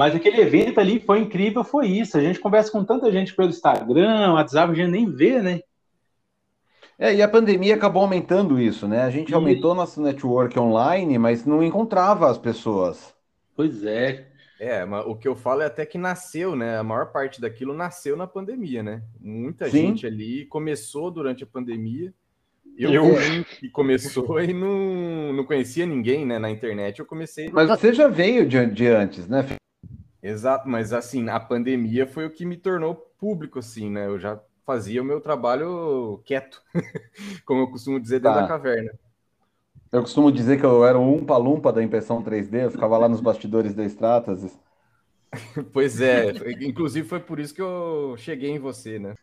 Mas aquele evento ali foi incrível, foi isso. A gente conversa com tanta gente pelo Instagram, WhatsApp, a gente nem vê, né? É, e a pandemia acabou aumentando isso, né? A gente e... aumentou nosso network online, mas não encontrava as pessoas. Pois é. É, mas o que eu falo é até que nasceu, né? A maior parte daquilo nasceu na pandemia, né? Muita Sim. gente ali começou durante a pandemia. Eu, eu... que começou e não, não conhecia ninguém, né? Na internet eu comecei. Mas você já veio de, de antes, né? Exato, mas assim, a pandemia foi o que me tornou público, assim, né? Eu já fazia o meu trabalho quieto, como eu costumo dizer, dentro tá. da caverna. Eu costumo dizer que eu era um umpa-lumpa da impressão 3D, eu ficava lá nos bastidores da Stratas. Pois é, inclusive foi por isso que eu cheguei em você, né?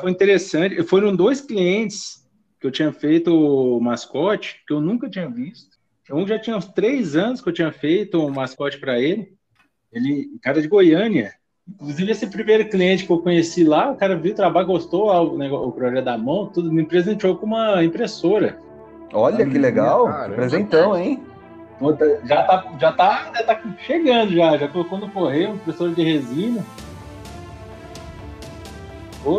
Foi interessante. Foram dois clientes que eu tinha feito o mascote que eu nunca tinha visto. Um já tinha uns três anos que eu tinha feito um mascote para ele. Ele, cara de Goiânia. Inclusive, esse primeiro cliente que eu conheci lá, o cara viu o trabalho, gostou o, negócio, o projeto da mão, tudo, me presenteou com uma impressora. Olha que legal, Caramba. presentão, hein? Já tá, já, tá, já tá chegando, já, já colocou no correio, impressora de resina.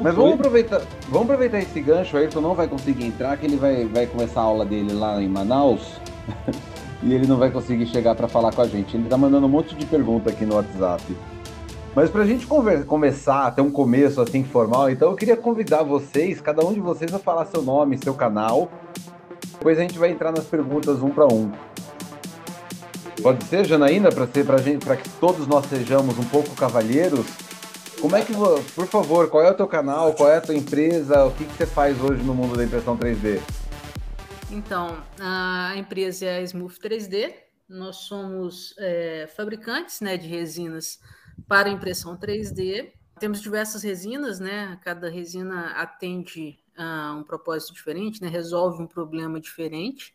Mas vamos aproveitar, vamos aproveitar esse gancho, o Ayrton não vai conseguir entrar, que ele vai, vai começar a aula dele lá em Manaus. e ele não vai conseguir chegar para falar com a gente. Ele tá mandando um monte de pergunta aqui no WhatsApp. Mas para a gente começar, ter um começo assim formal, então eu queria convidar vocês, cada um de vocês, a falar seu nome, seu canal. Depois a gente vai entrar nas perguntas um para um. Pode ser, Janaína, para ser para gente, para que todos nós sejamos um pouco cavalheiros. Como é que, por favor, qual é o teu canal, qual é a tua empresa, o que, que você faz hoje no mundo da impressão 3D? Então, a empresa é a Smooth 3D. Nós somos é, fabricantes né, de resinas para impressão 3D. Temos diversas resinas, né? Cada resina atende a um propósito diferente, né? Resolve um problema diferente.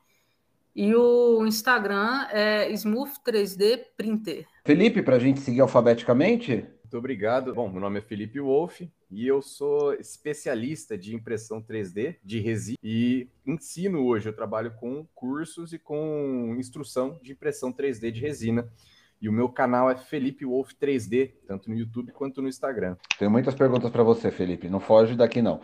E o Instagram é Smooth 3D Printer. Felipe, para a gente seguir alfabeticamente? Muito obrigado. Bom, meu nome é Felipe Wolff e eu sou especialista de impressão 3D de resina e ensino hoje. Eu trabalho com cursos e com instrução de impressão 3D de resina. E o meu canal é Felipe Wolf 3D, tanto no YouTube quanto no Instagram. Tenho muitas perguntas para você, Felipe. Não foge daqui, não.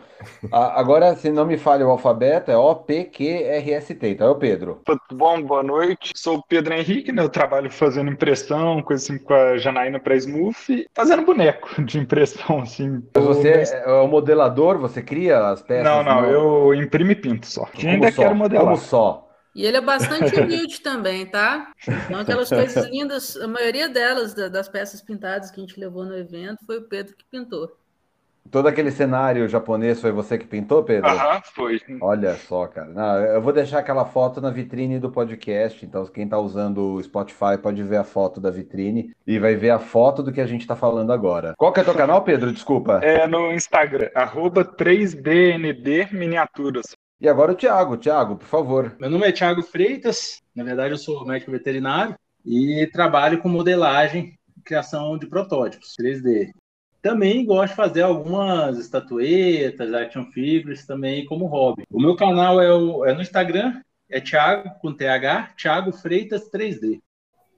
Agora, se não me falha o alfabeto, é O-P-Q-R-S-T. Então é o Pedro. Tudo bom? Boa noite. Sou o Pedro Henrique, né? Eu trabalho fazendo impressão, coisa assim com a Janaína para Smooth, fazendo boneco de impressão, assim. Você é o modelador? Você cria as peças? Não, não. Eu imprimo e pinto só. Como ainda só? quero modelar. Como só? E ele é bastante humilde também, tá? Então, aquelas coisas lindas, a maioria delas, das peças pintadas que a gente levou no evento, foi o Pedro que pintou. Todo aquele cenário japonês foi você que pintou, Pedro? Aham, foi. Olha só, cara. Não, eu vou deixar aquela foto na vitrine do podcast. Então, quem está usando o Spotify pode ver a foto da vitrine e vai ver a foto do que a gente está falando agora. Qual que é o teu canal, Pedro? Desculpa. É no Instagram, arroba 3DND Miniaturas. E agora o Tiago. Tiago, por favor. Meu nome é Tiago Freitas. Na verdade, eu sou médico veterinário e trabalho com modelagem e criação de protótipos 3D. Também gosto de fazer algumas estatuetas, action figures também como hobby. O meu canal é, o, é no Instagram, é Thiago com TH, Thiago Freitas 3D.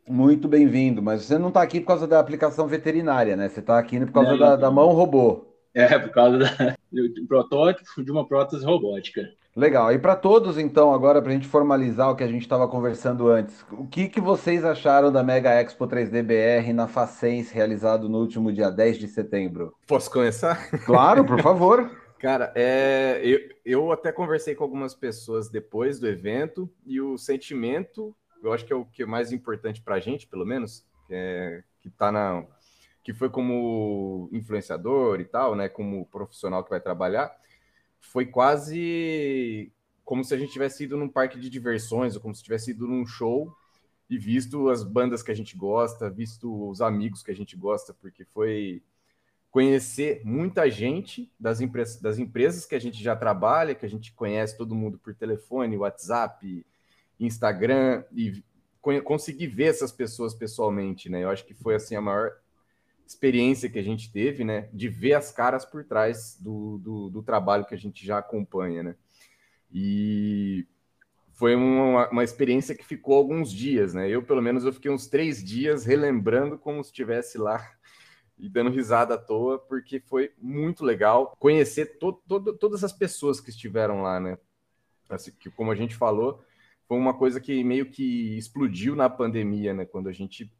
Muito bem-vindo, mas você não está aqui por causa da aplicação veterinária, né? Você está aqui por causa não, da, da mão robô. É, por causa da, um protótipo de uma prótese robótica. Legal. E para todos, então, agora, para a gente formalizar o que a gente estava conversando antes, o que, que vocês acharam da Mega Expo 3D BR na Facens, realizado no último dia 10 de setembro? Posso começar? Claro, por favor. Cara, é, eu, eu até conversei com algumas pessoas depois do evento e o sentimento, eu acho que é o que é mais importante para a gente, pelo menos, é, que tá na, que foi como influenciador e tal, né, como profissional que vai trabalhar, foi quase como se a gente tivesse ido num parque de diversões ou como se tivesse ido num show e visto as bandas que a gente gosta, visto os amigos que a gente gosta, porque foi conhecer muita gente das, das empresas que a gente já trabalha, que a gente conhece todo mundo por telefone, WhatsApp, Instagram e conseguir ver essas pessoas pessoalmente, né? Eu acho que foi assim a maior experiência que a gente teve, né, de ver as caras por trás do, do, do, trabalho que a gente já acompanha, né? E foi uma, uma experiência que ficou alguns dias, né? Eu, pelo menos, eu fiquei uns três dias relembrando como se estivesse lá e dando risada à toa, porque foi muito legal conhecer to, to, todas as pessoas que estiveram lá, né? Assim, que, como a gente falou, foi uma coisa que meio que explodiu na pandemia, né? Quando a gente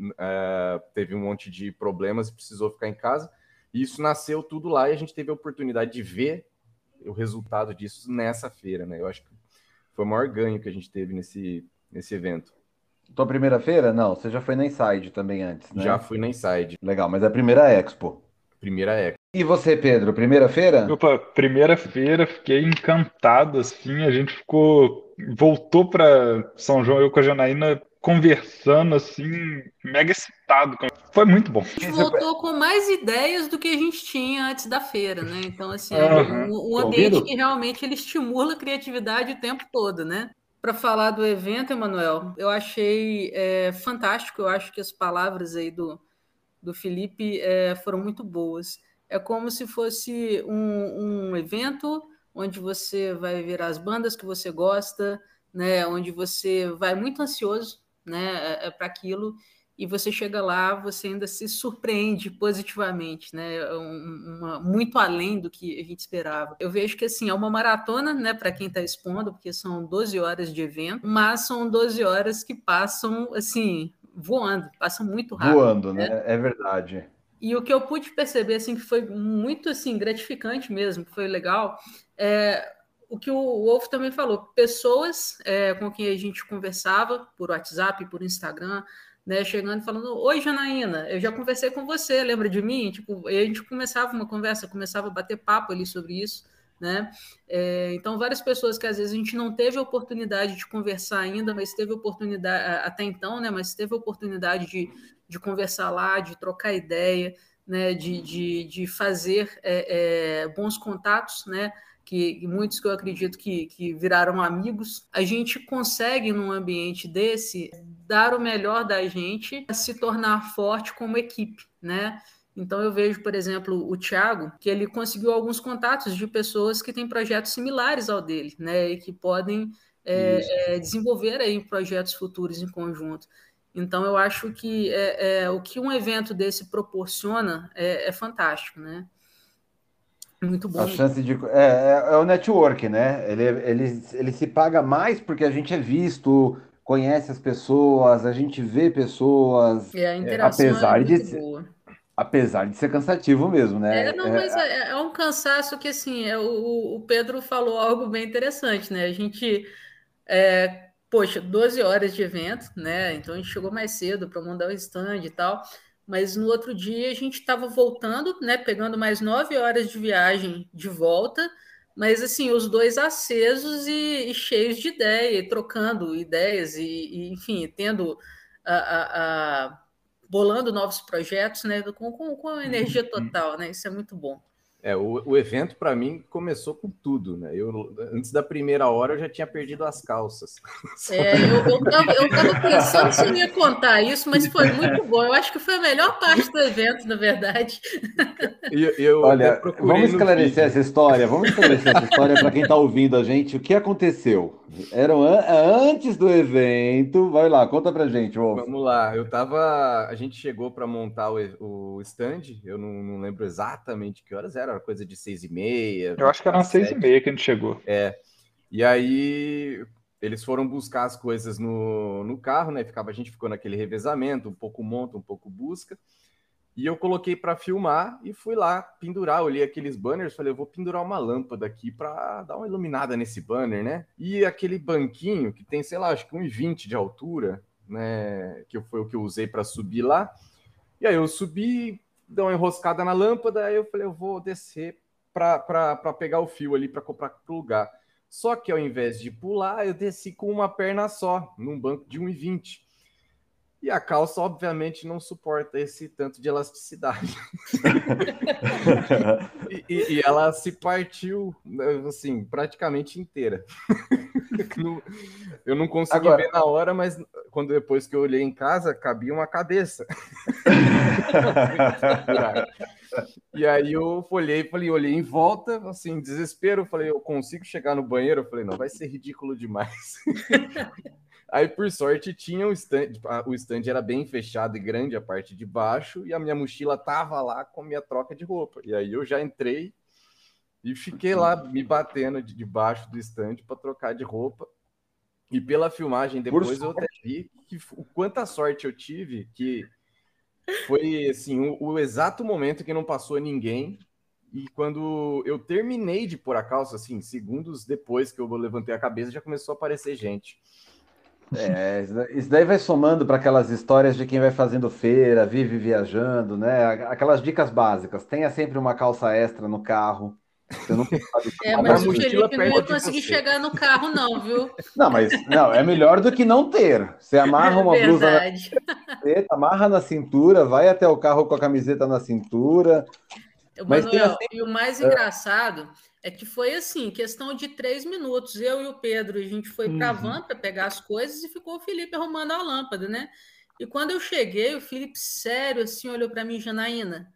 uh, teve um monte de problemas e precisou ficar em casa. E isso nasceu tudo lá e a gente teve a oportunidade de ver o resultado disso nessa feira, né? Eu acho que foi o maior ganho que a gente teve nesse, nesse evento. Tua primeira feira? Não, você já foi na Inside também antes, né? Já fui na Inside. Legal, mas é a primeira Expo. Primeira Expo. E você, Pedro, primeira feira? Opa, primeira feira, fiquei encantado, assim, a gente ficou, voltou para São João, eu com a Janaína, conversando, assim, mega excitado. Foi muito bom. A gente voltou com mais ideias do que a gente tinha antes da feira, né? Então, assim, uhum. um, um ambiente que realmente ele estimula a criatividade o tempo todo, né? Para falar do evento, Emanuel, eu achei é, fantástico, eu acho que as palavras aí do, do Felipe é, foram muito boas. É como se fosse um, um evento onde você vai ver as bandas que você gosta, né? Onde você vai muito ansioso né, para aquilo e você chega lá, você ainda se surpreende positivamente, né? Uma, muito além do que a gente esperava. Eu vejo que assim, é uma maratona, né, para quem está expondo, porque são 12 horas de evento, mas são 12 horas que passam assim, voando, passam muito rápido. Voando, né? né? É verdade. E o que eu pude perceber assim que foi muito assim gratificante mesmo, que foi legal, é o que o Wolf também falou, pessoas é, com quem a gente conversava por WhatsApp, por Instagram, né, chegando e falando, oi Janaína, eu já conversei com você, lembra de mim? Tipo, a gente começava uma conversa, começava a bater papo ali sobre isso, né? É, então, várias pessoas que às vezes a gente não teve a oportunidade de conversar ainda, mas teve oportunidade, até então, né? Mas teve a oportunidade de, de conversar lá, de trocar ideia, né? De, de, de fazer é, é, bons contatos, né? Que muitos que eu acredito que, que viraram amigos, a gente consegue, num ambiente desse, dar o melhor da gente, se tornar forte como equipe, né? Então eu vejo, por exemplo, o Thiago, que ele conseguiu alguns contatos de pessoas que têm projetos similares ao dele, né? E que podem é, é, desenvolver aí projetos futuros em conjunto. Então eu acho que é, é o que um evento desse proporciona é, é fantástico, né? Muito bom. A chance de. É, é, é, o network, né? Ele, ele, ele se paga mais porque a gente é visto, conhece as pessoas, a gente vê pessoas. É, a interação apesar é de ser, boa. Apesar de ser cansativo mesmo, né? É, não, é, mas é, é, um cansaço que, assim, é, o, o Pedro falou algo bem interessante, né? A gente. É, poxa, 12 horas de evento, né? Então a gente chegou mais cedo para mandar o stand e tal mas no outro dia a gente estava voltando, né, pegando mais nove horas de viagem de volta, mas assim, os dois acesos e, e cheios de ideia, trocando ideias e, e enfim, tendo a, a, a, bolando novos projetos, né, com, com, com energia uhum. total, né, isso é muito bom. É, o, o evento para mim começou com tudo, né? Eu antes da primeira hora eu já tinha perdido as calças. É, eu, eu, tava, eu tava pensando se eu ia contar isso, mas foi muito bom. Eu acho que foi a melhor parte do evento, na verdade. Eu, eu Olha, vamos esclarecer essa história. Vamos esclarecer essa história para quem está ouvindo a gente. O que aconteceu? Era antes do evento. Vai lá, conta pra gente, Wolf. Vamos lá. Eu tava. A gente chegou para montar o, o stand. Eu não, não lembro exatamente que horas era era coisa de seis e meia. Eu acho que eram seis e meia que a gente chegou. É. E aí eles foram buscar as coisas no, no carro, né? Ficava, a gente ficou naquele revezamento, um pouco monta, um pouco busca. E eu coloquei para filmar e fui lá pendurar. Olhei aqueles banners, falei, eu vou pendurar uma lâmpada aqui para dar uma iluminada nesse banner, né? E aquele banquinho que tem, sei lá, acho que 1,20 de altura, né? Que foi o que eu usei para subir lá. E aí eu subi, deu uma enroscada na lâmpada, aí eu falei, eu vou descer para pegar o fio ali para comprar para o lugar. Só que ao invés de pular, eu desci com uma perna só, num banco de 1,20. E a calça, obviamente, não suporta esse tanto de elasticidade. e, e, e, ela se partiu, assim, praticamente inteira. eu não consegui Agora... ver na hora, mas quando depois que eu olhei em casa, cabia uma cabeça. E aí eu olhei, falei, olhei em volta, assim, desespero, falei, eu consigo chegar no banheiro? Eu falei, não, vai ser ridículo demais. Aí, por sorte, tinha o stand, o stand era bem fechado e grande, a parte de baixo, e a minha mochila tava lá com a minha troca de roupa. E aí eu já entrei e fiquei lá me batendo debaixo do stand para trocar de roupa. E pela filmagem depois eu até vi que o quanta sorte eu tive que foi assim o, o, exato momento que não passou ninguém e quando eu terminei de pôr a calça assim segundos depois que eu levantei a cabeça já começou a aparecer gente é, isso daí vai somando para aquelas histórias de quem vai fazendo feira, vive viajando, né? Aquelas dicas básicas. Tenha sempre uma calça extra no carro. Você não sabe. É, mas o Felipe não ia conseguir chegar no carro, não, viu? Não, mas não, é melhor do que não ter. Você amarra uma blusa na camiseta, amarra na cintura, vai até o carro com a camiseta na cintura. Mas Manuel. E o mais engraçado é que foi assim, questão de três minutos. Eu e o Pedro, a gente foi para a uhum. van para pegar as coisas e ficou o Felipe arrumando a lâmpada, né? E quando eu cheguei, o Felipe, sério, assim, olhou para mim, Janaína,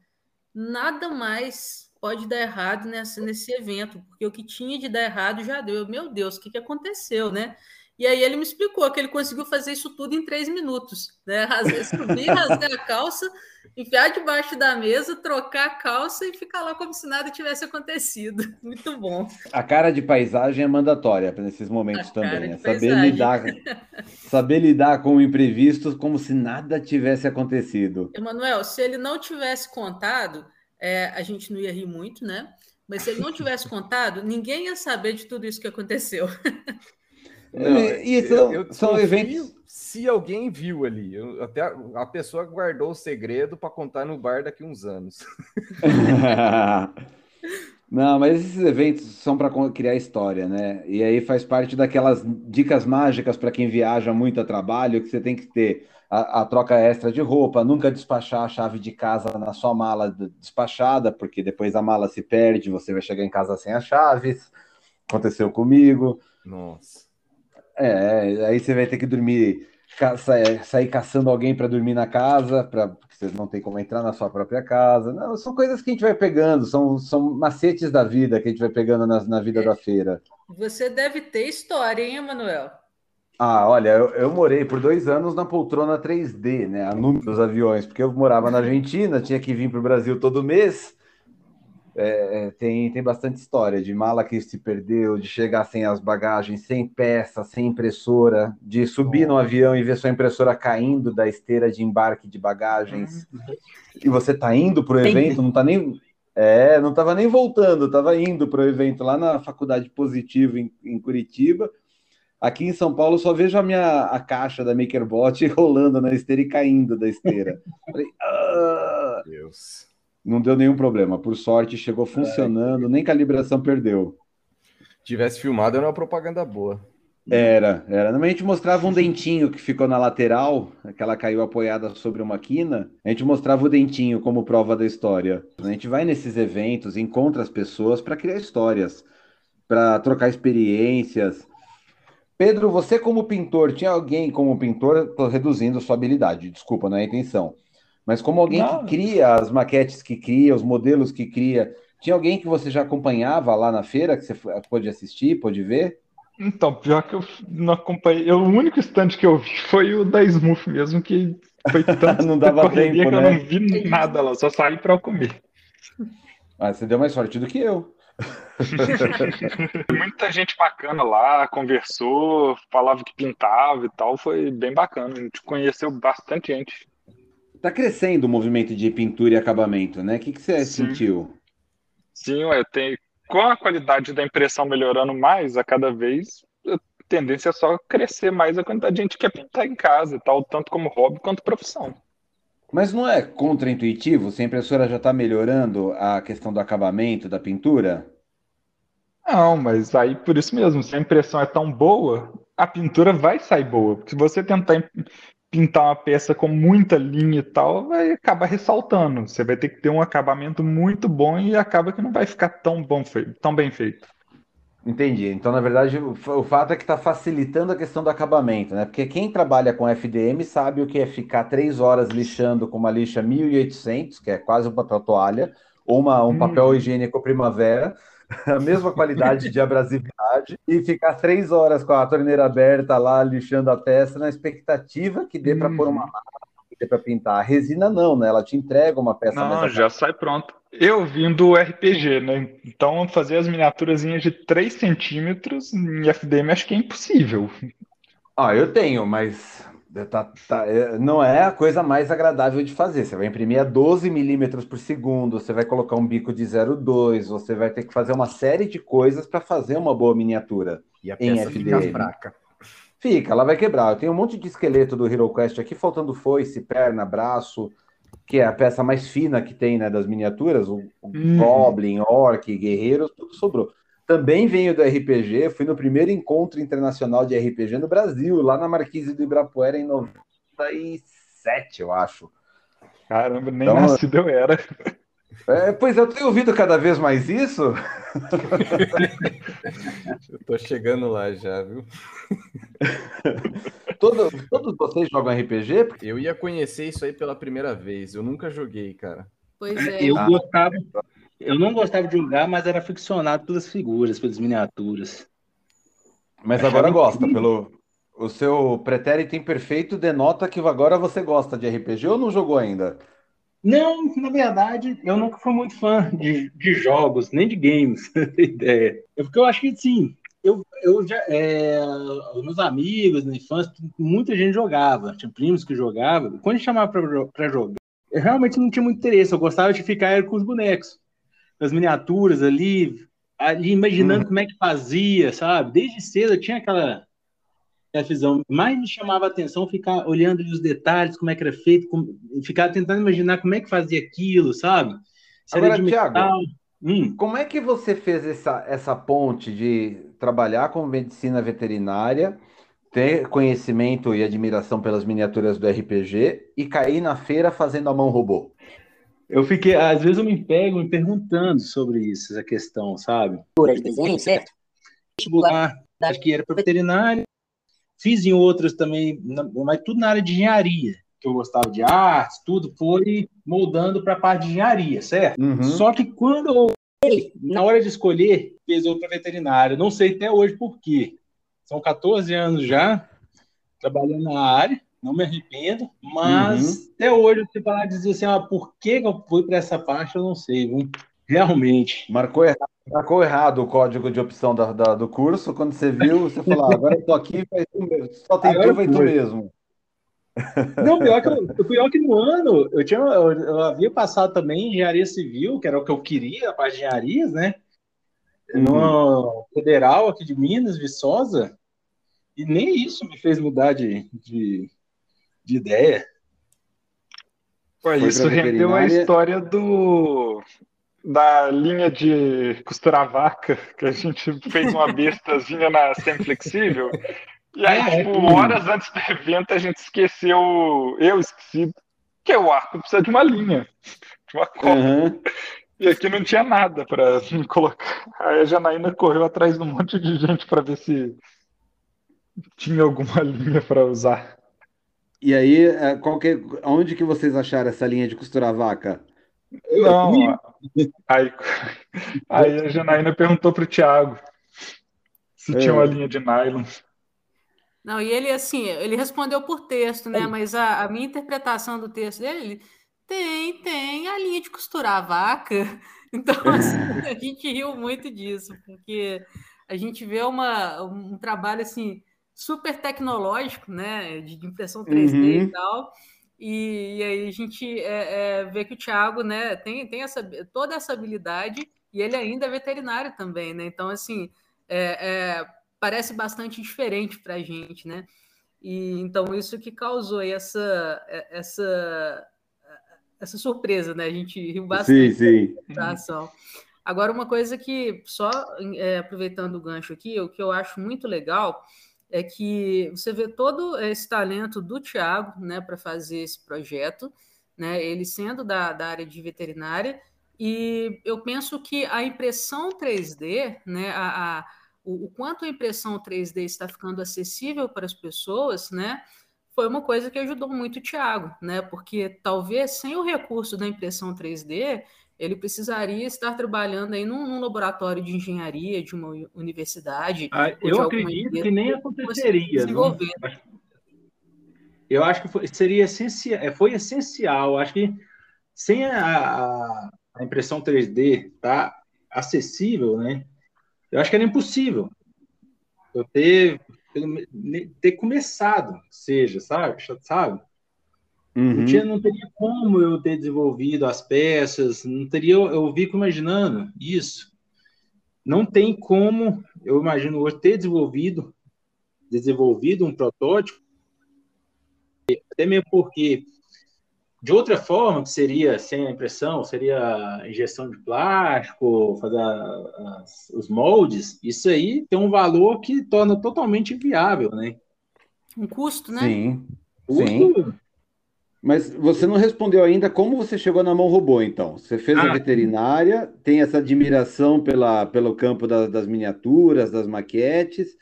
nada mais pode dar errado nessa, nesse evento, porque o que tinha de dar errado já deu. Meu Deus, o que, que aconteceu, né? E aí ele me explicou que ele conseguiu fazer isso tudo em três minutos, né? Subir, rasgar a calça, enfiar debaixo da mesa, trocar a calça e ficar lá como se nada tivesse acontecido. Muito bom. A cara de paisagem é mandatória nesses momentos a também. É saber lidar, saber lidar com o imprevisto como se nada tivesse acontecido. Emanuel, se ele não tivesse contado, é, a gente não ia rir muito, né? Mas se ele não tivesse contado, ninguém ia saber de tudo isso que aconteceu. Não, e são, eu, eu são eventos. Se alguém viu ali, eu, até a, a, pessoa guardou o segredo para contar no bar daqui uns anos. Não, mas esses eventos são para criar história, né? E aí faz parte daquelas dicas mágicas para quem viaja muito a trabalho, que você tem que ter a, a, troca extra de roupa, nunca despachar a chave de casa na sua mala despachada, porque depois a mala se perde, você vai chegar em casa sem as chaves. Aconteceu comigo. Nossa. É, aí você vai ter que dormir, sair caçando alguém para dormir na casa, pra, porque você não tem como entrar na sua própria casa. Não, são coisas que a gente vai pegando, são, são macetes da vida que a gente vai pegando na, na vida é. da feira. Você deve ter história, hein, Emanuel? Ah, olha, eu, eu, morei por dois anos na poltrona 3D, né? A número dos aviões, porque eu morava na Argentina, tinha que vir para o Brasil todo mês. É, é, tem, tem bastante história de mala que se perdeu, de chegar sem as bagagens, sem peça, sem impressora, de subir no avião e ver sua impressora caindo da esteira de embarque de bagagens. E você tá indo para o evento, não tá nem. É, não estava nem voltando, estava indo para o evento lá na Faculdade Positivo em, em, Curitiba. Aqui em São Paulo só vejo a minha a caixa da MakerBot rolando na esteira e caindo da esteira. Falei, ah! Deus. Não deu nenhum problema. Por sorte, chegou funcionando, nem calibração perdeu. Tivesse filmado, era uma propaganda boa. Era, era. A gente mostrava um dentinho que ficou na lateral, que ela caiu apoiada sobre uma quina. A gente mostrava o dentinho como prova da história. A gente vai nesses eventos, encontra as pessoas para criar histórias, para trocar experiências. Pedro, você como pintor, tinha alguém como pintor, estou reduzindo sua habilidade, desculpa, não é a intenção. Mas como alguém Não. que cria as maquetes que cria, os modelos que cria, tinha alguém que você já acompanhava lá na feira, que você pôde assistir, pôde ver? Então, pior que eu não acompanhei. Eu, o único stand que eu vi foi o da Smooth mesmo, que foi tanto não dava tempo, que né? eu não vi nada lá, só saí para comer. Ah, você deu mais sorte do que eu. Muita gente bacana lá, conversou, falava que pintava e tal, foi bem bacana. A gente conheceu bastante gente. Tá crescendo o movimento de pintura e acabamento, né? O que, que você Sim. sentiu? Sim, ué, tem, com a qualidade da impressão melhorando mais a cada vez, a tendência é só crescer mais a quantidade de gente que quer pintar em casa e tal, tanto como hobby quanto profissão. Mas não é contraintuitivo se a impressora já está melhorando a questão do acabamento da pintura? Não, mas aí por isso mesmo, se a impressão é tão boa, a pintura vai sair boa. Porque se você tentar pintar uma peça com muita linha e tal, vai acabar ressaltando. Você vai ter que ter um acabamento muito bom e acaba que não vai ficar tão bom feito, tão bem feito. Entendi. Então, na verdade, o, o fato é que está facilitando a questão do acabamento, né? Porque quem trabalha com FDM sabe o que é ficar três horas lixando com uma lixa 1800, que é quase uma papel toalha, ou uma, um Hum. papel higiênico primavera, a mesma qualidade de abrasividade, e ficar três horas com a torneira aberta lá, lixando a peça, na expectativa que dê para pôr uma Uhum. que dê para pintar. A resina não, né? Ela te entrega uma peça Não, já sai pronto. Eu vim do RPG, né? Então fazer as miniaturazinhas de 3 centímetros em FDM acho que é impossível. Ah, eu tenho, mas tá- tá- é, não é a coisa mais agradável de fazer. Você vai imprimir a 12 milímetros por segundo, você vai colocar um bico de 0,2, você vai ter que fazer uma série de coisas para fazer uma boa miniatura. E a Em peça fica FDM. fraca. Fica, ela vai quebrar. Eu tenho um monte de esqueleto do Hero Quest aqui, faltando foice, perna, braço, que é a peça mais fina que tem, né, das miniaturas. O, o Uhum. Goblin, Orc, Guerreiro, tudo sobrou. Também venho do RPG, fui no primeiro encontro internacional de RPG no Brasil, lá na Marquise do Ibirapuera, em 97, eu acho. Caramba, nem Então, nascido eu era. É, pois eu tenho ouvido cada vez mais isso. Eu tô chegando lá já, viu? Todo- todos vocês jogam RPG? Porque Eu ia conhecer isso aí pela primeira vez. Eu nunca joguei, cara. Pois é. Eu Ah. gostava, eu não gostava de jogar, mas era ficcionado pelas figuras, pelas miniaturas. Mas Achava agora gosta, incrível. pelo o seu pretérito imperfeito denota que agora você gosta de RPG ou não jogou ainda? Não, na verdade, eu nunca fui muito fã de, de jogos, nem de games, ideia. É porque eu acho que, assim, eu, eu já, é, os meus amigos na infância, muita gente jogava, tinha primos que jogavam. Quando chamava pra jogar, eu realmente não tinha muito interesse, eu gostava de ficar com os bonecos, com as miniaturas ali, ali imaginando como é que fazia, sabe? Desde cedo eu tinha aquela, aquela visão. Mais me chamava a atenção ficar olhando ali os detalhes, como é que era feito, como- ficar tentando imaginar como é que fazia aquilo, sabe? Se Agora, metal. Hum, Como é que você fez essa, essa ponte de trabalhar com medicina veterinária, ter conhecimento e admiração pelas miniaturas do RPG e cair na feira fazendo a mão robô? Eu fiquei, às vezes eu me pego me perguntando sobre isso, essa questão, sabe? de desenho, certo? Vestibular, acho que era para veterinário, fiz em outras também, mas tudo na área de engenharia, que eu gostava de artes, tudo foi moldando para a parte de engenharia, certo? Uhum. Só que quando eu, na hora de escolher, pesou para veterinário. Não sei até hoje por quê. São 14 anos já trabalhando na área, não me arrependo, mas até hoje, se falar dizer assim, ah, por que eu fui para essa parte, eu não sei, viu? Realmente. Marcou errado, marcou errado o código de opção da- da- do curso. Quando você viu, você falou: ah, agora eu tô aqui, vai tu mesmo. só tem Agora tu, vai tu mesmo. Não, pior que, eu, pior que no ano, eu, tinha, eu, eu havia passado também em engenharia civil, que era o que eu queria, a parte de engenharias, né? No federal aqui de Minas, Viçosa, e nem isso me fez mudar de, de, de ideia. Isso rendeu a história do da linha de costurar vaca, que a gente fez uma bestazinha na Semiflexível. E aí, É, é tipo, tudo. horas antes do evento, a gente esqueceu, eu esqueci, que o arco precisa de uma linha, de uma copa. Uhum. E aqui não tinha nada para colocar. Aí a Janaína correu atrás de um monte de gente para ver se tinha alguma linha para usar. E aí, é, qual que, onde que vocês acharam essa linha de costurar vaca? Não, aí, aí a Janaína perguntou pro Thiago se tinha uma linha de nylon. Não, e ele assim, ele respondeu por texto, né? Mas a, a minha interpretação do texto dele, ele, tem, tem a linha de costurar a vaca. Então, assim, a gente riu muito disso, porque a gente vê uma, um trabalho assim super tecnológico, né? De impressão 3D Uhum. e tal. E, e aí a gente é, é, vê que o Thiago, né, tem, tem essa, toda essa habilidade e ele ainda é veterinário também, né? Então, assim, é, é, parece bastante diferente para a gente, né? E então isso que causou aí essa essa essa surpresa, né? A gente riu bastante Sim, sim. da ação. Agora, uma coisa que, só é, aproveitando o gancho aqui, o que eu acho muito legal é que você vê todo esse talento do Tiago né, para fazer esse projeto, né, ele sendo da, da área de veterinária, e eu penso que a impressão 3D, né, a, a, o, o quanto a impressão 3D está ficando acessível para as pessoas, né, foi uma coisa que ajudou muito o Tiago, né, porque talvez sem o recurso da impressão 3D, ele precisaria estar trabalhando aí num, num laboratório de engenharia de uma universidade. Ah, eu acredito que nem aconteceria. Não? Eu acho que foi, seria essencial, é, foi essencial. Acho que sem a, a impressão 3D tá acessível, né? Eu acho que era impossível eu ter, ter começado, seja, sabe? sabe? Uhum. Não, tinha, não teria como eu ter desenvolvido as peças, não teria, eu fico imaginando isso. Não tem como, eu imagino hoje, ter desenvolvido, desenvolvido um protótipo, até mesmo porque, de outra forma, que seria sem a impressão, seria a injeção de plástico, fazer as, os moldes, isso aí tem um valor que torna totalmente inviável, né? Um custo, né? Sim. Custo, Sim mas você não respondeu ainda como você chegou na mão robô, então. Você fez ah. a veterinária, tem essa admiração pela, pelo campo da, das miniaturas, das maquetes,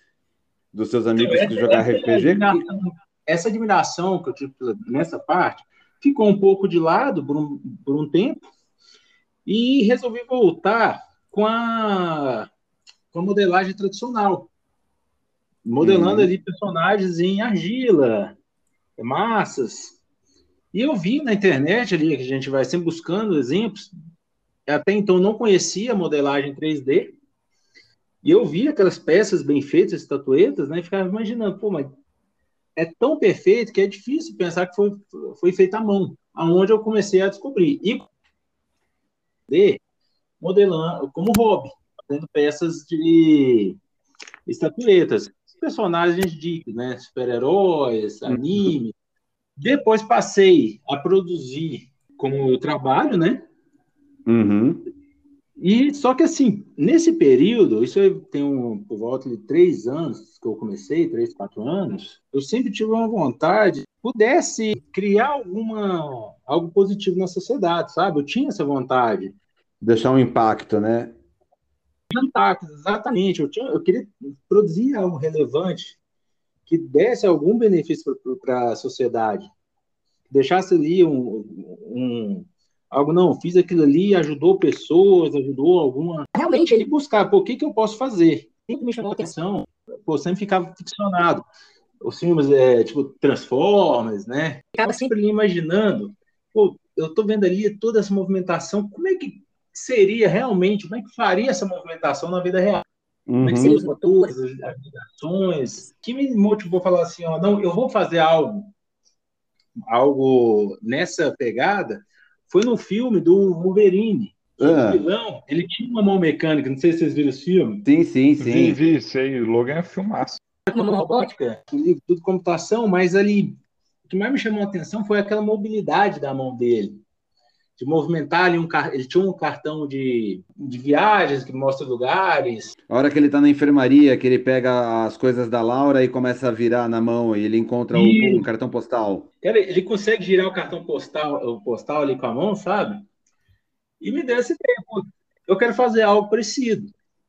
dos seus amigos então, que jogaram RPG. Admiração, essa admiração que eu tive nessa parte ficou um pouco de lado por um, por um tempo e resolvi voltar com a, com a modelagem tradicional. Modelando hum. ali personagens em argila, massas, e eu vi na internet ali, que a gente vai sempre buscando exemplos, até então não conhecia a modelagem 3D, e eu vi aquelas peças bem feitas, estatuetas, né, e ficava imaginando, pô, mas é tão perfeito que é difícil pensar que foi, foi feito à mão, aonde eu comecei a descobrir. E de modelando como hobby, fazendo peças de estatuetas, personagens de né, super-heróis, anime, depois passei a produzir como trabalho, né? Uhum. E só que assim, nesse período, isso eu tenho por volta de três anos que eu comecei, três, quatro anos, eu sempre tive uma vontade, pudesse criar alguma algo positivo na sociedade, sabe? Eu tinha essa vontade. Deixar um impacto, né? Impacto, exatamente. Eu, tinha, eu queria produzir algo relevante que desse algum benefício para a sociedade. Deixasse ali um, um, algo, não, fiz aquilo ali, ajudou pessoas, ajudou alguma. Realmente, ele buscar, o que, que eu posso fazer? Sempre me chamou atenção, pô, sempre ficava ficcionado. Os filmes, é, tipo, Transformers, né? Ficava sempre ali imaginando, pô, eu tô vendo ali toda essa movimentação, como é que seria realmente, como é que faria essa movimentação na vida real? Como é que os motores, as ligações? que me motivou a falar assim, ó, não, eu vou fazer algo, algo nessa pegada, foi no filme do Wolverine. Ah. O vilão, ele tinha uma mão mecânica, não sei se vocês viram esse filme. Sim, sim, sim. Vi, vi, sei, o Logan é filmaço. Uma mão robótica, tudo computação, mas ali, o que mais me chamou a atenção foi aquela mobilidade da mão dele de movimentar ali um ele tinha um cartão de, de viagens que mostra lugares. A hora que ele está na enfermaria, que ele pega as coisas da Laura e começa a virar na mão e ele encontra e... um cartão postal. Cara, ele consegue girar o cartão postal, o postal ali com a mão, sabe? E me deu esse tempo. Eu quero fazer algo parecido.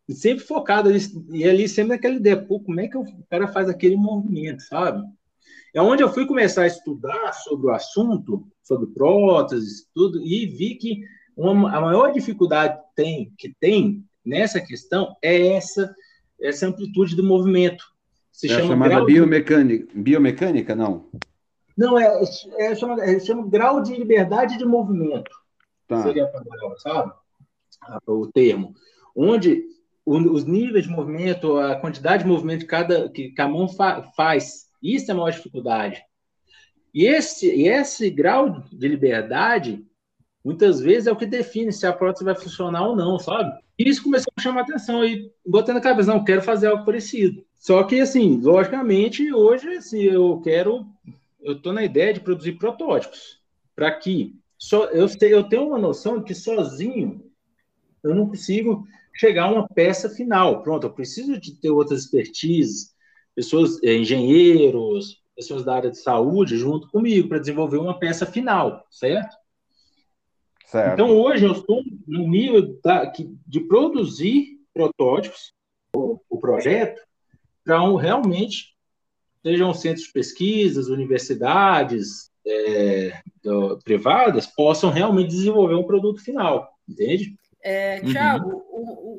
E sempre focado ali, e ali sempre naquela ideia, pô, como é que o cara faz aquele movimento, sabe? É onde eu fui começar a estudar sobre o assunto, sobre próteses, tudo, e vi que uma, a maior dificuldade tem, que tem nessa questão é essa, essa amplitude do movimento. Se é chama chamada biomecânica, de... biomecânica, não? Não, é, é, é, chama, é chama grau de liberdade de movimento. Tá. Seria a sabe? O termo. Onde os níveis de movimento, a quantidade de movimento que cada que a mão fa faz isso é a maior dificuldade. E esse, e esse grau de liberdade, muitas vezes, é o que define se a prótese vai funcionar ou não, sabe? E isso começou a chamar atenção e botando a cabeça, não, quero fazer algo parecido. Só que, assim, logicamente, hoje, assim, eu quero, eu estou na ideia de produzir protótipos, para que só, eu, eu tenho uma noção de que sozinho eu não consigo chegar a uma peça final. Pronto, eu preciso de ter outras expertises, pessoas, é, engenheiros, pessoas da área de saúde junto comigo para desenvolver uma peça final, certo? certo? Então hoje eu estou no nível da, de produzir protótipos, o, o projeto, para um, realmente sejam centros de pesquisas, universidades é, do, privadas possam realmente desenvolver um produto final. entende? É, Tiago, uhum.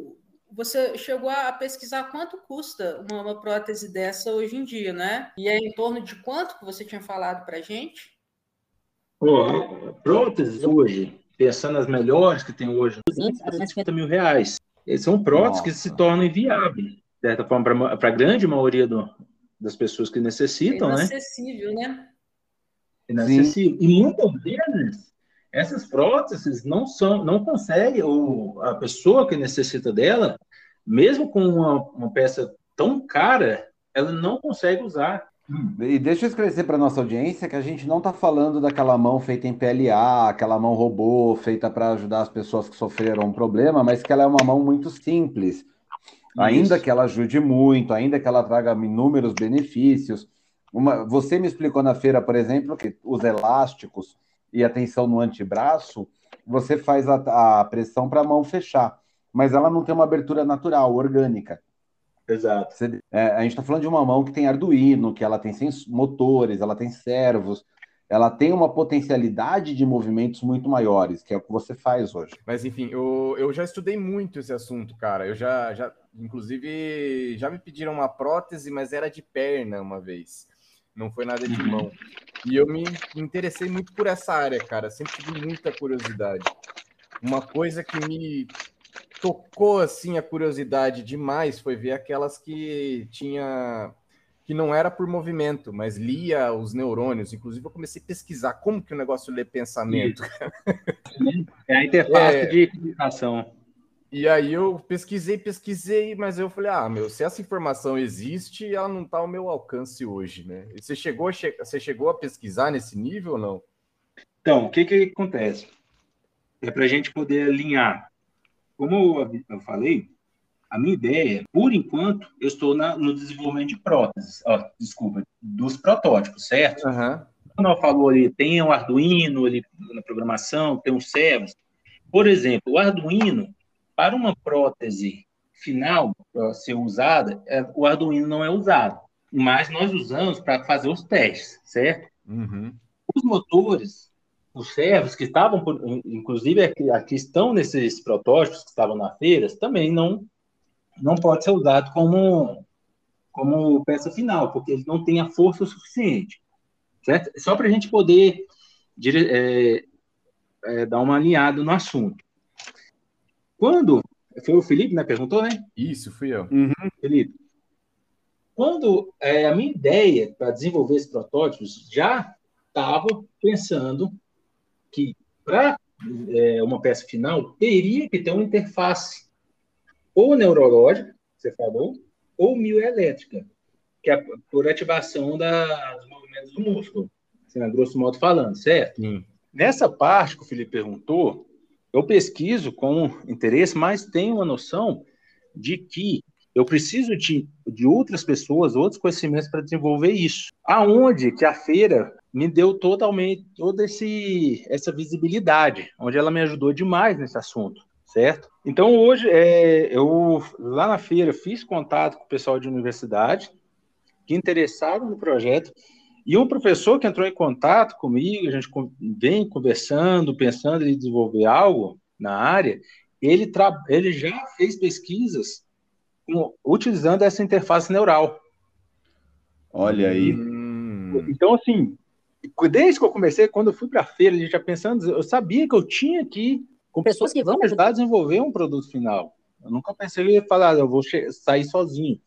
Você chegou a pesquisar quanto custa uma, uma, prótese dessa hoje em dia, né? E é em torno de quanto que você tinha falado para gente? Oh, próteses hoje, pensando nas melhores que tem hoje, 200 a 250 mil reais. São próteses Nossa. que se tornam inviáveis, de certa forma, para a grande maioria do, das pessoas que necessitam, é inacessível, né? né? Inacessível. E muitas vezes essas próteses não são, não consegue, ou a pessoa que necessita dela, mesmo com uma, uma peça tão cara, ela não consegue usar. E deixa eu esclarecer para nossa audiência que a gente não está falando daquela mão feita em PLA, aquela mão robô feita para ajudar as pessoas que sofreram um problema, mas que ela é uma mão muito simples. Ainda que ela ajude muito, ainda que ela traga inúmeros benefícios. Uma, você me explicou na feira, por exemplo, que os elásticos e a tensão no antebraço, você faz a, a pressão para a mão fechar, mas ela não tem uma abertura natural, orgânica. Exato. Você, é, a gente está falando de uma mão que tem Arduino, que ela tem motores, ela tem servos, ela tem uma potencialidade de movimentos muito maiores, que é o que você faz hoje. Mas enfim, eu, eu já estudei muito esse assunto, cara. Eu já, já, inclusive, já me pediram uma prótese, mas era de perna uma vez. Não foi nada de mão. E eu me interessei muito por essa área, cara. Sempre tive muita curiosidade. Uma coisa que me tocou assim a curiosidade demais foi ver aquelas que tinha que não era por movimento, mas lia os neurônios. Inclusive, eu comecei a pesquisar como que o negócio lê pensamento. É a interface é... de comunicação. E aí eu pesquisei, pesquisei, mas eu falei, ah, meu, se essa informação existe, ela não está ao meu alcance hoje, né? E você chegou, você chegou a pesquisar nesse nível ou não? Então, o que que acontece? É para a gente poder alinhar como eu falei, a minha ideia, por enquanto, eu estou na, no desenvolvimento de próteses, ó, desculpa, dos protótipos, certo? Uhum. Como eu falou ali, tem o Arduino ali na programação, tem os servos. Por exemplo, o Arduino, para uma prótese final ser usada, é, o Arduino não é usado, mas nós usamos para fazer os testes, certo? Uhum. Os motores os servos que estavam, inclusive aqui, aqui, estão nesses protótipos que estavam na feira, também não não pode ser usado como como peça final, porque ele não tem a força suficiente, certo? Só para a gente poder dire, é, é, dar uma alinhada no assunto. Quando foi o Felipe, né? Perguntou, né? Isso, fui eu. Uhum. Felipe, quando é, a minha ideia para desenvolver esses protótipos já estava pensando que para é, uma peça final teria que ter uma interface ou neurológica, você falou, ou mioelétrica, que é por ativação da, dos movimentos do músculo, assim, a grosso modo falando, certo? Sim. Nessa parte que o Felipe perguntou, eu pesquiso com interesse, mas tenho uma noção de que eu preciso de, de outras pessoas, outros conhecimentos para desenvolver isso. Aonde que a feira me deu totalmente toda esse, essa visibilidade, onde ela me ajudou demais nesse assunto, certo? Então hoje é, eu lá na feira fiz contato com o pessoal de universidade que interessaram no projeto e um professor que entrou em contato comigo, a gente vem conversando, pensando em desenvolver algo na área, ele, ele já fez pesquisas utilizando essa interface neural. Olha aí. Hum. Então, assim, desde que eu comecei, quando eu fui para a feira, a gente já pensando, eu sabia que eu tinha que com pessoas que vão me ajudar a desenvolver um produto final. Eu nunca pensei ia falar, eu vou sair sozinho.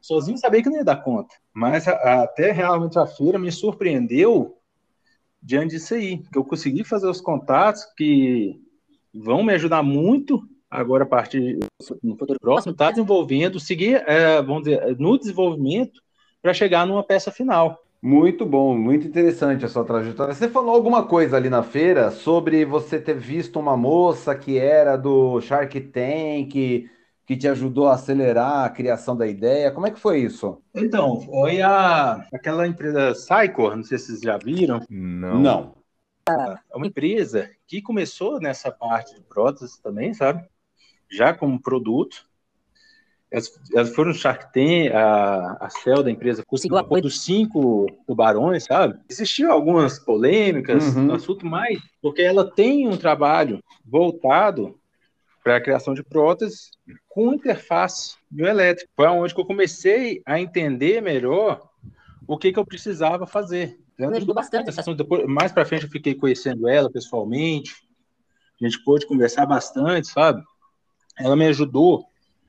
Sozinho sabia que não ia dar conta. Mas a, até realmente a feira me surpreendeu diante disso aí, que eu consegui fazer os contatos que vão me ajudar muito agora a partir no futuro próximo, está desenvolvendo, seguir, é, vamos dizer, no desenvolvimento para chegar numa peça final. Muito bom, muito interessante a sua trajetória. Você falou alguma coisa ali na feira sobre você ter visto uma moça que era do Shark Tank, que te ajudou a acelerar a criação da ideia. Como é que foi isso? Então, foi a aquela empresa Sycor, não sei se vocês já viram. Não. Não. É uma empresa que começou nessa parte de próteses também, sabe? Já como produto. elas, elas foram no Shark Tank, a, a Cell da empresa conseguiu apoio dos cinco tubarões, sabe? Existiam algumas polêmicas Uhum. no assunto, mas porque ela tem um trabalho voltado para a criação de próteses com interface bioelétrica. Foi onde que eu comecei a entender melhor o que, que eu precisava fazer. Ela me ajudou bastante. essa. Depois, mais para frente eu fiquei conhecendo ela pessoalmente. A gente pôde conversar bastante, sabe? Ela me ajudou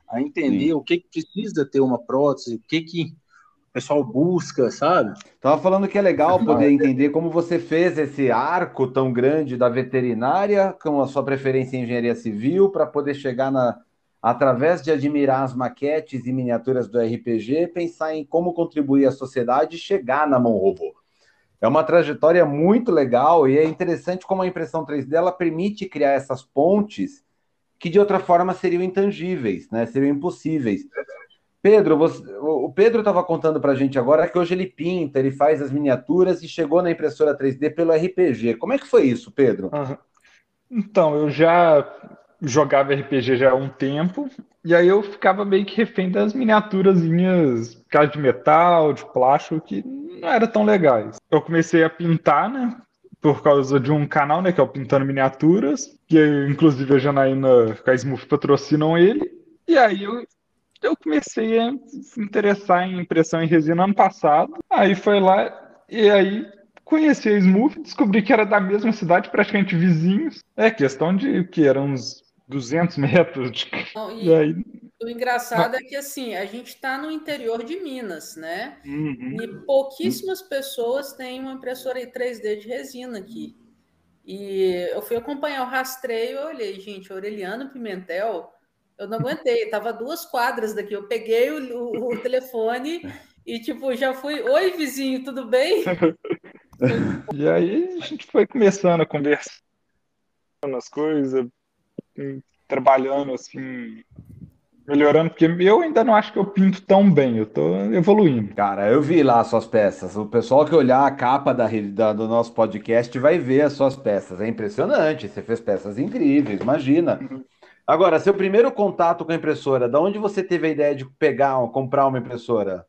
a entender Sim. o que, que precisa ter uma prótese, o que, que o pessoal busca, sabe? Tava falando que é legal poder entender como você fez esse arco tão grande da veterinária, com a sua preferência em engenharia civil, para poder chegar na. Através de admirar as maquetes e miniaturas do RPG, pensar em como contribuir à sociedade e chegar na mão robô. É uma trajetória muito legal e é interessante como a impressão 3D ela permite criar essas pontes que de outra forma seriam intangíveis, né? Seriam impossíveis. Pedro, você- o Pedro estava contando para a gente agora que hoje ele pinta, ele faz as miniaturas e chegou na impressora 3D pelo RPG. Como é que foi isso, Pedro? Aham. Então, eu já jogava RPG já há um tempo, e aí eu ficava meio que refém das miniaturazinhas, aquelas de metal, de plástico, que não eram tão legais. Eu comecei a pintar, né? Por causa de um canal, né? Que é o Pintando Miniaturas, que inclusive a Janaína com a Smooth patrocinam ele. E aí eu, eu comecei a me interessar em impressão em resina ano passado. Aí foi lá, e aí conheci a Smooth, descobri que era da mesma cidade, praticamente vizinhos. É questão de que eram uns 200 metros de... Não, E e aí, o engraçado é que assim, a gente está no interior de Minas, né? uhum. E pouquíssimas pessoas têm uma impressora 3D de resina aqui. E eu fui acompanhar o rastreio, eu olhei, gente, Aureliano Pimentel, eu não aguentei, tava a duas quadras daqui. Eu peguei o, o- o telefone e, tipo, já fui, oi, vizinho, tudo bem? E aí a gente foi começando a conversar as coisas, e trabalhando assim, melhorando, porque eu ainda não acho que eu pinto tão bem, eu tô evoluindo. Cara, eu vi lá as suas peças. O pessoal que olhar a capa da, da- do nosso podcast vai ver as suas peças. É impressionante. Você fez peças incríveis, imagina. Agora, seu primeiro contato com a impressora, da onde você teve a ideia de pegar, comprar uma impressora?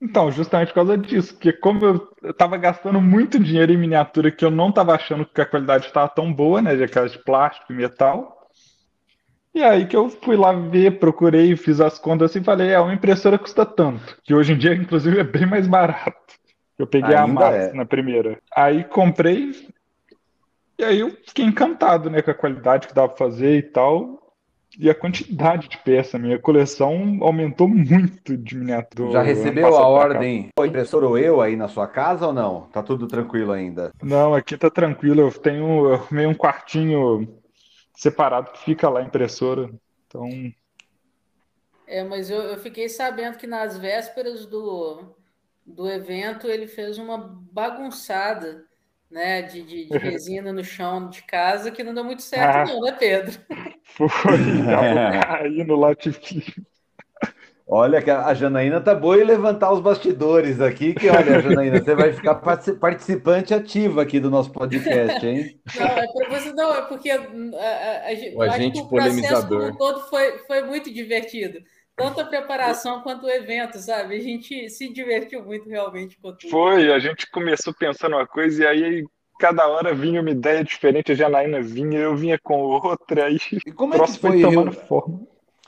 Então, justamente por causa disso, porque como eu, eu tava gastando muito dinheiro em miniatura que eu não tava achando que a qualidade estava tão boa, né, de aquelas de plástico e metal. E aí que eu fui lá ver, procurei, fiz as contas assim e falei, é, uma impressora custa tanto, que hoje em dia, inclusive, é bem mais barato. Eu peguei a Ainda Max é. na primeira. Aí comprei, e aí eu fiquei encantado, né, com a qualidade que dava pra fazer e tal. E a quantidade de peça, minha coleção aumentou muito de miniatura. Já recebeu a ordem o impressor ou eu aí na sua casa ou não? Tá tudo tranquilo ainda? Não, aqui tá tranquilo. Eu tenho eu arrumei um quartinho separado que fica lá a impressora. Então, É, mas eu, eu fiquei sabendo que nas vésperas do, do evento ele fez uma bagunçada, né, de, de, de resina no chão de casa que não deu muito certo, Ah. não, né, Pedro? foi lá, tive que Olha que a Janaína tá boa em levantar os bastidores aqui, que olha, Janaína, você vai ficar partici- participante ativa aqui do nosso podcast, hein? Não, é não, é porque hum, a, a- a gente- O agente que o processo polemizador. como um todo foi, foi muito divertido. Tanto a preparação quanto o evento, sabe? A gente se divertiu muito realmente com tudo. Foi, a gente começou pensando uma coisa e aí cada hora vinha uma ideia diferente, a Janaína vinha, eu vinha com outra, aí E o como é que foi foi? tomando forma.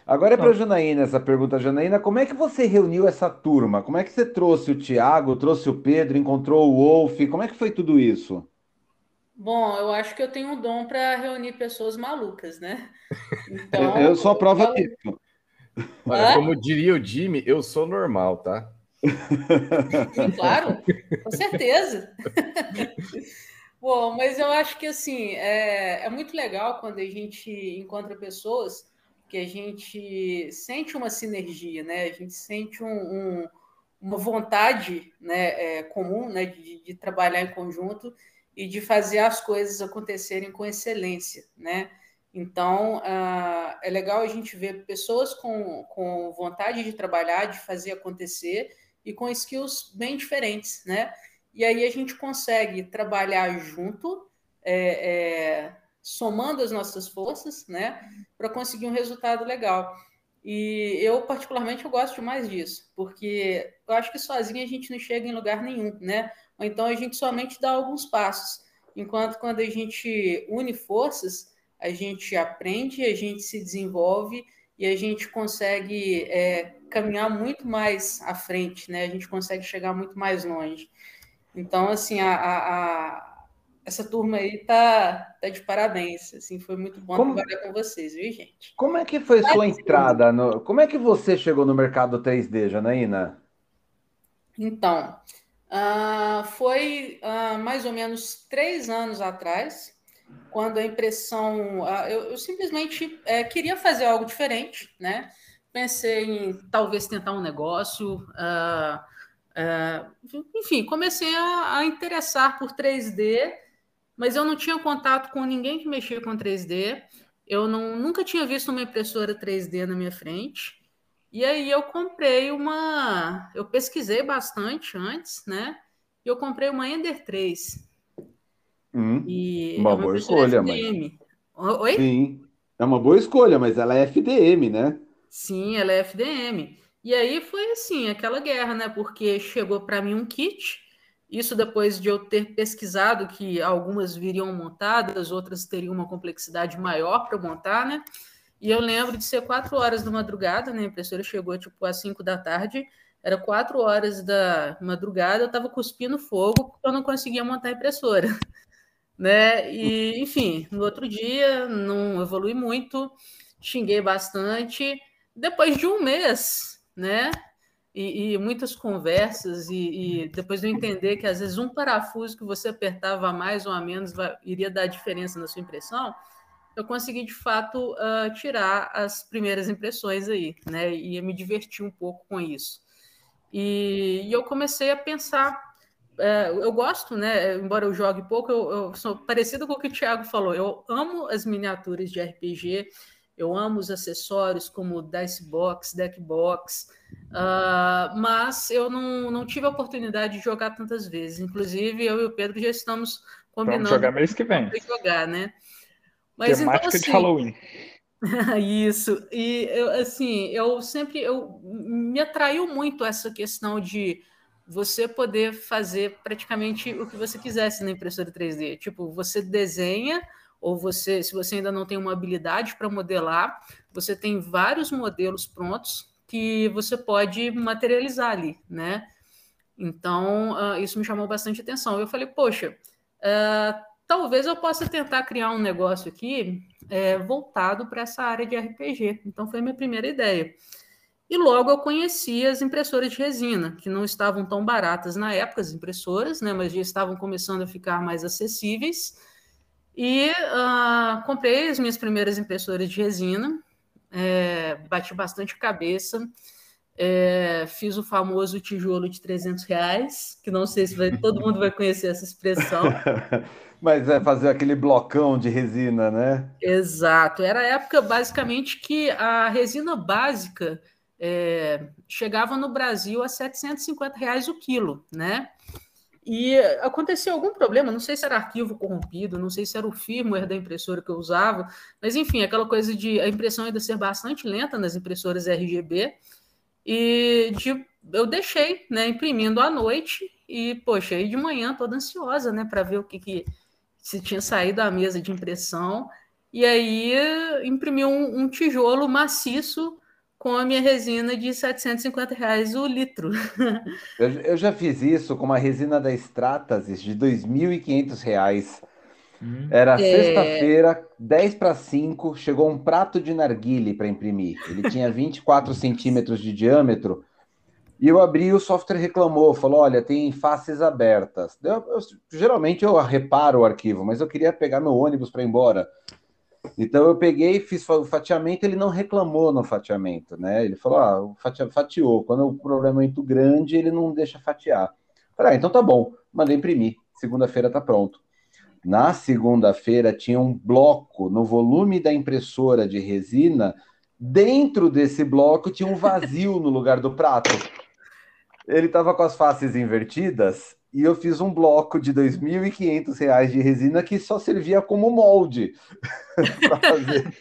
Agora é para a Janaína essa pergunta, Janaína. Como é que você reuniu essa turma? Como é que você trouxe o Tiago, trouxe o Pedro, encontrou o Wolf? Como é que foi tudo isso? Bom, eu acho que eu tenho um dom para reunir pessoas malucas, né? Então, Eu, eu sou a prova disso. Olha, como diria o Jimmy, eu sou normal, tá? Claro, com certeza. Bom, mas eu acho que assim é, é muito legal quando a gente encontra pessoas que a gente sente uma sinergia, né? A gente sente um, um- uma vontade, né, é, comum, né, de, de trabalhar em conjunto e de fazer as coisas acontecerem com excelência, né? Então, ah, é legal a gente ver pessoas com, com vontade de trabalhar, de fazer acontecer e com skills bem diferentes, né? E aí a gente consegue trabalhar junto, é, é, somando as nossas forças, né? Para conseguir um resultado legal. E eu, particularmente, eu gosto demais disso, porque eu acho que sozinho a gente não chega em lugar nenhum, né? Ou então a gente somente dá alguns passos. Enquanto quando a gente une forças, a gente aprende, a gente se desenvolve e a gente consegue é, caminhar muito mais à frente, né? A gente consegue chegar muito mais longe. Então, assim, a, a, a essa turma aí tá, tá de parabéns. Assim, foi muito bom como, trabalhar com vocês, viu, gente? Como é que foi Mas, sua entrada? No, como é que você chegou no mercado 3D, Janaína? Então, uh, foi uh, mais ou menos três anos atrás, quando a impressão. Uh, eu, eu, simplesmente é, queria fazer algo diferente, né? Pensei em talvez tentar um negócio. enfim, comecei a, a interessar por 3D mas eu não tinha contato com ninguém que mexia com 3D. Eu não, nunca tinha visto uma impressora 3D na minha frente. E aí eu comprei uma. Eu pesquisei bastante antes, né? E eu comprei uma Ender 3. Hum, e uma, boa escolha, FDM. mas. Oi? Sim, é uma boa escolha, mas ela é FDM, né? Sim, ela é FDM. E aí foi assim, aquela guerra, né? Porque chegou para mim um kit isso depois de eu ter pesquisado que algumas viriam montadas, outras teriam uma complexidade maior para montar, né? E eu lembro de ser quatro horas da madrugada, né? A impressora chegou tipo às cinco da tarde, era quatro horas da madrugada, eu estava cuspindo fogo porque eu não conseguia montar a impressora, né? E enfim, no outro dia não evolui muito, xinguei bastante. Depois de um mês, né? e, e muitas conversas, e, e, depois de eu entender que às vezes um parafuso que você apertava mais ou a menos vai, iria dar diferença na sua impressão, eu consegui de fato uh, tirar as primeiras impressões aí, né? E me divertir um pouco com isso. E, e eu comecei a pensar. Uh, eu gosto, né? Embora eu jogue pouco, eu, eu sou parecido com o que o Thiago falou. Eu amo as miniaturas de RPG, eu amo os acessórios como Dice Box, Deck Box, uh, mas eu não, não tive a oportunidade de jogar tantas vezes. Inclusive, eu e o Pedro já estamos combinando. Vamos jogar mês que vem. Jogar, né? Mas, Temática então, assim, de Halloween. Isso. E eu, assim, eu sempre eu me atraiu muito essa questão de você poder fazer praticamente o que você quisesse na impressora 3D. Tipo, você desenha ou você, se você ainda não tem uma habilidade para modelar, você tem vários modelos prontos que você pode materializar ali, né? Então, uh, isso me chamou bastante atenção. Eu falei, poxa, uh, talvez eu possa tentar criar um negócio aqui é, voltado para essa área de RPG. Então, foi a minha primeira ideia. E logo eu conheci as impressoras de resina, que não estavam tão baratas na época, as impressoras, né, mas já estavam começando a ficar mais acessíveis. E uh, comprei as minhas primeiras impressoras de resina, é, bati bastante cabeça, é, fiz o famoso tijolo de 300 reais, que não sei se vai, todo mundo vai conhecer essa expressão. Mas é fazer aquele blocão de resina, né? Exato. Era a época, basicamente, que a resina básica é, chegava no Brasil a 750 reais o quilo, né? E aconteceu algum problema, não sei se era arquivo corrompido, não sei se era o firmware da impressora que eu usava, mas enfim, aquela coisa de a impressão ainda ser bastante lenta nas impressoras RGB. E de, eu deixei, né, imprimindo à noite e, poxa, aí de manhã toda ansiosa, né, para ver o que, que se tinha saído da mesa de impressão. E aí imprimi um, um tijolo maciço com a minha resina de 750 reais o litro. eu, eu, já fiz isso com uma resina da Stratasys de 2.500 reais. Hum. Era é... sexta-feira, 10 para 5, chegou um prato de narguile para imprimir. Ele tinha 24 centímetros de diâmetro. E eu abri, o software reclamou, falou: olha, tem faces abertas. Eu, eu, geralmente eu reparo o arquivo, mas eu queria pegar meu ônibus para ir embora. Então eu peguei, fiz o fatiamento, ele não reclamou no fatiamento, né? Ele falou, ah, fatiou. Quando o problema é muito grande, ele não deixa fatiar. Falei, ah, então tá bom, mandei imprimir. Segunda-feira tá pronto. Na segunda-feira tinha um bloco no volume da impressora de resina. Dentro desse bloco tinha um vazio no lugar do prato. Ele estava com as faces invertidas e eu fiz um bloco de R$ 2.500 de resina que só servia como molde para fazer.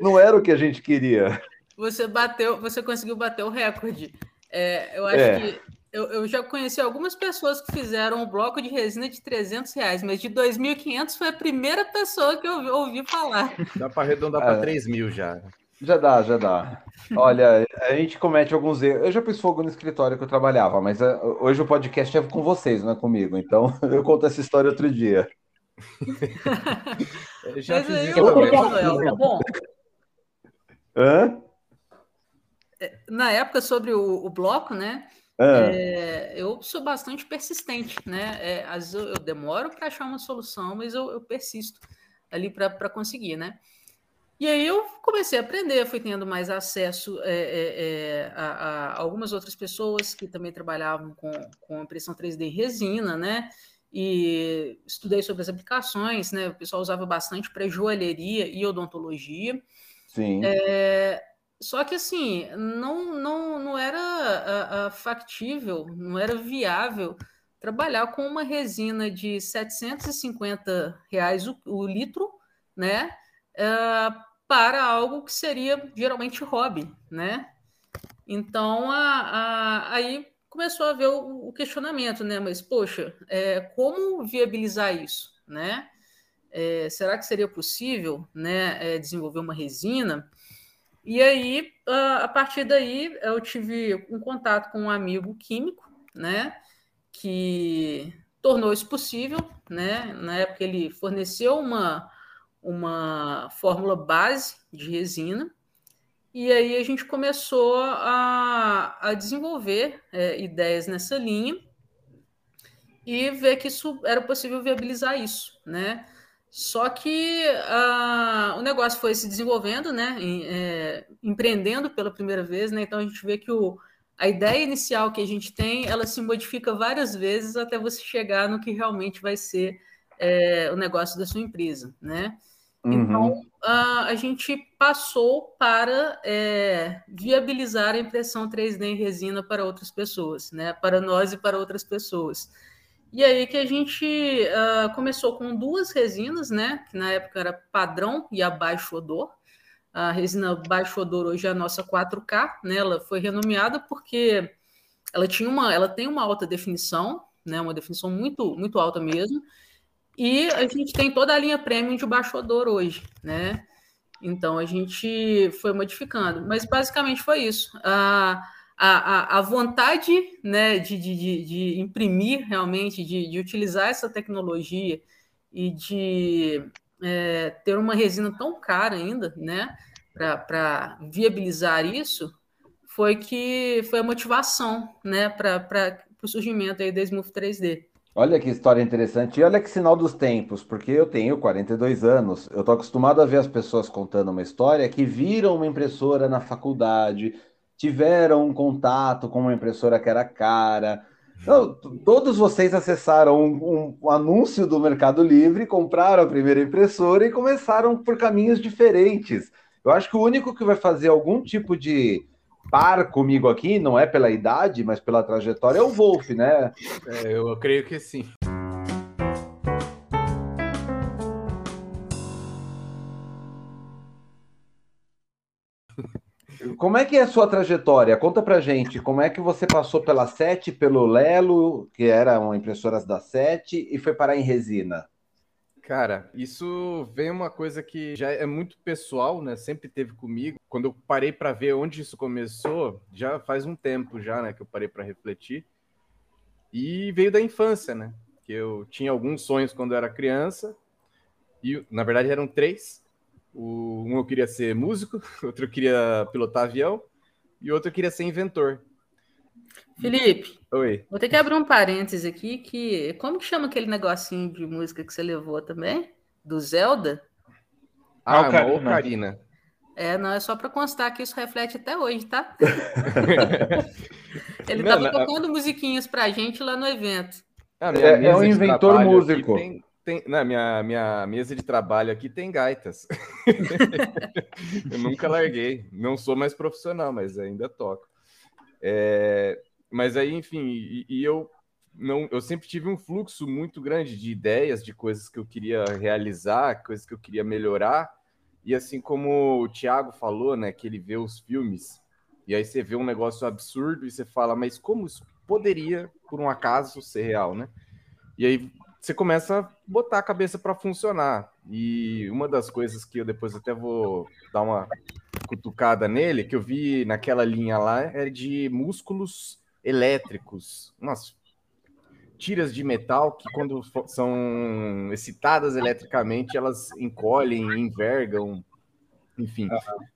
Não era o que a gente queria. você bateu, você conseguiu bater o recorde. É, eu acho É. que eu, eu já conheci algumas pessoas que fizeram um bloco de resina de 300 reais, mas de 2.500 foi a primeira pessoa que eu ouvi, ouvi falar. Dá para arredondar É. para 3 mil já. Já dá, já dá. Olha, a gente comete alguns erros. Eu já pus fogo no escritório que eu trabalhava, mas eh, hoje o podcast é com vocês, não é comigo. Então eu conto essa história outro dia. Eu já mas fiz aí, isso também. Manuel, tá bom, Hã? na época sobre o, o bloco, né? É, eu sou bastante persistente, né? É, às vezes eu, eu demoro para achar uma solução, mas eu, eu persisto ali para conseguir, né? E aí eu comecei a aprender, fui tendo mais acesso é, é, a, a algumas outras pessoas que também trabalhavam com, com impressão 3D em resina, né? E estudei sobre as aplicações, né? O pessoal usava bastante para joalheria e odontologia. Sim. É, só que assim, não, não, não era a, a factível, não era viável trabalhar com uma resina de 750 reais o, o litro, né? ah, para algo que seria geralmente hobby, né? Então a, a- aí começou a ver o, o questionamento, né? Mas poxa, é, como viabilizar isso, né? É, será que seria possível, né, é, desenvolver uma resina? E aí, a a partir daí, eu tive um contato com um amigo químico, né, que tornou isso possível, né? Na época ele forneceu uma, uma fórmula base de resina, e aí a gente começou a, a desenvolver é, ideias nessa linha e ver que isso era possível viabilizar isso, né? Só que ah, o negócio foi se desenvolvendo, né? em- é, empreendendo pela primeira vez, né? Então a gente vê que o, a ideia inicial que a gente tem, ela se modifica várias vezes até você chegar no que realmente vai ser é, o negócio da sua empresa, né? Uhum. Então, ah, a gente passou para é, viabilizar a impressão 3D em resina para outras pessoas, né? Para nós e para outras pessoas. E aí que a gente ah, começou com duas resinas, né? Que na época era padrão e a baixo odor. A resina baixo odor hoje é a nossa 4K, né? Ela foi renomeada porque ela tinha uma, ela tem uma alta definição, né? Uma definição muito, muito alta mesmo. E a gente tem toda a linha premium de baixo odor hoje, né? Então a gente foi modificando, mas basicamente foi isso. A, a, a- vontade né, de, de, de imprimir realmente, de, de utilizar essa tecnologia e de é, ter uma resina tão cara ainda, né? Para viabilizar isso, foi que foi a motivação né, para o surgimento aí da Smooth 3D. Olha que história interessante. E olha que sinal dos tempos, porque eu tenho 42 anos. Eu tô acostumado a ver as pessoas contando uma história que viram uma impressora na faculdade, tiveram um contato com uma impressora que era cara. T- todos vocês acessaram um, um anúncio do Mercado Livre, compraram a primeira impressora e começaram por caminhos diferentes. Eu acho que o único que vai fazer algum tipo de par comigo aqui, não é pela idade, mas pela trajetória, é o Wolf, né? É, eu creio que sim. Como é que é a sua trajetória? Conta pra gente, como é que você passou pela SET, pelo Lelo, que eram impressoras da SET, e foi parar em resina? Cara, isso vem uma coisa que já é muito pessoal, né? Sempre teve comigo. Quando eu parei para ver onde isso começou, já faz um tempo já, né, que eu parei para refletir. E veio da infância, né? Que eu tinha alguns sonhos quando eu era criança. E na verdade eram três. O- Um eu queria ser músico, outro eu queria pilotar avião e outro eu queria ser inventor. Felipe, Oi. Vou ter que abrir um parênteses aqui que como que chama aquele negocinho de música que você levou também? Do Zelda? Ah, uma Ocarina. É, não, é só para constar que isso reflete até hoje, tá? Ele Mano, tava a- tou musiquinhas pra gente lá no evento. Ah, É- é um inventor músico. Tem, tem, na minha, minha mesa de trabalho aqui tem gaitas. eu nunca larguei. Não sou mais profissional, mas ainda toco. É, mas aí, enfim, e, e eu não, eu sempre tive um fluxo muito grande de ideias, de coisas que eu queria realizar, coisas que eu queria melhorar. E assim como o Thiago falou, né, que ele vê os filmes e aí você vê um negócio absurdo e você fala, mas como isso poderia, por um acaso, ser real, né? E aí você começa a botar a cabeça para funcionar. E uma das coisas que eu depois até vou dar uma cutucada nele, que eu vi naquela linha lá, é de músculos elétricos. Umas tiras de metal que, quando são excitadas eletricamente, elas encolhem, envergam, enfim,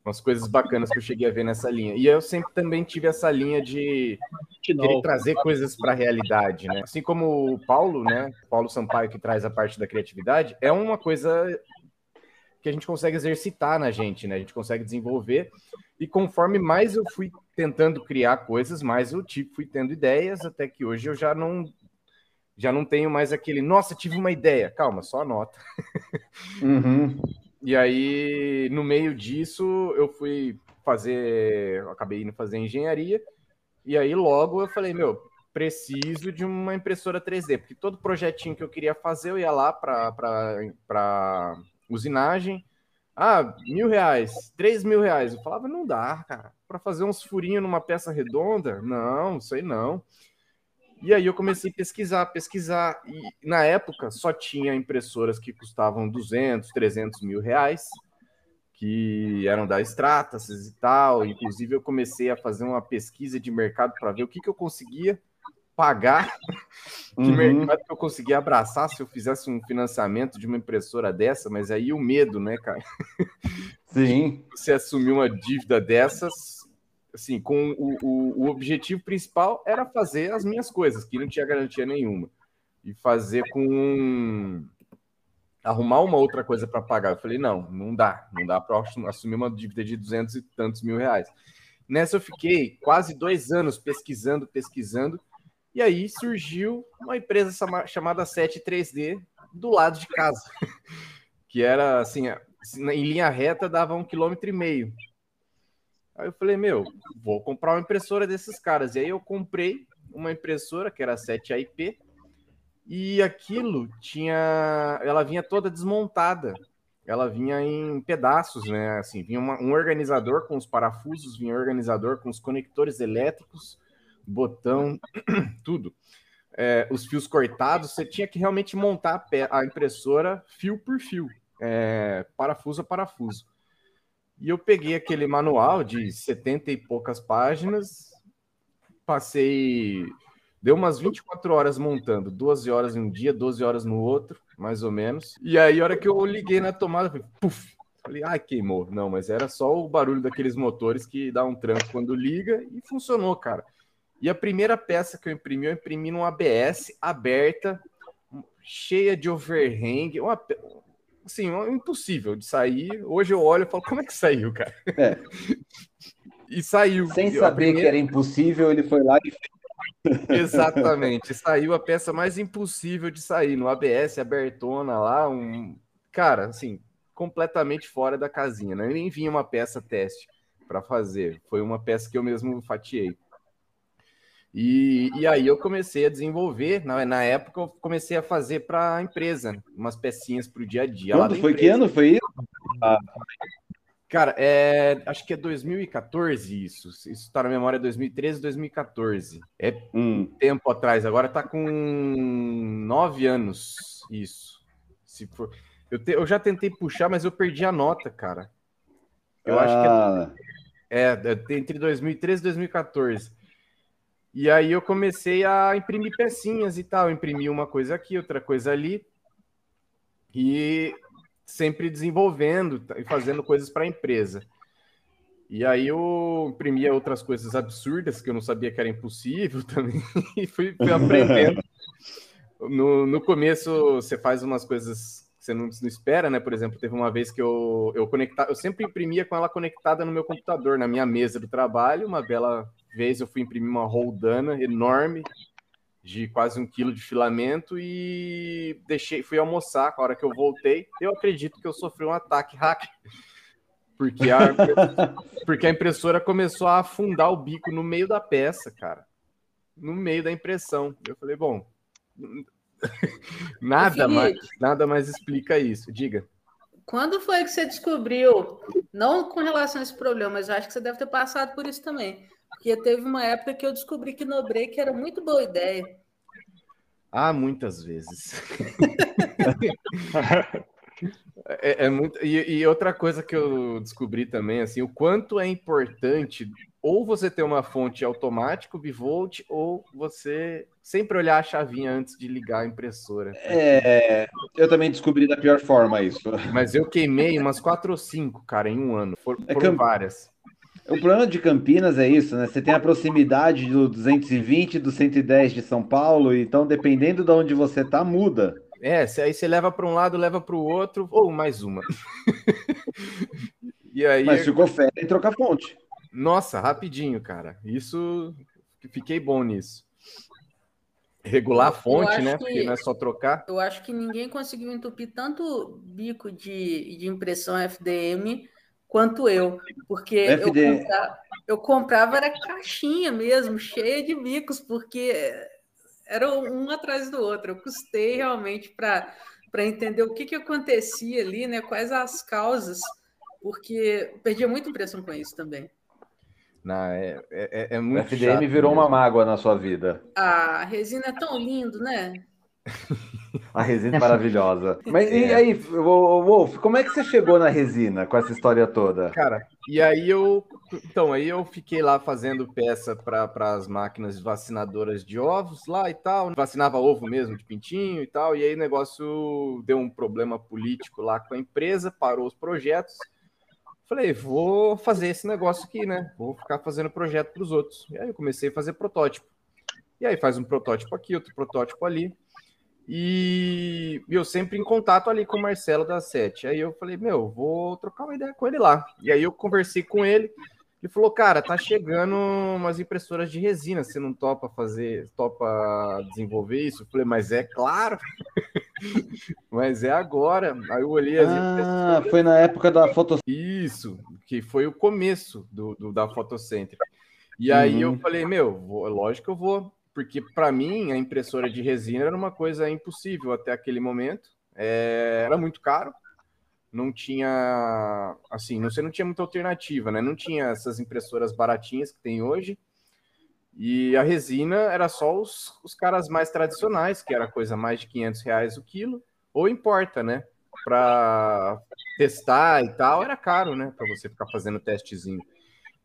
umas coisas bacanas que eu cheguei a ver nessa linha. E eu sempre também tive essa linha de querer trazer coisas para a realidade, né? Assim como o Paulo, né? Paulo Sampaio, que traz a parte da criatividade, é uma coisa que a gente consegue exercitar na gente, né? A gente consegue desenvolver. E conforme mais eu fui tentando criar coisas, mais eu tipo, fui tendo ideias, até que hoje eu já não já não tenho mais aquele, nossa, tive uma ideia. Calma, só anota. Uhum. E aí, no meio disso, eu fui fazer, eu acabei indo fazer engenharia, e aí logo eu falei, meu, preciso de uma impressora 3D, porque todo projetinho que eu queria fazer, eu ia lá para usinagem, ah, mil reais, três mil reais. Eu falava, não dá, cara, para fazer uns furinhos numa peça redonda? Não, isso aí não. E aí eu comecei a pesquisar, pesquisar, e na época só tinha impressoras que custavam 200, 300 mil reais, que eram da Stratasys e tal. Inclusive eu comecei a fazer uma pesquisa de mercado para ver o que, que eu conseguia pagar, que uhum. mercado que eu conseguia abraçar se eu fizesse um financiamento de uma impressora dessa, mas aí o medo, né, cara? Sim. Você assumir uma dívida dessas, assim, com o, o, o, objetivo principal era fazer as minhas coisas, que não tinha garantia nenhuma. E fazer com. arrumar uma outra coisa para pagar. Eu falei, não, não dá, não dá para assumir uma dívida de duzentos e tantos mil reais. Nessa eu fiquei quase dois anos pesquisando, pesquisando, e aí surgiu uma empresa chamada 73D do lado de casa, que era assim, em linha reta dava um quilômetro e meio Aí eu falei, meu, vou comprar uma impressora desses caras. E aí eu comprei uma impressora que era 7IP e aquilo tinha, ela vinha toda desmontada. Ela vinha em pedaços, né? Assim, vinha uma, um organizador com os parafusos, vinha um organizador com os conectores elétricos, botão, tudo. É, os fios cortados, você tinha que realmente montar a, impressora fio por fio, é, parafuso a parafuso. E eu peguei aquele manual de 70 e poucas páginas, passei. Deu umas 24 horas montando, 12 horas em um dia, 12 horas no outro, mais ou menos. E aí, a hora que eu liguei na tomada, falei, puf! Falei, ai, queimou. Não, mas era só o barulho daqueles motores que dá um tranco quando liga e funcionou, cara. E a primeira peça que eu imprimi, eu imprimi num ABS aberta, cheia de overhang, uma, assim, impossível de sair. Hoje eu olho e falo, como é que saiu, cara? É. e saiu. Sem saber primeira... que era impossível, ele foi lá e Exatamente. Saiu a peça mais impossível de sair no ABS, abertona lá, um cara, assim, completamente fora da casinha, né? Nem vinha uma peça teste para fazer. Foi uma peça que eu mesmo fatiei. E, e aí eu comecei a desenvolver, na, na época eu comecei a fazer para a empresa, umas pecinhas para o dia a dia. Quando foi que ano foi isso? Ah. Cara, é, acho que é 2014 isso. Isso está na memória 2013, 2014. É um tempo atrás. Agora está com nove anos isso. Se for, eu, te, eu já tentei puxar, mas eu perdi a nota, cara. Eu ah. acho que é, é, é entre 2013 e 2014. E aí eu comecei a imprimir pecinhas e tal, imprimir uma coisa aqui, outra coisa ali, e sempre desenvolvendo e fazendo coisas para a empresa. E aí eu imprimia outras coisas absurdas que eu não sabia que era impossível também, e fui, fui aprendendo. No, no começo você faz umas coisas que você não, não, espera, né? Por exemplo, teve uma vez que eu, eu conectava, eu sempre imprimia com ela conectada no meu computador, na minha mesa do trabalho, uma bela vez eu fui imprimir uma roldana enorme de quase um quilo de filamento e deixei, fui almoçar. A hora que eu voltei, eu acredito que eu sofri um ataque hacker. Porque a, porque a impressora começou a afundar o bico no meio da peça, cara. No meio da impressão. Eu falei, bom, nada mais, nada mais explica isso. Diga. quando foi que você descobriu, não com relação a esse problema, mas eu acho que você deve ter passado por isso também. Porque teve uma época que eu descobri que no break era muito boa ideia. Ah, muitas vezes. é, é, muito. E, e, outra coisa que eu descobri também, assim, o quanto é importante ou você ter uma fonte automática, bivolt, ou você sempre olhar a chavinha antes de ligar a impressora. É, eu também descobri da pior forma isso. Mas eu queimei umas quatro ou cinco, cara, em um ano. For, é foram várias. O problema de Campinas é isso, né? Você tem a proximidade do 220, do 110 de São Paulo, então dependendo de onde você tá, muda. É, aí você leva para um lado, leva para o outro, ou mais uma. e aí... Mas ficou fera em trocar fonte. Nossa, rapidinho, cara. Isso, fiquei bom nisso. Regular a fonte, né? Que, Porque não é só trocar. Eu acho que ninguém conseguiu entupir tanto bico de, de impressão FDM quanto eu. Porque eu comprava, eu comprava, era caixinha mesmo, cheia de bicos, porque era um atrás do outro. Eu custei realmente para entender o que, que acontecia ali, né? Quais as causas, porque perdia muita impressão com isso também. Não, é, é, é muito o FDM virou mesmo. uma mágoa na sua vida. A resina é tão lindo, né? a resina é maravilhosa. Mas é. e aí, Wolf, como é que você chegou na resina com essa história toda? Cara, e aí eu. Então, aí eu fiquei lá fazendo peça para as máquinas vacinadoras de ovos lá e tal. Vacinava ovo mesmo, de pintinho e tal. E aí o negócio deu um problema político lá com a empresa, parou os projetos. Falei, vou fazer esse negócio aqui, né? Vou ficar fazendo projeto para os outros. E aí eu comecei a fazer protótipo. E aí faz um protótipo aqui, outro protótipo ali. E eu sempre em contato ali com o Marcelo da Sete. Aí eu falei, meu, vou trocar uma ideia com ele lá. E aí eu conversei com ele. Ele falou, cara, tá chegando umas impressoras de resina, você não topa fazer, topa desenvolver isso? Eu falei, mas é claro. Mas é agora. Aí eu olhei as Ah, foi na época da foto. Isso, que foi o começo do, do da Photocenter. E aí uhum. eu falei, meu, vou, lógico que eu vou, porque para mim a impressora de resina era uma coisa impossível até aquele momento. É, era muito caro, não tinha, assim, você não tinha muita alternativa, né? Não tinha essas impressoras baratinhas que tem hoje. E a resina era só os, os caras mais tradicionais, que era coisa mais de 500 reais o quilo, ou importa, né? Para testar e tal, era caro, né? Para você ficar fazendo testezinho.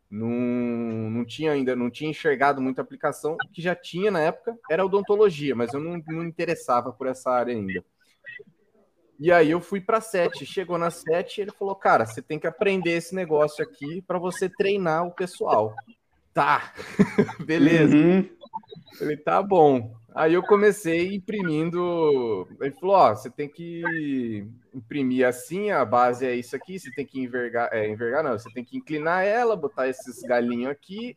Não, não tinha ainda, não tinha enxergado muita aplicação. O que já tinha na época era odontologia, mas eu não, não interessava por essa área ainda. E aí eu fui para sete. Chegou na sete, ele falou: "Cara, você tem que aprender esse negócio aqui para você treinar o pessoal". Tá, beleza. Uhum. Falei, tá bom. Aí eu comecei imprimindo. Ele falou: Ó, você tem que imprimir assim, a base é isso aqui, você tem que envergar, é, envergar não, você tem que inclinar ela, botar esses galinhos aqui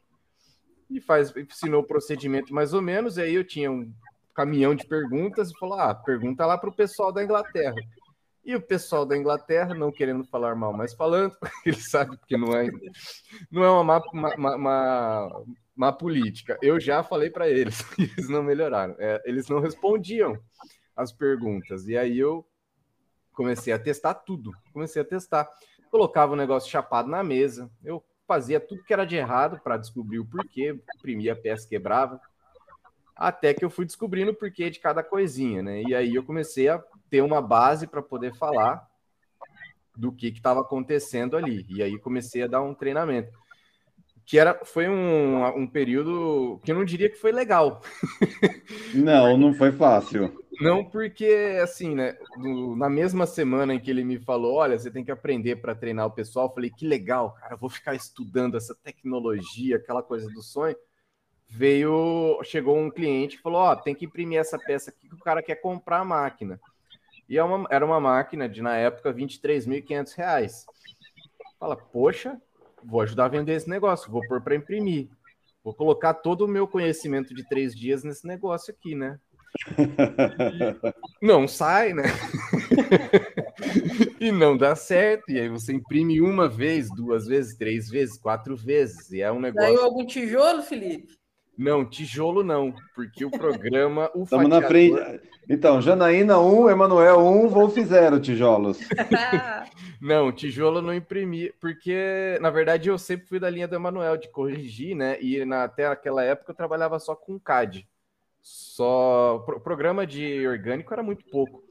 e faz, ensinou o procedimento mais ou menos. E aí eu tinha um caminhão de perguntas e falou: Ah, pergunta lá para o pessoal da Inglaterra. E o pessoal da Inglaterra, não querendo falar mal, mas falando, ele sabe que não é, não é uma uma, uma, uma política. Eu já falei para eles, eles não melhoraram. É, eles não respondiam as perguntas. E aí eu comecei a testar tudo. Comecei a testar. Colocava o negócio chapado na mesa. Eu fazia tudo que era de errado para descobrir o porquê. Imprimia a peça, quebrava. Até que eu fui descobrindo o porquê de cada coisinha, né? E aí eu comecei a ter uma base para poder falar do que estava acontecendo ali. E aí comecei a dar um treinamento. Que era, foi um, um período que eu não diria que foi legal. Não, não foi fácil. Não, porque assim, né? No, na mesma semana em que ele me falou: olha, você tem que aprender para treinar o pessoal, eu falei, que legal, cara, vou ficar estudando essa tecnologia, aquela coisa do sonho. Veio, chegou um cliente que falou: ó, tem que imprimir essa peça aqui que o cara quer comprar a máquina. E é uma, era uma máquina de, na época, 23.500 reais. Fala, poxa, vou ajudar a vender esse negócio, vou pôr para imprimir. Vou colocar todo o meu conhecimento de três dias nesse negócio aqui, né? E não sai, né? e não dá certo. E aí você imprime uma vez, duas vezes, três vezes, quatro vezes. E é um negócio. Saiu algum tijolo, Felipe? Não, tijolo não, porque o programa. O Estamos na frente. Então, Janaína 1, Emanuel 1, Wolf 0 tijolos. não, tijolo não imprimi, porque, na verdade, eu sempre fui da linha do Emanuel, de corrigir, né? E na, até aquela época eu trabalhava só com CAD. Só. O programa de orgânico era muito pouco.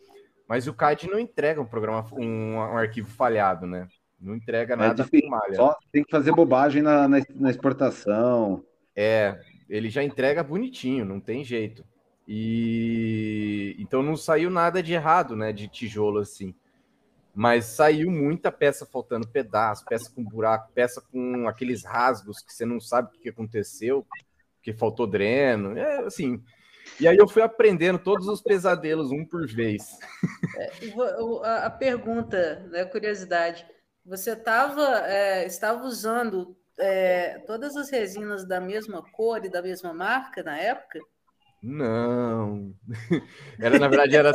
Mas o CAD não entrega um programa, um, um arquivo falhado, né? Não entrega é nada é com malha. Só tem que fazer bobagem na, na, na exportação. É, ele já entrega bonitinho, não tem jeito. E então não saiu nada de errado, né, de tijolo assim. Mas saiu muita peça faltando pedaço, peça com buraco, peça com aqueles rasgos que você não sabe o que aconteceu, que faltou dreno, é assim. E aí eu fui aprendendo todos os pesadelos um por vez. É, a pergunta, né, curiosidade, você tava, é, estava usando é, todas as resinas da mesma cor e da mesma marca na época? Não. Era, na verdade, era,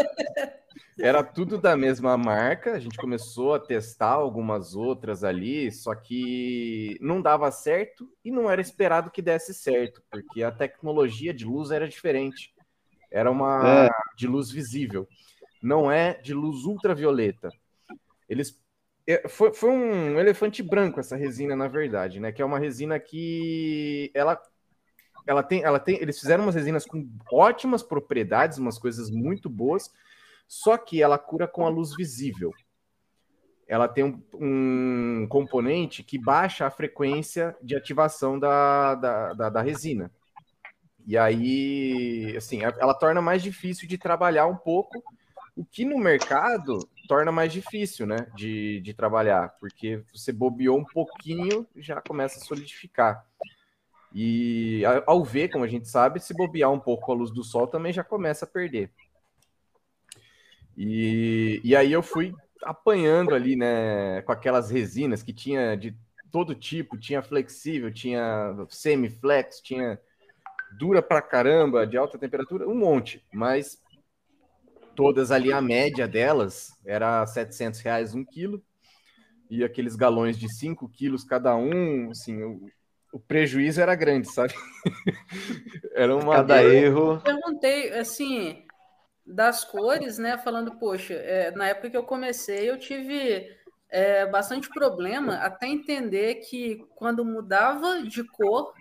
era tudo da mesma marca. A gente começou a testar algumas outras ali, só que não dava certo e não era esperado que desse certo, porque a tecnologia de luz era diferente. Era uma é. de luz visível, não é de luz ultravioleta. Eles foi, foi um elefante branco essa resina, na verdade, né? Que é uma resina que ela, ela tem, ela tem, eles fizeram umas resinas com ótimas propriedades, umas coisas muito boas, só que ela cura com a luz visível. Ela tem um, um componente que baixa a frequência de ativação da, da, da, da resina. E aí, assim, ela torna mais difícil de trabalhar um pouco, o que no mercado torna mais difícil, né, de, de trabalhar, porque você bobeou um pouquinho, já começa a solidificar. E ao ver, como a gente sabe, se bobear um pouco a luz do sol também já começa a perder. E, e aí eu fui apanhando ali, né, com aquelas resinas que tinha de todo tipo, tinha flexível, tinha semi-flex, tinha dura pra caramba, de alta temperatura, um monte, mas todas ali, a média delas era 700 reais um quilo, e aqueles galões de 5 quilos cada um, assim, o, o prejuízo era grande, sabe? era uma... Cada erro... Eu perguntei, assim, das cores, né, falando, poxa, é, na época que eu comecei, eu tive é, bastante problema até entender que quando mudava de cor,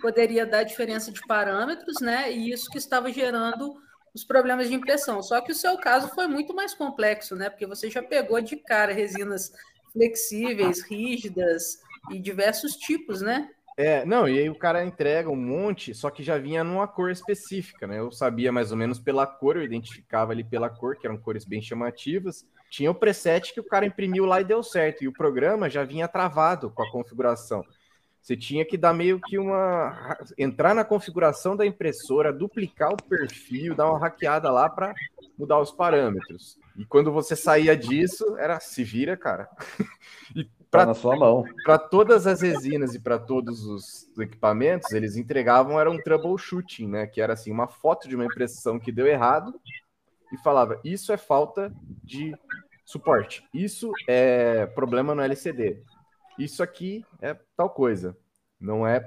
poderia dar diferença de parâmetros, né, e isso que estava gerando os problemas de impressão. Só que o seu caso foi muito mais complexo, né? Porque você já pegou de cara resinas flexíveis, rígidas e diversos tipos, né? É, não, e aí o cara entrega um monte, só que já vinha numa cor específica, né? Eu sabia mais ou menos pela cor, eu identificava ali pela cor, que eram cores bem chamativas. Tinha o preset que o cara imprimiu lá e deu certo, e o programa já vinha travado com a configuração. Você tinha que dar meio que uma. entrar na configuração da impressora, duplicar o perfil, dar uma hackeada lá para mudar os parâmetros. E quando você saía disso, era se vira, cara. e pra, tá na sua mão. Para todas as resinas e para todos os equipamentos, eles entregavam era um troubleshooting, né? Que era assim, uma foto de uma impressão que deu errado e falava: isso é falta de suporte, isso é problema no LCD isso aqui é tal coisa. Não é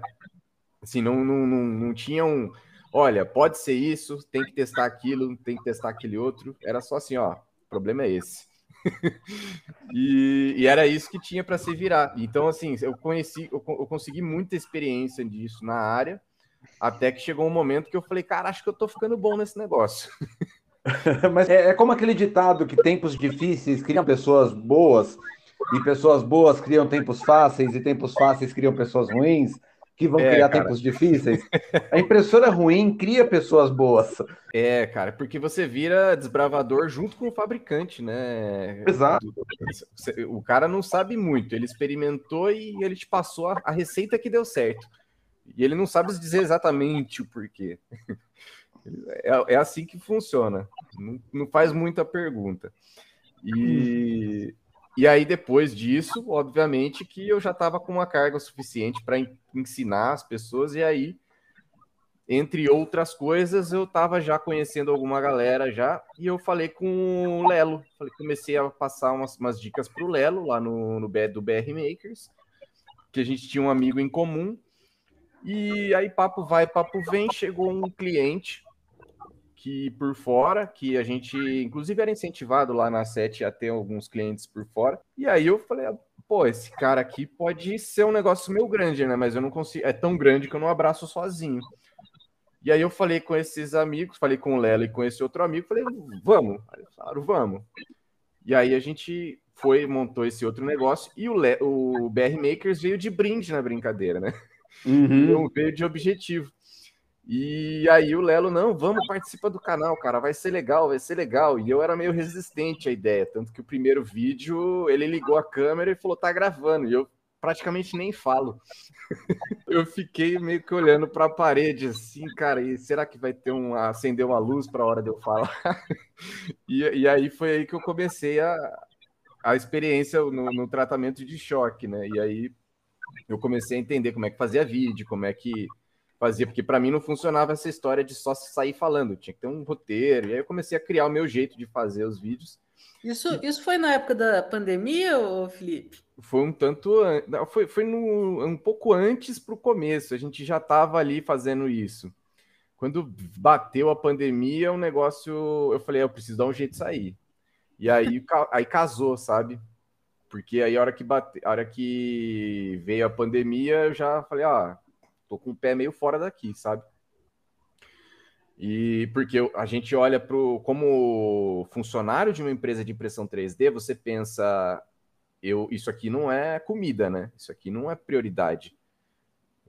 assim, não, não, não, não tinha um. Olha, pode ser isso, tem que testar aquilo, tem que testar aquele outro. Era só assim, ó, o problema é esse. e, e, era isso que tinha para se virar. Então, assim, eu conheci, eu, eu, consegui muita experiência disso na área, até que chegou um momento que eu falei, cara, acho que eu tô ficando bom nesse negócio. Mas é, é como aquele ditado que tempos difíceis criam pessoas boas. E pessoas boas criam tempos fáceis, e tempos fáceis criam pessoas ruins, que vão é, criar cara. tempos difíceis. A impressora ruim cria pessoas boas. É, cara, porque você vira desbravador junto com o fabricante, né? Exato. O cara não sabe muito, ele experimentou e ele te passou a, receita que deu certo. E ele não sabe dizer exatamente o porquê. É, é assim que funciona. Não, não faz muita pergunta. E. Hum. E aí, depois disso, obviamente, que eu já estava com uma carga suficiente para ensinar as pessoas, e aí, entre outras coisas, eu estava já conhecendo alguma galera já, e eu falei com o Lelo. Comecei a passar umas, umas dicas para o Lelo lá no, no do BR Makers, que a gente tinha um amigo em comum. E aí, papo vai, papo vem, chegou um cliente que por fora, que a gente, inclusive, era incentivado lá na SET a ter alguns clientes por fora. E aí eu falei, pô, esse cara aqui pode ser um negócio meio grande, né? Mas eu não consigo, é tão grande que eu não abraço sozinho. E aí eu falei com esses amigos, falei com o Lelo e com esse outro amigo, falei, vamos. Eles falaram, vamos. E aí a gente foi, montou esse outro negócio e o, Le o BR Makers veio de brinde na brincadeira, né? Uhum. Então, veio de objetivo. E aí o Lelo, não, vamos participar do canal, cara, vai ser legal, vai ser legal. E eu era meio resistente à ideia, tanto que o primeiro vídeo ele ligou a câmera e falou, tá gravando. E eu praticamente nem falo. eu fiquei meio que olhando para a parede assim, cara, e será que vai ter um acender uma luz para a hora de eu falar? e, e aí foi aí que eu comecei a, a experiência no, no tratamento de choque, né? E aí eu comecei a entender como é que fazia vídeo, como é que fazia, porque para mim não funcionava essa história de só sair falando, tinha que ter um roteiro. E aí eu comecei a criar o meu jeito de fazer os vídeos. Isso, isso foi na época da pandemia, ou Felipe? Foi um tanto. Foi, foi no, um pouco antes para o começo, a gente já estava ali fazendo isso. Quando bateu a pandemia, o negócio. Eu falei, eu preciso dar um jeito de sair. E aí, aí casou, sabe? Porque aí a hora que bate, a hora que veio a pandemia, eu já falei, ah, tô com o pé meio fora daqui, sabe? E porque a gente olha para como funcionário de uma empresa de impressão 3D, você pensa, eu, isso aqui não é comida, né? Isso aqui não é prioridade.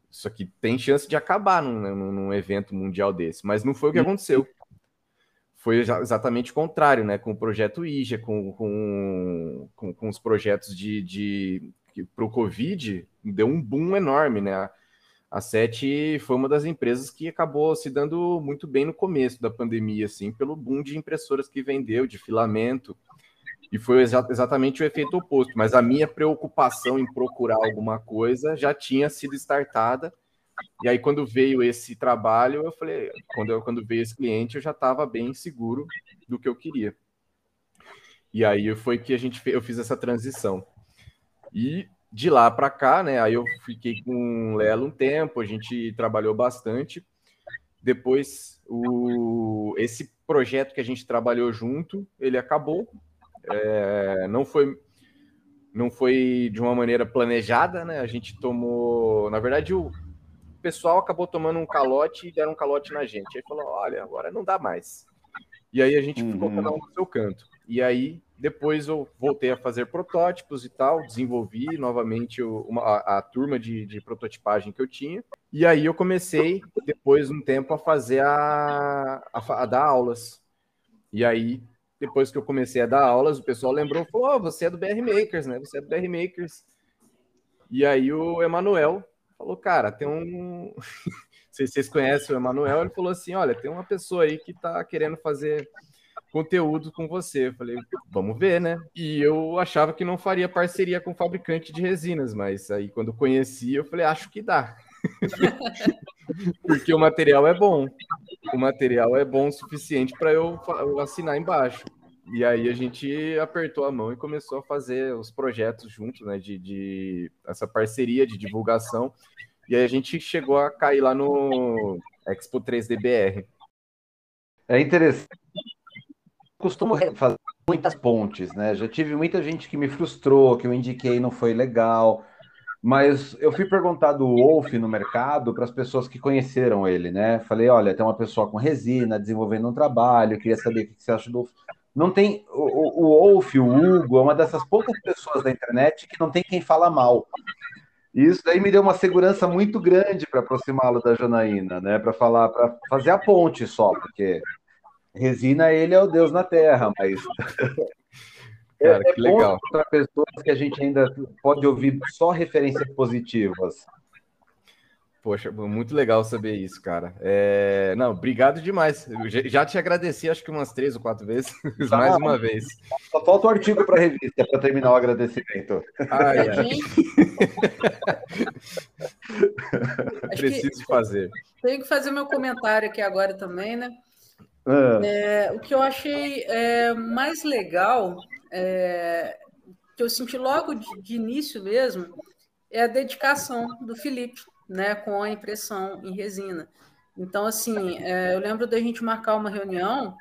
Isso aqui tem chance de acabar num, num, num evento mundial desse, mas não foi o que aconteceu. Foi exatamente o contrário, né? Com o projeto IJA, com, com, com, com os projetos de, de para o Covid, deu um boom enorme, né? A SET foi uma das empresas que acabou se dando muito bem no começo da pandemia, assim, pelo boom de impressoras que vendeu, de filamento, e foi exa exatamente o efeito oposto. Mas a minha preocupação em procurar alguma coisa já tinha sido startada, e aí quando veio esse trabalho, eu falei, quando, eu, quando veio esse cliente, eu já estava bem seguro do que eu queria. E aí foi que a gente eu fiz essa transição. E de lá para cá, né? Aí eu fiquei com o Lelo um tempo, a gente trabalhou bastante. Depois, o, esse projeto que a gente trabalhou junto, ele acabou. É, não foi não foi de uma maneira planejada, né? A gente tomou, na verdade, o pessoal acabou tomando um calote e deram um calote na gente. Aí falou: olha, agora não dá mais. E aí a gente uhum. ficou cada um no seu canto. E aí depois eu voltei a fazer protótipos e tal, desenvolvi novamente uma, a, a, turma de, de, prototipagem que eu tinha. E aí eu comecei, depois de um tempo, a fazer a, a, a, dar aulas. E aí, depois que eu comecei a dar aulas, o pessoal lembrou, falou, oh, você é do BR Makers, né? Você é do BR Makers. E aí o Emanuel falou, cara, tem um... se vocês conhecem o Emanuel, ele falou assim, olha, tem uma pessoa aí que tá querendo fazer conteúdo com você. Eu falei, vamos ver, né? E eu achava que não faria parceria com fabricante de resinas, mas aí quando conheci, eu falei, acho que dá. Porque o material é bom. O material é bom o suficiente para eu, assinar embaixo. E aí a gente apertou a mão e começou a fazer os projetos juntos, né? De, de essa parceria de divulgação. E aí a gente chegou a cair lá no Expo 3DBR. É interessante costumo fazer muitas pontes, né? Já tive muita gente que me frustrou, que eu indiquei não foi legal, mas eu fui perguntar do Wolf no mercado para as pessoas que conheceram ele, né? Falei, olha, tem uma pessoa com resina desenvolvendo um trabalho, queria saber o que você acha do Wolf. Não tem o, o Wolf, o Hugo, é uma dessas poucas pessoas da internet que não tem quem fala mal. E isso daí me deu uma segurança muito grande para aproximá-lo da Janaína, né? Para falar, para fazer a ponte só, porque Resina, ele é o Deus na Terra, mas. Cara, é, que legal. Para pessoas que a gente ainda pode ouvir só referências positivas. Poxa, muito legal saber isso, cara. É... Não, obrigado demais. Eu já te agradeci, acho que umas três ou quatro vezes, tá, mais uma vez. Só falta o artigo para a revista para terminar o agradecimento. Ai, ai. Preciso fazer. Tenho que fazer meu comentário aqui agora também, né? É. É, o que eu achei é, mais legal, é, que eu senti logo de, de, início mesmo, é a dedicação do Felipe. né, com a impressão em resina. Então, assim, é, eu lembro da gente marcar uma reunião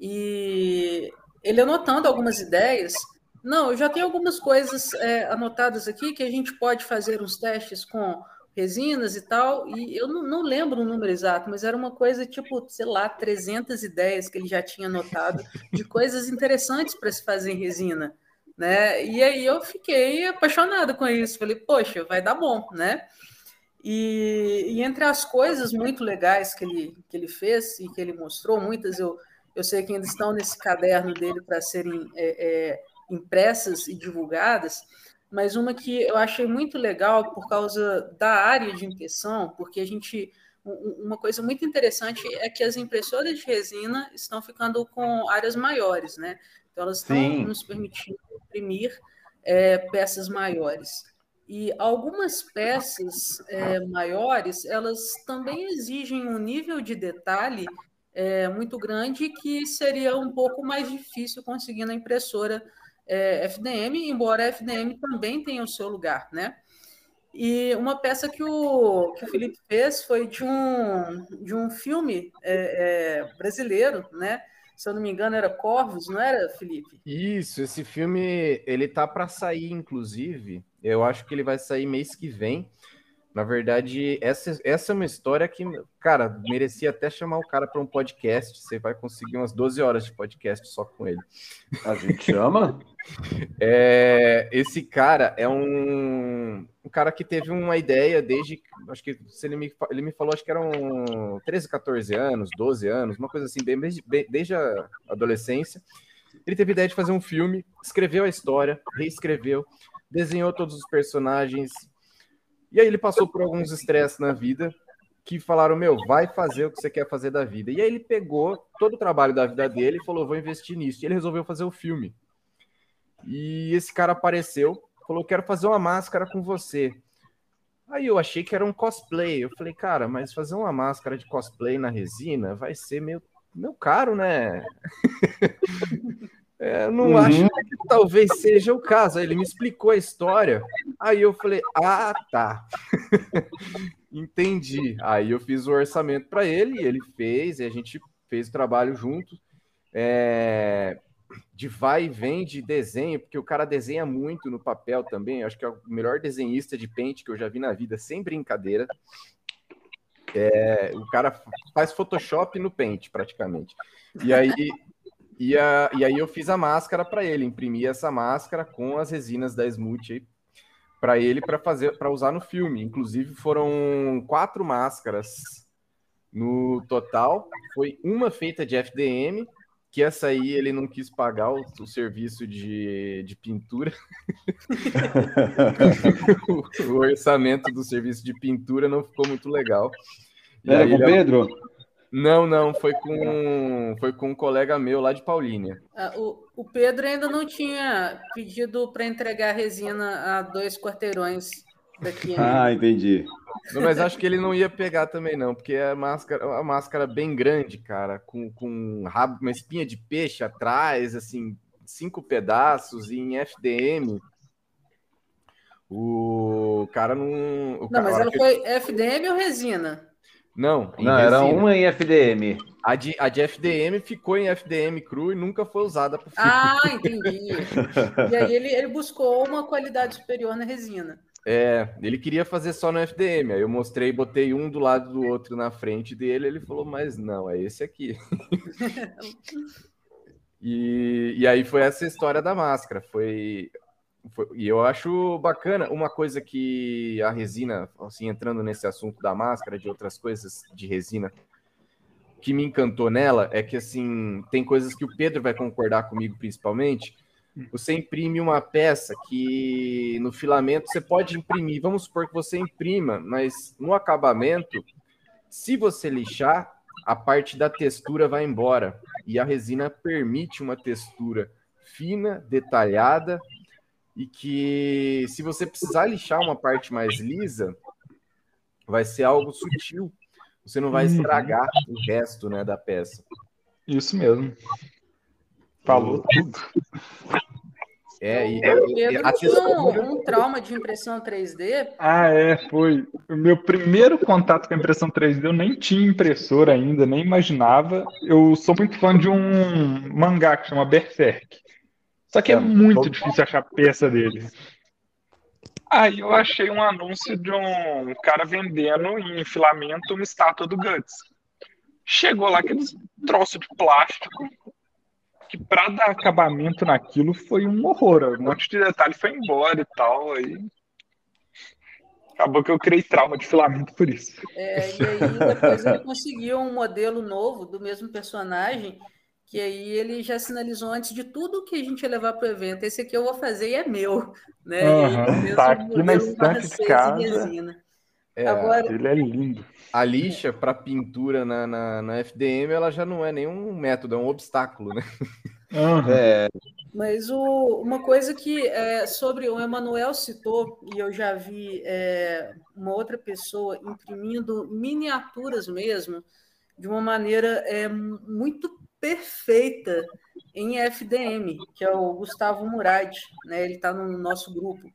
e ele anotando algumas ideias. Não, eu já tenho algumas coisas é, anotadas aqui que a gente pode fazer uns testes com resinas e tal, e eu não, não, lembro o número exato, mas era uma coisa tipo, sei lá, 300 ideias que ele já tinha anotado de coisas interessantes para se fazer em resina, né? E aí eu fiquei apaixonada com isso, falei, poxa, vai dar bom, né? E, e, entre as coisas muito legais que ele, que ele fez e que ele mostrou, muitas eu, eu sei que ainda estão nesse caderno dele para serem é, é, impressas e divulgadas, mas uma que eu achei muito legal por causa da área de impressão, porque a gente. Uma coisa muito interessante é que as impressoras de resina estão ficando com áreas maiores, né? Então, elas estão Sim. nos permitindo imprimir é, peças maiores. E algumas peças é, maiores, elas também exigem um nível de detalhe é, muito grande que seria um pouco mais difícil conseguir na impressora é, FDM, embora a FDM também tenha o seu lugar, né? E uma peça que o, que o Felipe fez foi de um, de um filme é, é, brasileiro, né? Se eu não me engano, era Corvos, não era, Felipe? Isso, esse filme ele tá para sair, inclusive. Eu acho que ele vai sair mês que vem. Na verdade, essa, essa é uma história que, cara, merecia até chamar o cara para um podcast. Você vai conseguir umas 12 horas de podcast só com ele. A gente chama? é, esse cara é um, um, cara que teve uma ideia desde. Acho que se ele, me, ele me falou, acho que eram 13, 14 anos, 12 anos, uma coisa assim, bem, bem, desde a adolescência. Ele teve a ideia de fazer um filme, escreveu a história, reescreveu, desenhou todos os personagens, e aí ele passou por alguns estresses na vida que falaram: Meu, vai fazer o que você quer fazer da vida. E aí ele pegou todo o trabalho da vida dele e falou: Vou investir nisso. E ele resolveu fazer o filme. E esse cara apareceu, falou: Quero fazer uma máscara com você. Aí eu achei que era um cosplay. Eu falei, cara, mas fazer uma máscara de cosplay na resina vai ser meio, meio caro, né? É, não uhum. acho que talvez seja o caso. Aí ele me explicou a história. Aí eu falei: Ah, tá. Entendi. Aí eu fiz o orçamento para ele, ele fez, e a gente fez o trabalho junto. É, de vai e vem de desenho, porque o cara desenha muito no papel também. Eu acho que é o melhor desenhista de pente que eu já vi na vida, sem brincadeira. É, o cara faz Photoshop no pente, praticamente. E aí e, a, e aí eu fiz a máscara para ele, imprimi essa máscara com as resinas da Smooth para ele para fazer para usar no filme. Inclusive foram quatro máscaras no total. Foi uma feita de FDM, que essa aí ele não quis pagar o, o serviço de, de pintura. o, o, orçamento do serviço de pintura não ficou muito legal. E com o Pedro? Não, não, foi com, foi com um colega meu lá de Paulínia. Ah, o, o Pedro ainda não tinha pedido para entregar a resina a dois quarteirões daqui. Ah, entendi. Não, mas acho que ele não ia pegar também, não, porque é a máscara, a máscara bem grande, cara, com, com rabo, uma espinha de peixe atrás, assim, cinco pedaços e em FDM. O cara não. O não, cara, mas ela foi FDM ou resina? Não, não era uma em FDM. A de, a de FDM ficou em FDM cru e nunca foi usada para Ah, entendi. e aí ele, ele buscou uma qualidade superior na resina. É, ele queria fazer só no FDM. Aí eu mostrei, botei um do lado do outro na frente dele. Ele falou, mas não, é esse aqui. e, e aí foi essa história da máscara. Foi e eu acho bacana uma coisa que a resina, assim, entrando nesse assunto da máscara, de outras coisas de resina, que me encantou nela é que, assim, tem coisas que o Pedro vai concordar comigo principalmente. Você imprime uma peça que no filamento você pode imprimir, vamos supor que você imprima, mas no acabamento, se você lixar, a parte da textura vai embora. E a resina permite uma textura fina, detalhada e que se você precisar lixar uma parte mais lisa, vai ser algo sutil. Você não vai uhum. estragar o resto né, da peça. Isso mesmo. Falou tudo. É, e, e Pedro a textura- um, um trauma de impressão 3D. Ah, é, foi. O meu primeiro contato com a impressão 3D, eu nem tinha impressora ainda, nem imaginava. Eu sou muito fã de um mangá que chama Berserk. Só que é É, muito todo- difícil achar peça dele. Aí eu achei um anúncio de um cara vendendo em filamento uma estátua do Guts. Chegou lá aqueles troços de plástico, que pra dar acabamento naquilo foi um horror. Um monte de detalhe foi embora e tal. Aí acabou que eu criei trauma de filamento por isso. É, e aí depois ele conseguiu um modelo novo do mesmo personagem, que aí ele já sinalizou antes de tudo que a gente ia levar para o evento. Esse aqui eu vou fazer e é meu. Né? E fez tá aqui na estante de casa. é, Agora, Ele é lindo. a lixa para pintura na, na, na FDM ela já não é nenhum método, é um obstáculo, né? Aham. É, Mas o- uma coisa que é, sobre o Emanuel citou, e eu já vi é, uma outra pessoa imprimindo miniaturas mesmo, de uma maneira é, muito perfeita em FDM, que é o Gustavo Murad, né? ele está no nosso grupo.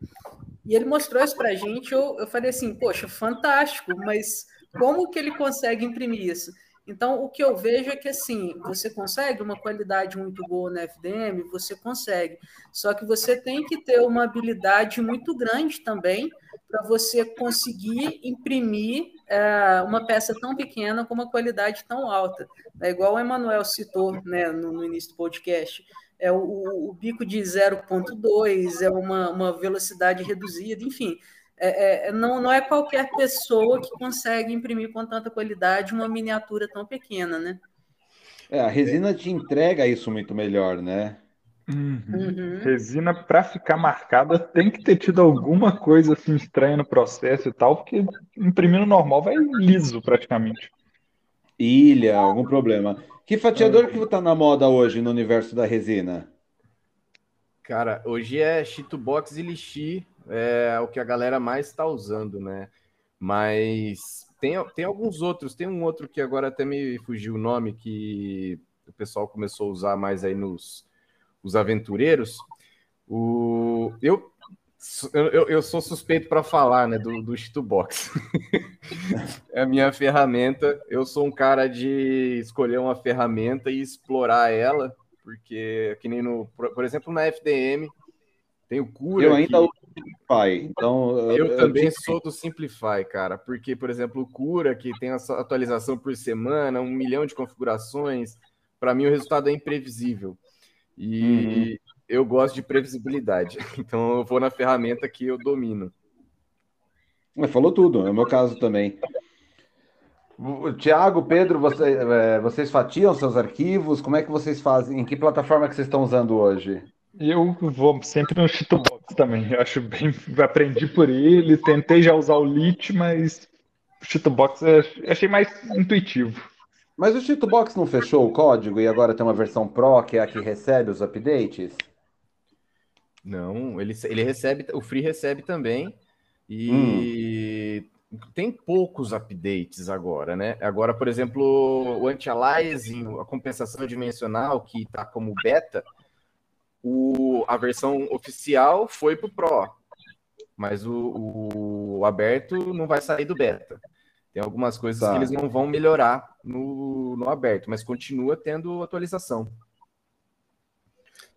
E ele mostrou isso para a gente, eu, eu falei assim, poxa, fantástico, mas como que ele consegue imprimir isso? Então, o que eu vejo é que, assim, você consegue uma qualidade muito boa na FDM, você consegue. Só que você tem que ter uma habilidade muito grande também para você conseguir imprimir é, uma peça tão pequena com uma qualidade tão alta. É igual o Emanuel citou né, no, no início do podcast. É o, o- bico de 0.2, é uma, uma velocidade reduzida, enfim. É, é, não, não é qualquer pessoa que consegue imprimir com tanta qualidade uma miniatura tão pequena, né? é, a resina te entrega isso muito melhor, né? Uhum. Uhum. Resina, pra ficar marcada, tem que ter tido alguma coisa assim estranha no processo e tal, porque imprimindo normal vai liso praticamente. Ilha, algum problema. Que fatiador que tá na moda hoje no universo da resina? Cara, hoje é Chitobox e Lixi, é o que a galera mais está usando, né? Mas tem, tem alguns outros, tem um outro que agora até me fugiu o nome, que o pessoal começou a usar mais aí nos os aventureiros. O, eu, eu, eu sou suspeito para falar, né, do, do Chitobox. é a minha ferramenta. Eu sou um cara de escolher uma ferramenta e explorar ela, porque, que nem no, por, exemplo, na FDM, tem o Cura. Eu ainda que- Simplify, então eu também sou do Simplify, cara, porque, por exemplo, o Cura, que tem essa atualização por semana, um milhão de configurações, para mim o resultado é imprevisível. E eu gosto de previsibilidade, então eu vou na ferramenta que eu domino. Mas falou tudo, é o meu caso também. Tiago, Pedro, você- é, vocês fatiam seus arquivos? Como é que vocês fazem? Em que plataforma que vocês estão usando hoje? Eu vou sempre no Cheetobox também. Eu acho bem. Aprendi por ele, tentei já usar o Lit, mas o Cheetobox eu achei mais intuitivo. Mas o Cheatobox não fechou o código e agora tem uma versão Pro, que é a que recebe os updates? Não, ele, ele recebe, o Free recebe também. E tem poucos updates agora, né? Agora, por exemplo, o anti-aliasing, a compensação dimensional, que está como beta, o, a versão oficial foi para o Pro, mas o, o aberto não vai sair do beta. Tem algumas coisas Tá. que eles não vão melhorar no, no aberto, mas continua tendo atualização.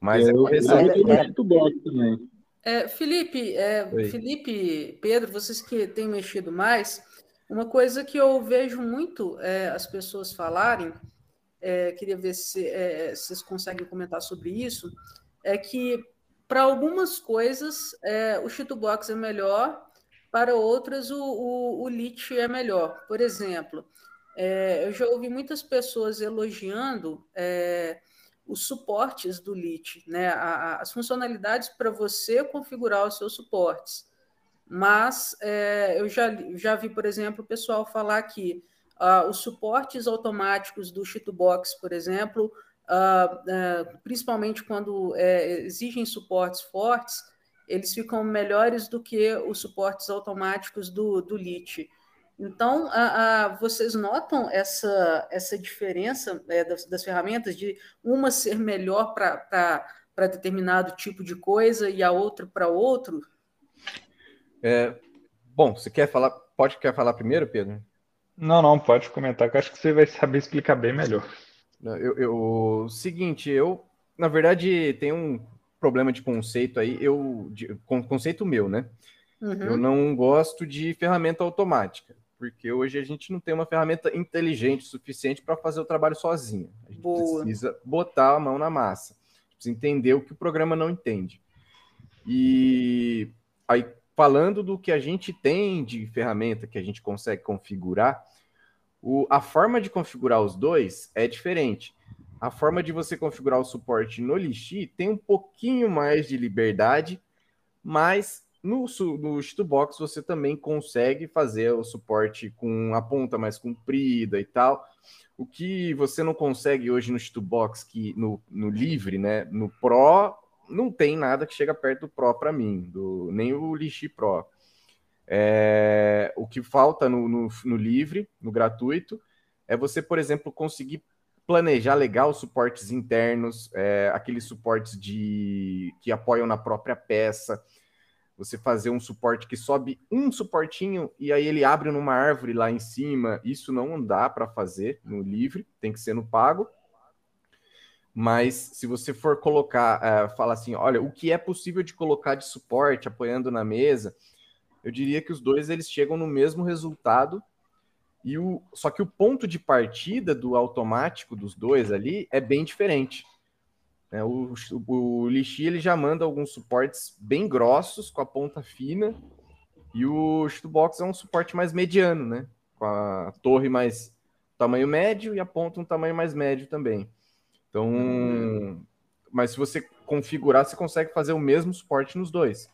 Mas é eu, correção. eu, é- eu, Cheetobox também. É, Felipe, é. Felipe, Pedro, vocês que têm mexido mais, uma coisa que eu vejo muito é, as pessoas falarem, é, queria ver se é, vocês conseguem comentar sobre isso, é que para algumas coisas é, o Cheetobox é melhor, para outras o, o, o Lit é melhor. Por exemplo, é, eu já ouvi muitas pessoas elogiando é, os suportes do Lit, né? A- a- as funcionalidades para você configurar os seus suportes. Mas é, eu já, já vi, por exemplo, o pessoal falar que ah, os suportes automáticos do Cheetobox, por exemplo, ah, ah, principalmente quando é, exigem suportes fortes, eles ficam melhores do que os suportes automáticos do, do Lit. Então, a- a- vocês notam essa, essa diferença é, das, das ferramentas de uma ser melhor para para determinado tipo de coisa e a outra para outro? É, bom, você quer falar? Pode quer falar primeiro, Pedro? Não, não, pode comentar, que eu acho que você vai saber explicar bem melhor. Eu, eu, seguinte, eu, na verdade, tem um problema de conceito aí, eu, de, conceito meu, né? Uhum. Eu não gosto de ferramenta automática, porque hoje a gente não tem uma ferramenta inteligente suficiente para fazer o trabalho sozinho. A gente Boa. precisa botar a mão na massa, precisa entender o que o programa não entende. E aí, falando do que a gente tem de ferramenta que a gente consegue configurar, o, a forma de configurar os dois é diferente. A forma de você configurar o suporte no Lixi tem um pouquinho mais de liberdade, mas no, no Shitbox você também consegue fazer o suporte com a ponta mais comprida e tal. O que você não consegue hoje no Shitbox, que no, no livre, né? No Pro, não tem nada que chega perto do Pro para mim, do, nem o Lixi Pro. É, o que falta no, no, no, livre, no gratuito, é você, por exemplo, conseguir planejar legal os suportes internos, é, aqueles suportes de que apoiam na própria peça. Você fazer um suporte que sobe um suportinho e aí ele abre numa árvore lá em cima. Isso não dá para fazer no livre, tem que ser no pago. Mas se você for colocar, uh, fala assim, olha, o que é possível de colocar de suporte apoiando na mesa, eu diria que os dois eles chegam no mesmo resultado. E o, só que o ponto de partida do automático dos dois ali é bem diferente. É, o, o, Lixi ele já manda alguns suportes bem grossos com a ponta fina e o Shutbox é um suporte mais mediano, né? Com a torre mais tamanho médio e a ponta um tamanho mais médio também. Então, uhum. mas se você configurar, você consegue fazer o mesmo suporte nos dois.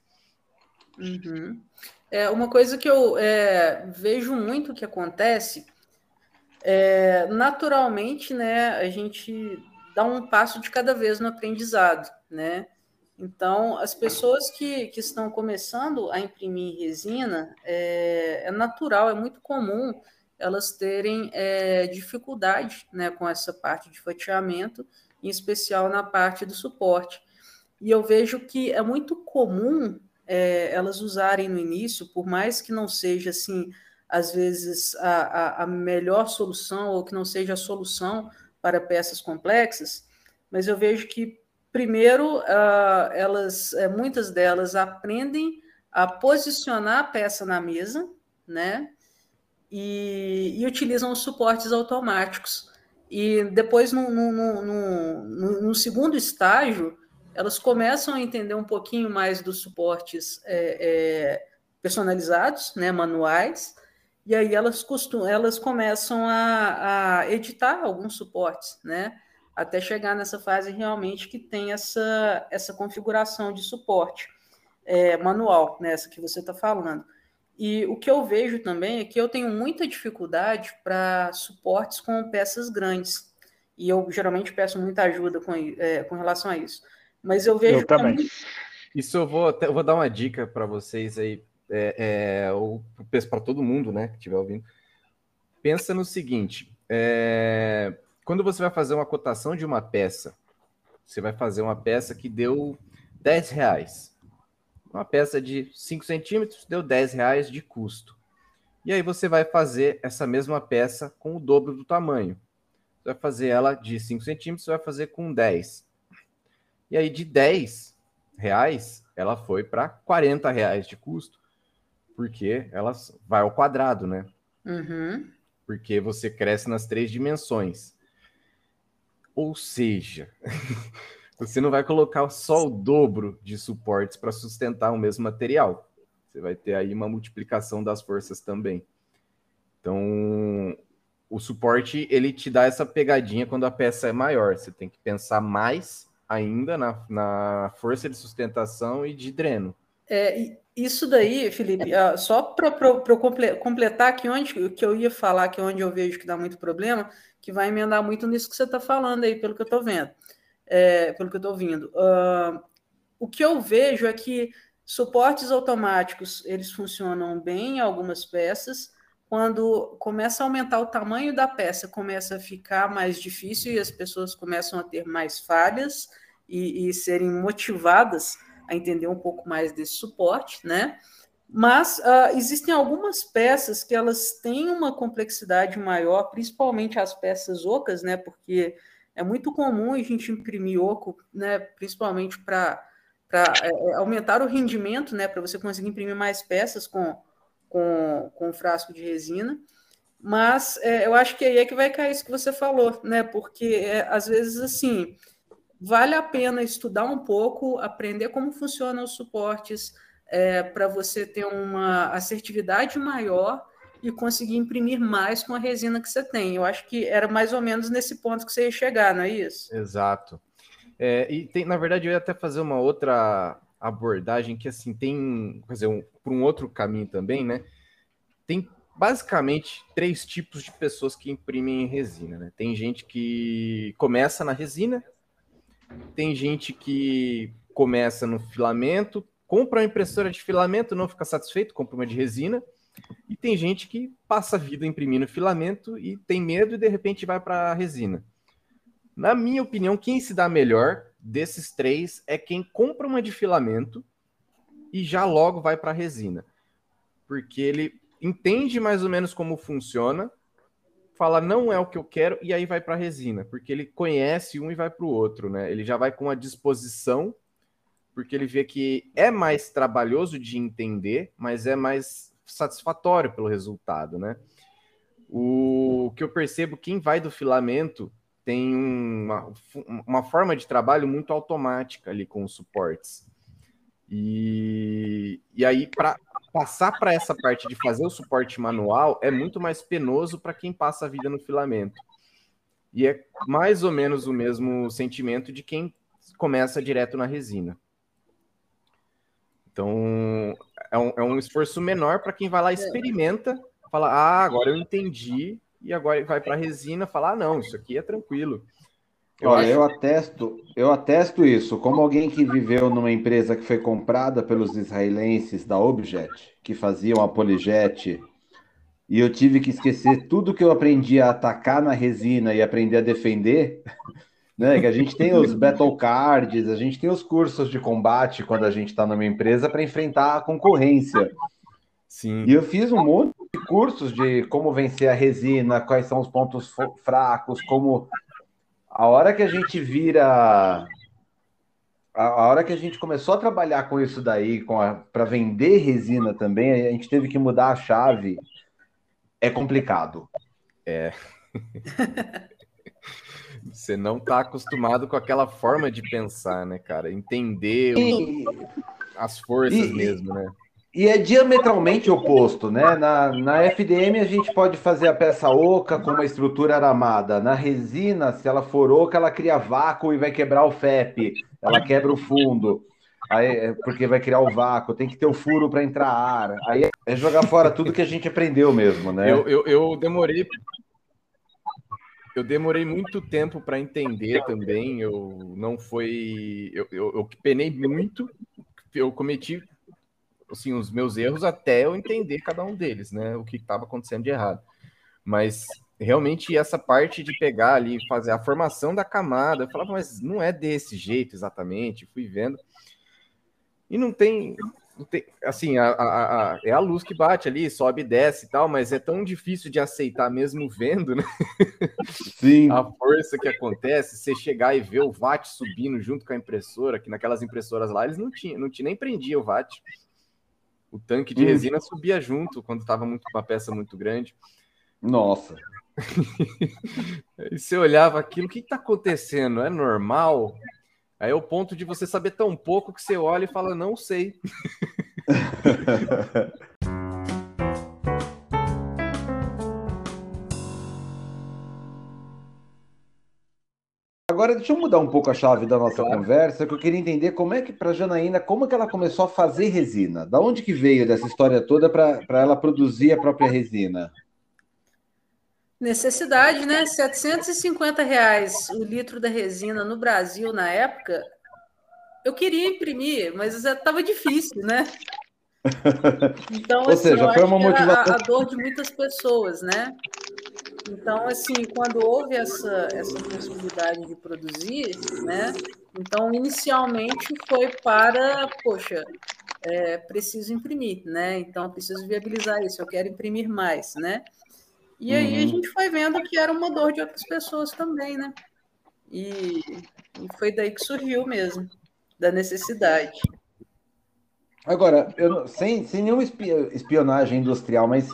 Uhum. É uma coisa que eu é, vejo muito que acontece é, naturalmente, né? A gente dá um passo de cada vez no aprendizado, né? Então, as pessoas que, que estão começando a imprimir resina, é, é natural, é muito comum elas terem é, dificuldade né, com essa parte de fatiamento, em especial na parte do suporte. E eu vejo que é muito comum é, elas usarem no início, por mais que não seja assim, às vezes, a, a, a melhor solução ou que não seja a solução para peças complexas, mas eu vejo que primeiro uh, elas, é, muitas delas aprendem a posicionar a peça na mesa, né? e, e utilizam os suportes automáticos. E depois, no, no, no, no, segundo estágio, elas começam a entender um pouquinho mais dos suportes é, é, personalizados, né, manuais, e aí elas, costum, elas começam a, a, editar alguns suportes, né, até chegar nessa fase realmente que tem essa, essa configuração de suporte é, manual, nessa né, que você está falando. E o que eu vejo também é que eu tenho muita dificuldade para suportes com peças grandes. E eu geralmente peço muita ajuda com, é, com relação a isso. Mas eu vejo. Eu também. Muito... Isso eu vou, eu vou dar uma dica para vocês aí, é, é, para todo mundo né, que estiver ouvindo. Pensa no seguinte: é, quando você vai fazer uma cotação de uma peça, você vai fazer uma peça que deu 10 reais. Uma peça de 5 centímetros deu 10 reais de custo. E aí você vai fazer essa mesma peça com o dobro do tamanho. Você vai fazer ela de 5 centímetros, você vai fazer com 10. E aí de 10 reais, ela foi para 40 reais de custo, porque ela vai ao quadrado, né? Uhum. Porque você cresce nas três dimensões. Ou seja, Você não vai colocar só o dobro de suportes para sustentar o mesmo material. Você vai ter aí uma multiplicação das forças também. Então, o suporte ele te dá essa pegadinha quando a peça é maior. Você tem que pensar mais ainda na, na força de sustentação e de dreno. É, isso daí, Felipe, só para completar aqui onde que eu ia falar, que é onde eu vejo que dá muito problema, que vai emendar muito nisso que você está falando aí, pelo que eu estou vendo é, pelo que eu estou ouvindo. Uh, o que eu vejo é que suportes automáticos eles funcionam bem em algumas peças. Quando começa a aumentar o tamanho da peça, começa a ficar mais difícil e as pessoas começam a ter mais falhas e, e serem motivadas a entender um pouco mais desse suporte, né? Mas uh, existem algumas peças que elas têm uma complexidade maior, principalmente as peças ocas, né? Porque é muito comum a gente imprimir oco, né? Principalmente para é, é, aumentar o rendimento, né? Para você conseguir imprimir mais peças com, com, com frasco de resina. Mas é, eu acho que aí é que vai cair isso que você falou, né? Porque é, às vezes assim vale a pena estudar um pouco, aprender como funcionam os suportes é, para você ter uma assertividade maior e conseguir imprimir mais com a resina que você tem. Eu acho que era mais ou menos nesse ponto que você ia chegar, não é isso? Exato. É, e tem, na verdade, eu ia até fazer uma outra abordagem que assim tem, quer dizer, um, por um outro caminho também, né? Tem basicamente três tipos de pessoas que imprimem em resina, né? Tem gente que começa na resina, tem gente que começa no filamento, compra uma impressora de filamento, não fica satisfeito, compra uma de resina. E tem gente que passa a vida imprimindo filamento e tem medo e de repente vai para a resina. Na minha opinião, quem se dá melhor desses três é quem compra uma de filamento e já logo vai para a resina. Porque ele entende mais ou menos como funciona, fala não é o que eu quero e aí vai para resina, porque ele conhece um e vai para o outro, né? Ele já vai com a disposição porque ele vê que é mais trabalhoso de entender, mas é mais satisfatório pelo resultado, né? O que eu percebo, quem vai do filamento tem uma, uma forma de trabalho muito automática ali com os suportes. E, e aí, para passar para essa parte de fazer o suporte manual, é muito mais penoso para quem passa a vida no filamento. E é mais ou menos o mesmo sentimento de quem começa direto na resina. Então, é um, é um esforço menor para quem vai lá experimenta, fala, ah, agora eu entendi, e agora vai para a resina falar, ah, não, isso aqui é tranquilo. Eu Olha, acho... eu atesto, eu atesto isso, como alguém que viveu numa empresa que foi comprada pelos israelenses da Objet, que faziam a Polijet, e eu tive que esquecer tudo que eu aprendi a atacar na resina e aprender a defender, né? Que a gente tem os battle cards, a gente tem os cursos de combate quando a gente está numa empresa para enfrentar a concorrência. Sim. E eu fiz um monte de cursos de como vencer a resina, quais são os pontos fracos, como a hora que a gente vira a, hora que a gente começou a trabalhar com isso daí, para vender resina também, a gente teve que mudar a chave. É complicado. É. Você não está acostumado com aquela forma de pensar, né, cara? Entender e, as forças e, mesmo, né? E é diametralmente oposto, né? Na, na FDM a gente pode fazer a peça oca com uma estrutura aramada. Na resina, se ela for oca, ela cria vácuo e vai quebrar o FEP. Ela quebra o fundo. Aí, é, porque vai criar o vácuo, tem que ter o furo para entrar ar. Aí é jogar fora tudo que a gente aprendeu mesmo, né? Eu, eu, eu demorei eu demorei muito tempo para entender também. Eu não foi. Eu, eu, eu, penei muito. Eu cometi assim, os meus erros até eu entender cada um deles, né? O que estava acontecendo de errado. Mas realmente essa parte de pegar ali, fazer a formação da camada, eu falava, mas não é desse jeito exatamente. Fui vendo. E não tem, assim, a, a, a, é a luz que bate ali, sobe e desce e tal, mas é tão difícil de aceitar mesmo vendo, né? Sim. a força que acontece, você chegar e ver o VAT subindo junto com a impressora, que naquelas impressoras lá eles não tinham, não tinha nem prendia o VAT. O tanque de hum. resina subia junto quando estava muito uma peça muito grande. Nossa. e você olhava aquilo, o que está acontecendo? É normal? Aí é o ponto de você saber tão pouco que você olha e fala, não sei. Agora deixa eu mudar um pouco a chave da nossa claro. conversa, que eu queria entender como é que para Janaína, como que ela começou a fazer resina? Da onde que veio dessa história toda para ela produzir a própria resina? Necessidade, né? 750 reais o litro da resina no Brasil na época. Eu queria imprimir, mas estava difícil, né? Então, Ou assim, seja, foi uma motivação. A, a dor de muitas pessoas, né? Então, assim, quando houve essa, essa possibilidade de produzir, né? Então, inicialmente foi para, poxa, é, preciso imprimir, né? Então, preciso viabilizar isso, eu quero imprimir mais, né? E aí uhum. a gente foi vendo que era uma dor de outras pessoas também, né? E, e foi daí que surgiu mesmo, da necessidade. Agora, eu, sem, sem nenhuma espionagem industrial, mas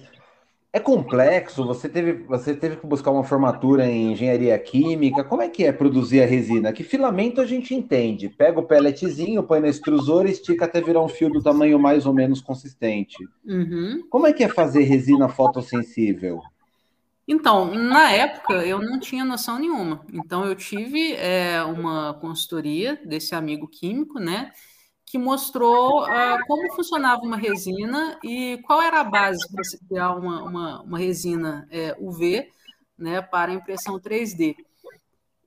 é complexo? Você teve, você teve que buscar uma formatura em engenharia química? Como é que é produzir a resina? Que filamento a gente entende? Pega o pelletzinho, põe na extrusora e estica até virar um fio do tamanho mais ou menos consistente. Uhum. Como é que é fazer resina fotossensível? Então, na época, eu não tinha noção nenhuma. Então, eu tive é, uma consultoria desse amigo químico, né? Que mostrou uh, como funcionava uma resina e qual era a base para se criar uma, uma, uma resina é, UV né, para impressão 3D.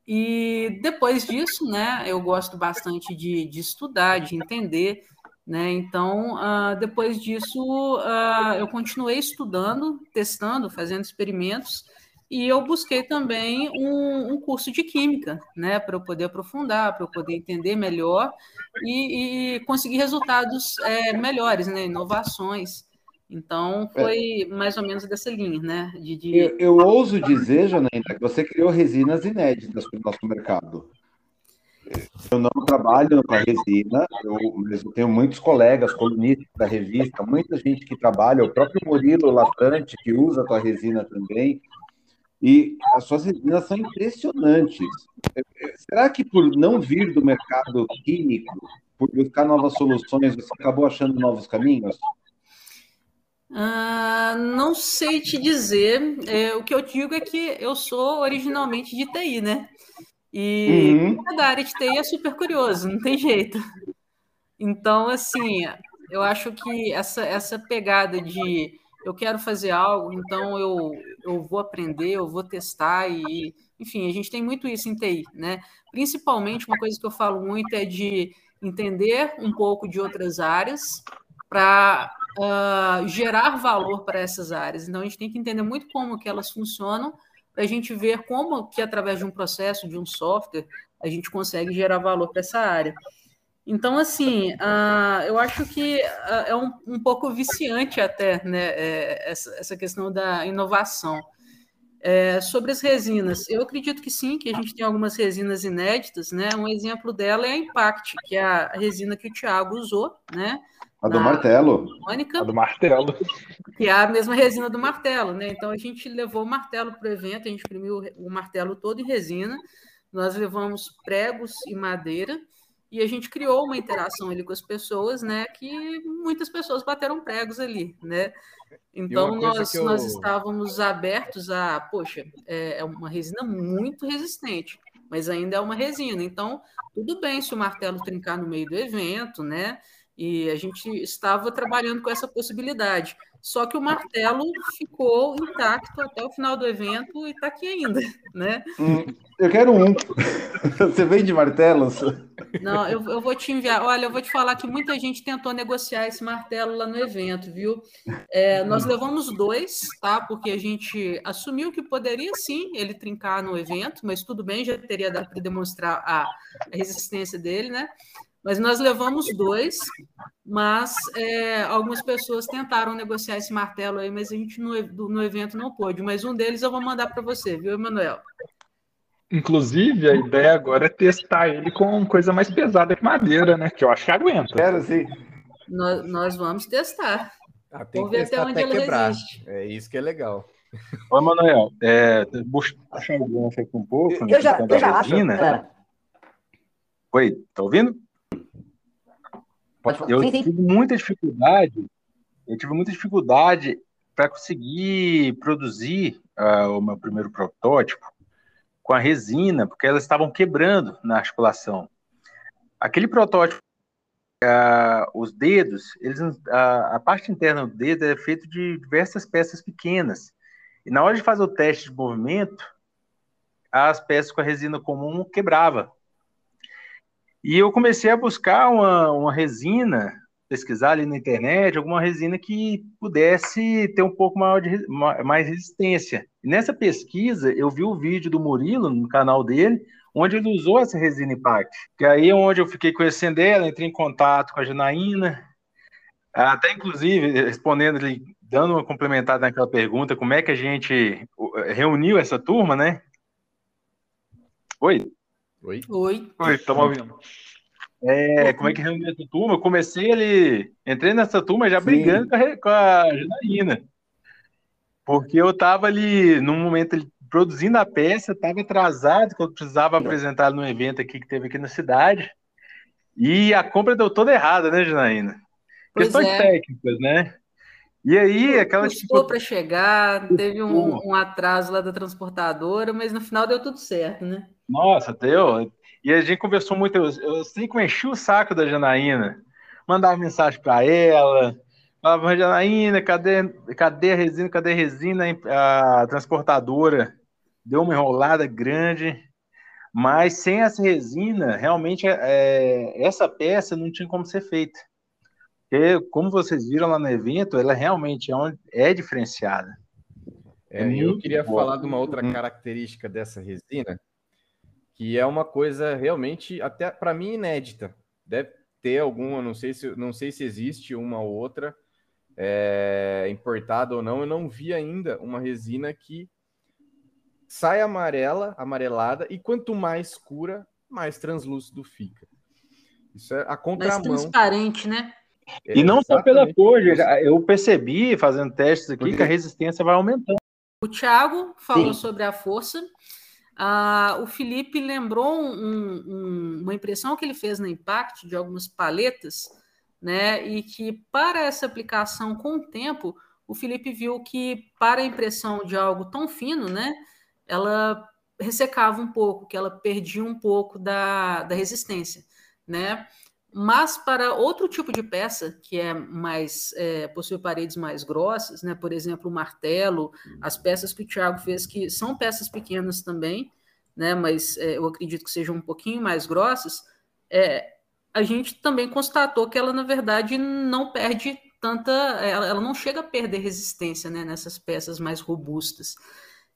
E depois disso, né, eu gosto bastante de, de estudar, de entender, né, então, uh, depois disso, uh, eu continuei estudando, testando, fazendo experimentos, e eu busquei também um, um curso de química, né, para eu poder aprofundar, para eu poder entender melhor e, e conseguir resultados é, melhores, né, inovações. Então, foi é. mais ou menos dessa linha, né? De, de... Eu, eu, ouso dizer, Janaína, que você criou resinas inéditas para o nosso mercado. Eu não trabalho com a resina, eu, eu tenho muitos colegas, colunistas da revista, muita gente que trabalha, o próprio Murilo Lafrante, que usa a tua resina também. E as suas resinas são impressionantes. Será que por não vir do mercado químico, por buscar novas soluções, você acabou achando novos caminhos? Ah, não sei te dizer. É, o que eu digo é que eu sou originalmente de TI, né? E uhum. da área de TI é super curioso, não tem jeito. Então, assim, eu acho que essa, essa pegada de eu quero fazer algo, então eu, eu vou aprender, eu vou testar e, enfim, a gente tem muito isso em TI, né? Principalmente uma coisa que eu falo muito é de entender um pouco de outras áreas para uh, ah, gerar valor para essas áreas. Então a gente tem que entender muito como que elas funcionam para a gente ver como que através de um processo, de um software, a gente consegue gerar valor para essa área. Então, assim, uh, eu acho que uh, é um, um, pouco viciante até né, é, essa, essa, questão da inovação. É, sobre as resinas, eu acredito que sim, que a gente tem algumas resinas inéditas, né? Um exemplo dela é a Impact, que é a resina que o Thiago usou, né? A do martelo. Mônica, a do martelo. Que é a mesma resina do martelo, né? Então a gente levou o martelo para o evento, a gente imprimiu o martelo todo em resina, nós levamos pregos e madeira, e a gente criou uma interação ali com as pessoas, né? Que muitas pessoas bateram pregos ali, né? Então nós, eu... nós estávamos abertos a, poxa, é, é uma resina muito resistente, mas ainda é uma resina. Então, tudo bem se o martelo trincar no meio do evento, né? E a gente estava trabalhando com essa possibilidade. Só que o martelo ficou intacto até o final do evento e está aqui ainda, né? Hum, eu quero um. Você vende martelos? Não, eu, eu vou te enviar. Olha, eu vou te falar que muita gente tentou negociar esse martelo lá no evento, viu? É, nós levamos dois, tá? Porque a gente assumiu que poderia sim ele trincar no evento, mas tudo bem, já teria dado para demonstrar a, a resistência dele, né? Mas nós levamos dois, mas é, algumas pessoas tentaram negociar esse martelo aí, mas a gente no, no evento não pôde. Mas um deles eu vou mandar para você, viu, Emanuel? Inclusive, a ideia agora é testar ele com coisa mais pesada que madeira, né? Que eu acho que aguenta. Quero sim. Nós, nós vamos testar. Ah, tem vamos testar até, até quebrar. Resiste. É isso que é legal. Ô, Manuel, é, achar o gancho aqui um pouco. Eu já, eu já acho. Oi, tá ouvindo? Pode falar. Eu sim, sim. tive muita dificuldade, eu tive muita dificuldade para conseguir produzir uh, o meu primeiro protótipo com a resina, porque elas estavam quebrando na articulação. Aquele protótipo, uh, os dedos, eles, uh, a parte interna do dedo é feita de diversas peças pequenas. E na hora de fazer o teste de movimento, as peças com a resina comum quebrava. E eu comecei a buscar uma, uma resina pesquisar ali na internet alguma resina que pudesse ter um pouco maior de, mais resistência. E nessa pesquisa, eu vi o vídeo do Murilo no canal dele, onde ele usou essa resina Impact. Que aí é onde eu fiquei conhecendo ela, entrei em contato com a Janaína, até inclusive respondendo ali, dando uma complementada naquela pergunta, como é que a gente reuniu essa turma, né? Oi? Oi? Oi. Oi, estamos ouvindo. É, como é que reuniu essa turma? Eu comecei ele. Entrei nessa turma já Sim. brigando com a, com a Janaína. Porque eu estava ali, num momento, produzindo a peça, estava atrasado, eu precisava apresentar no evento aqui que teve aqui na cidade. E a compra deu toda errada, né, Janaína? Pois Questões é. técnicas, né? E aí, aquela. Custou tipo... para chegar, teve um, um, atraso lá da transportadora, mas no final deu tudo certo, né? Nossa, deu. E a gente conversou muito. Eu, eu sei que eu enchi o saco da Janaína, mandava mensagem para ela, falava, Janaína, cadê, cadê a resina? Cadê a resina? A transportadora deu uma enrolada grande, mas sem essa resina, realmente é, essa peça não tinha como ser feita. Porque, como vocês viram lá no evento, ela realmente é, um, é diferenciada. É, é eu queria boa. falar de uma outra característica dessa resina, que é uma coisa realmente, até para mim, inédita. Deve ter alguma, não sei se, não sei se existe uma ou outra é, importada ou não. Eu não vi ainda uma resina que sai amarela, amarelada, e quanto mais escura, mais translúcido fica. Isso é a contramão. Mais transparente, né? É, e não só pela cor, eu percebi fazendo testes aqui Porque... que a resistência vai aumentando. O Thiago falou Sim. sobre a força. Ah, o Felipe lembrou um, um, uma impressão que ele fez na Impact de algumas paletas, né? E que para essa aplicação com o tempo, o Felipe viu que para a impressão de algo tão fino, né? Ela ressecava um pouco, que ela perdia um pouco da, da resistência, né? Mas para outro tipo de peça, que é mais é, possui paredes mais grossas, né? por exemplo, o martelo, as peças que o Thiago fez, que são peças pequenas também, né? mas é, eu acredito que sejam um pouquinho mais grossas, é, a gente também constatou que ela, na verdade, não perde tanta. Ela, ela não chega a perder resistência né? nessas peças mais robustas.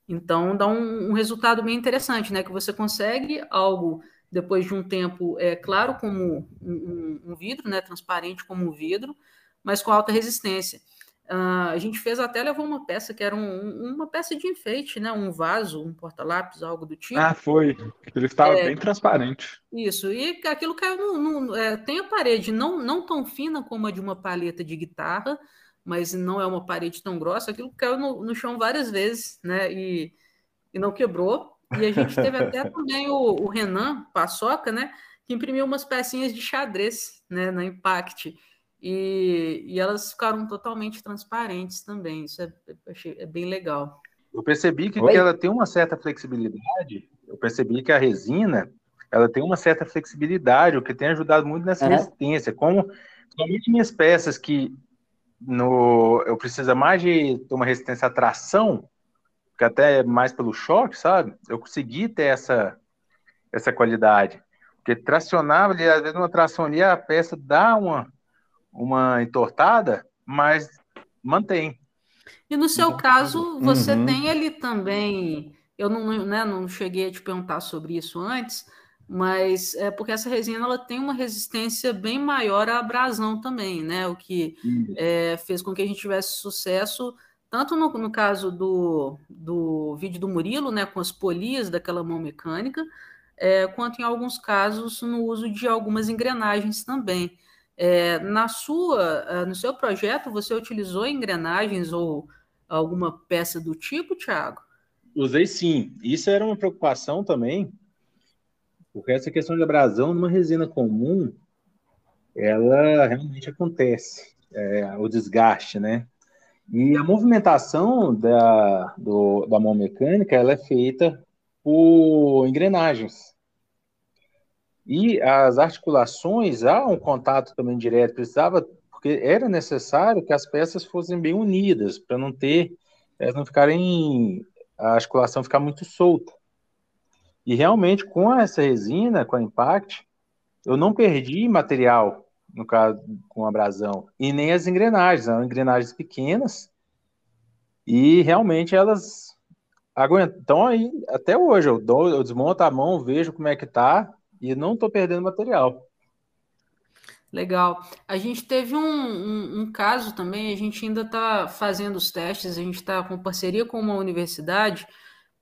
Então, dá um, um resultado bem interessante, né? Que você consegue algo depois de um tempo, é claro como um, um vidro, né, transparente como um vidro, mas com alta resistência. Uh, a gente fez até levou uma peça que era um, uma peça de enfeite, né? Um vaso, um porta-lápis, algo do tipo. Ah, foi. Ele estava é, bem transparente. Isso. E aquilo caiu no. no é, tem a parede não, não tão fina como a de uma paleta de guitarra, mas não é uma parede tão grossa. Aquilo caiu no, no chão várias vezes, né? E, e não quebrou. E a gente teve até também o, o Renan Paçoca, né? Que imprimiu umas pecinhas de xadrez né, na Impact. E, e elas ficaram totalmente transparentes também. Isso é, achei, é bem legal. Eu percebi que, que, ela tem uma certa flexibilidade. Eu percebi que a resina ela tem uma certa flexibilidade, o que tem ajudado muito nessa resistência. Como somente minhas peças que no, eu preciso mais de ter uma resistência à tração, que até mais pelo choque, sabe? Eu consegui ter essa, essa qualidade. Porque tracionava ali, às vezes uma tração ali, a peça dá uma, uma entortada, mas mantém. E no seu caso, você uhum. tem ali também. Eu não, né, não cheguei a te perguntar sobre isso antes, mas é porque essa resina ela tem uma resistência bem maior à abrasão também, né? O que é, fez com que a gente tivesse sucesso tanto no, no caso do, do vídeo do Murilo, né, com as polias daquela mão mecânica, é, quanto em alguns casos no uso de algumas engrenagens também. É, na sua, é, no seu projeto, você utilizou engrenagens ou alguma peça do tipo, Thiago? Usei sim. Isso era uma preocupação também, porque essa questão de abrasão numa resina comum, ela realmente acontece, é, o desgaste, né? E a movimentação da, do, da mão mecânica ela é feita por engrenagens. E as articulações, há um contato também direto, precisava, porque era necessário que as peças fossem bem unidas, para não ter, elas não ficarem, a articulação ficar muito solta. E realmente, com essa resina, com a Impact, eu não perdi material no caso com abrasão, e nem as engrenagens, são engrenagens pequenas, e realmente elas aguentam. Então aí, até hoje, eu, dou, eu desmonto a mão, vejo como é que tá, e não estou perdendo material. Legal. A gente teve um, um, um caso também, a gente ainda está fazendo os testes, a gente está com parceria com uma universidade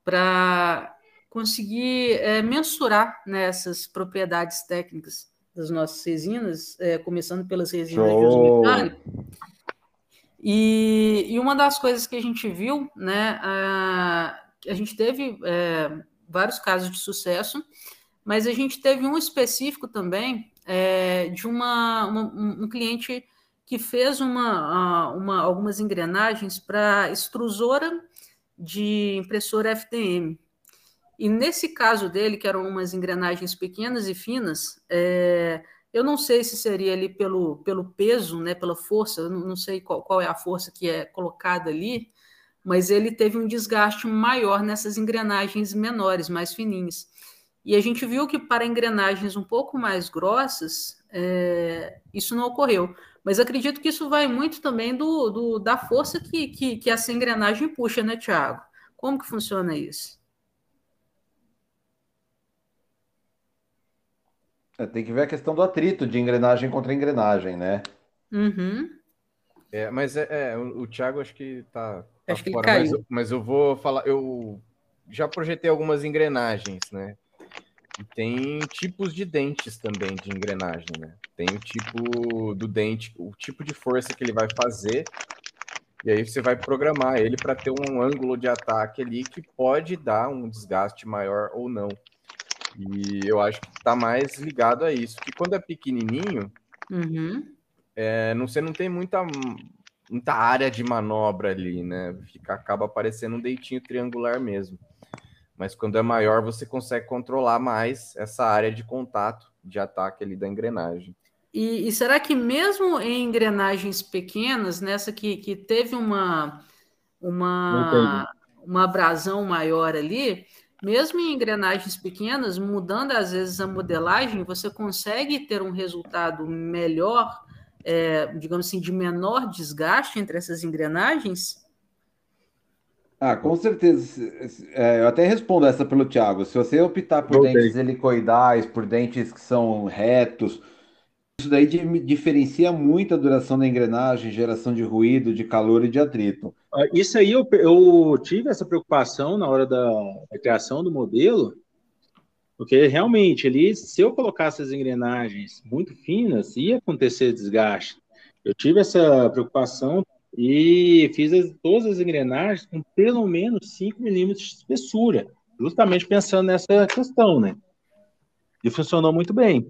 para conseguir é, mensurar né, propriedades técnicas das nossas resinas, é, começando pelas resinas de uso. E, e, uma das coisas que a gente viu, né, a, a gente teve é, vários casos de sucesso, mas a gente teve um específico também é, de uma, uma, um cliente que fez uma, uma algumas engrenagens para extrusora de impressora FDM. E nesse caso dele, que eram umas engrenagens pequenas e finas, é, eu não sei se seria ali pelo, pelo peso, né, pela força, eu não sei qual, qual é a força que é colocada ali, mas ele teve um desgaste maior nessas engrenagens menores, mais fininhas. E a gente viu que para engrenagens um pouco mais grossas, é, isso não ocorreu. Mas acredito que isso vai muito também do, do da força que, que, que essa engrenagem puxa, né, Tiago? Como que funciona isso? É, tem que ver a questão do atrito de engrenagem contra engrenagem, né? Uhum. É, mas é, é, o, o Thiago acho que tá, tá acho fora, que ele mas, caiu. eu- mas eu vou falar, eu já projetei algumas engrenagens, né? E tem tipos de dentes também de engrenagem, né? Tem o tipo do dente, o tipo de força que ele vai fazer, e aí você vai programar ele para ter um ângulo de ataque ali que pode dar um desgaste maior ou não. E eu acho que está mais ligado a isso, que quando é pequenininho, Uhum. é, não, você não tem muita, muita área de manobra ali, né? Fica, acaba parecendo um deitinho triangular mesmo. Mas quando é maior, você consegue controlar mais essa área de contato, de ataque ali da engrenagem. E, e será que mesmo em engrenagens pequenas, nessa que, que teve uma, uma, uma abrasão maior ali, mesmo em engrenagens pequenas, mudando às vezes a modelagem, você consegue ter um resultado melhor, é, digamos assim, de menor desgaste entre essas engrenagens? Ah, com certeza. É, eu até respondo essa pelo Thiago. Se você optar por dentes helicoidais, por dentes que são retos, isso daí di- diferencia muito a duração da engrenagem, geração de ruído, de calor e de atrito. Ah, Isso aí eu, eu tive essa preocupação na hora da, da criação do modelo, porque realmente ali, se eu colocasse as engrenagens muito finas, ia acontecer desgaste. Eu tive essa preocupação e fiz as- todas as engrenagens com pelo menos 5 milímetros de espessura, justamente pensando nessa questão, né? E funcionou muito bem.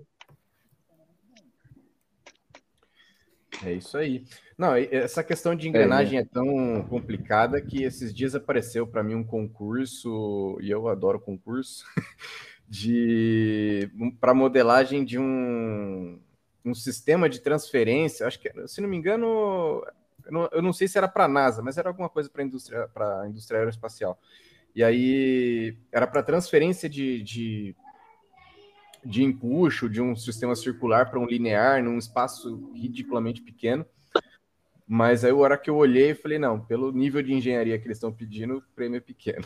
É isso aí. Não, essa questão de engrenagem é, tão complicada que esses dias apareceu para mim um concurso, e eu adoro concurso, de para modelagem de um, um sistema de transferência. Acho que, se não me engano, eu não, eu não sei se era para a NASA, mas era alguma coisa para a indústria, indústria aeroespacial. E aí era para transferência de, de de empuxo de um sistema circular para um linear num espaço ridiculamente pequeno. Mas aí, a hora que eu olhei, eu falei: não, pelo nível de engenharia que eles estão pedindo, o prêmio é pequeno.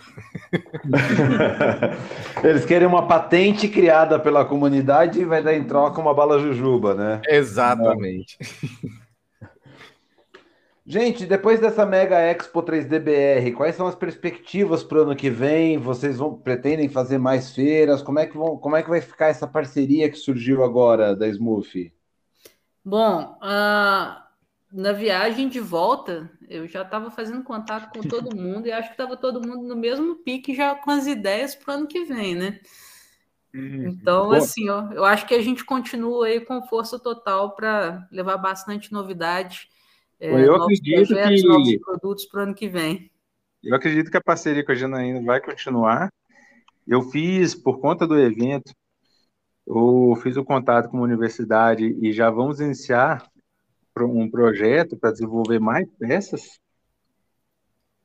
Eles querem uma patente criada pela comunidade e vai dar em troca uma bala jujuba, né? Exatamente. Gente, depois dessa Mega Expo 3DBR, quais são as perspectivas para o ano que vem? Vocês vão, pretendem fazer mais feiras? Como é, que vão, como é que vai ficar essa parceria que surgiu agora da Smooth? Bom, ah, na viagem de volta, eu já estava fazendo contato com todo mundo e acho que estava todo mundo no mesmo pique já com as ideias para o ano que vem, né? Então, Bom. assim, ó, eu acho que a gente continua aí com força total para levar bastante novidade, é, Eu acredito projetos, que- novos produtos para o ano que vem. Eu acredito que a parceria com a Janaína vai continuar. Eu fiz, por conta do evento, eu fiz o contato com a universidade e já vamos iniciar um projeto para desenvolver mais peças,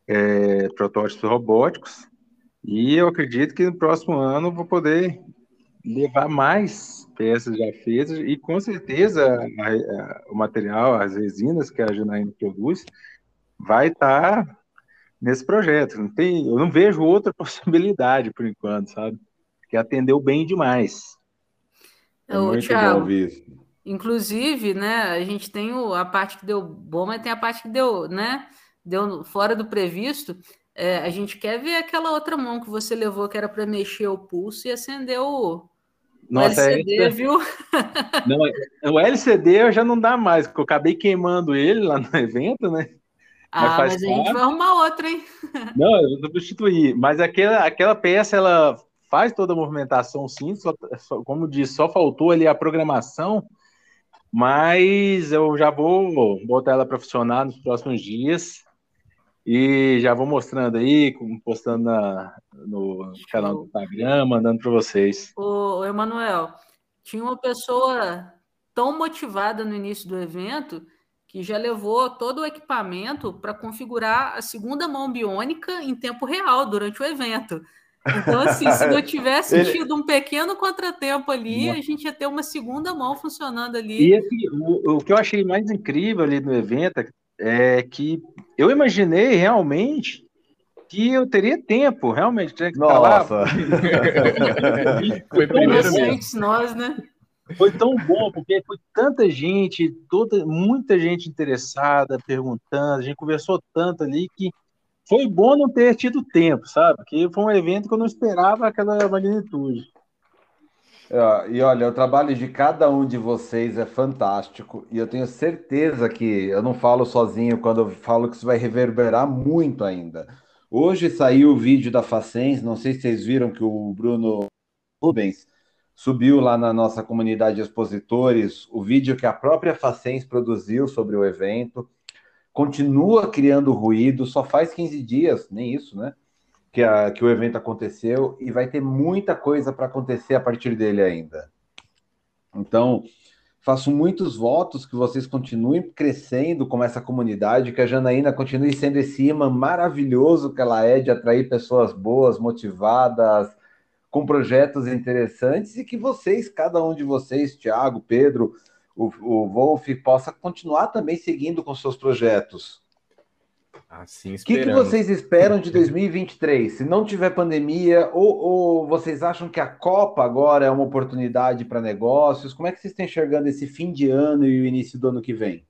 é, protótipos robóticos. E eu acredito que no próximo ano vou poder levar mais peças já feitas e com certeza a, a, o material, as resinas que a Janaína produz, vai estar tá nesse projeto. Não tem, eu não vejo outra possibilidade por enquanto, sabe? Que atendeu bem demais. É muito Thiago, bom ouvir Inclusive, né, a gente tem o, a parte que deu bom, mas tem a parte que deu, né, deu fora do previsto. É, a gente quer ver aquela outra mão que você levou, que era para mexer o pulso e acender o, Nossa, o LCD, é... viu? Não, o LCD já não dá mais, porque eu acabei queimando ele lá no evento, né? Ah, mas, mas a gente vai arrumar outra, hein? Não, eu vou substituir. Mas aquela, aquela peça, ela faz toda a movimentação sim, só, só, como disse, só faltou ali a programação, mas eu já vou botar ela para funcionar nos próximos dias e já vou mostrando aí, postando na, no canal do Instagram, mandando para vocês. Ô, Emanuel, tinha uma pessoa tão motivada no início do evento que já levou todo o equipamento para configurar a segunda mão biônica em tempo real durante o evento. Então, assim, se não tivesse Ele... tido um pequeno contratempo ali, a gente ia ter uma segunda mão funcionando ali. E assim, o, o que eu achei mais incrível ali no evento é que eu imaginei realmente que eu teria tempo, realmente, tinha que Nossa. Foi primeiro mesmo. nós, né? Foi tão bom, porque foi tanta gente, toda, muita gente interessada, perguntando, a gente conversou tanto ali que foi bom não ter tido tempo, sabe? Porque foi um evento que eu não esperava aquela magnitude. É, e olha, o trabalho de cada um de vocês é fantástico e eu tenho certeza que eu não falo sozinho quando eu falo que isso vai reverberar muito ainda. Hoje saiu o vídeo da Facens, não sei se vocês viram que o Bruno Rubens subiu lá na nossa comunidade de expositores o vídeo que a própria Facens produziu sobre o evento. Continua criando ruído, só faz 15 dias, nem isso, né? Que, a, que o evento aconteceu e vai ter muita coisa para acontecer a partir dele ainda. Então, faço muitos votos que vocês continuem crescendo como essa comunidade, que a Janaína continue sendo esse imã maravilhoso que ela é de atrair pessoas boas, motivadas, com projetos interessantes e que vocês, cada um de vocês, Tiago, Pedro, o, o Wolf, possa continuar também seguindo com seus projetos. Assim, o que, que, vocês esperam de 2023? Se não tiver pandemia, ou, ou, vocês acham que a Copa agora é uma oportunidade para negócios? Como é que vocês estão enxergando esse fim de ano e o início do ano que vem?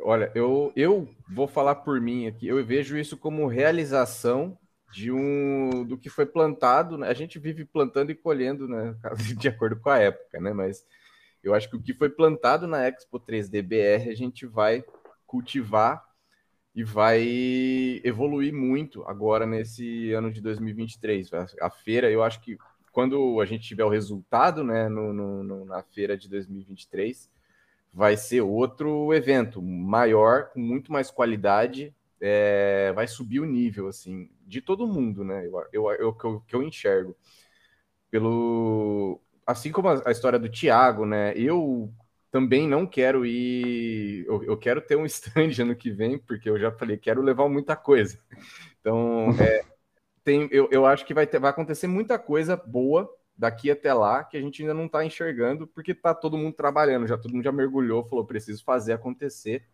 Olha, eu, eu vou falar por mim aqui. Eu vejo isso como realização de um do que foi plantado. Né? A gente vive plantando e colhendo, né, de acordo com a época, né? Mas eu acho que o que foi plantado na Expo 3D BR a gente vai cultivar e vai evoluir muito agora nesse ano de 2023. A, feira, eu acho que quando a gente tiver o resultado, né, no, no, na feira de 2023, vai ser outro evento maior, com muito mais qualidade, é, vai subir o nível, assim, de todo mundo, né? Eu, eu, eu, que, eu, que eu enxergo. Pelo. Assim como a, a, história do Thiago, né? Eu também não quero ir. Eu, eu quero ter um stand ano que vem, porque eu já falei, quero levar muita coisa. Então, é, tem, eu, eu acho que vai, ter, vai acontecer muita coisa boa daqui até lá que a gente ainda não está enxergando, porque está todo mundo trabalhando, já todo mundo já mergulhou, falou, preciso fazer acontecer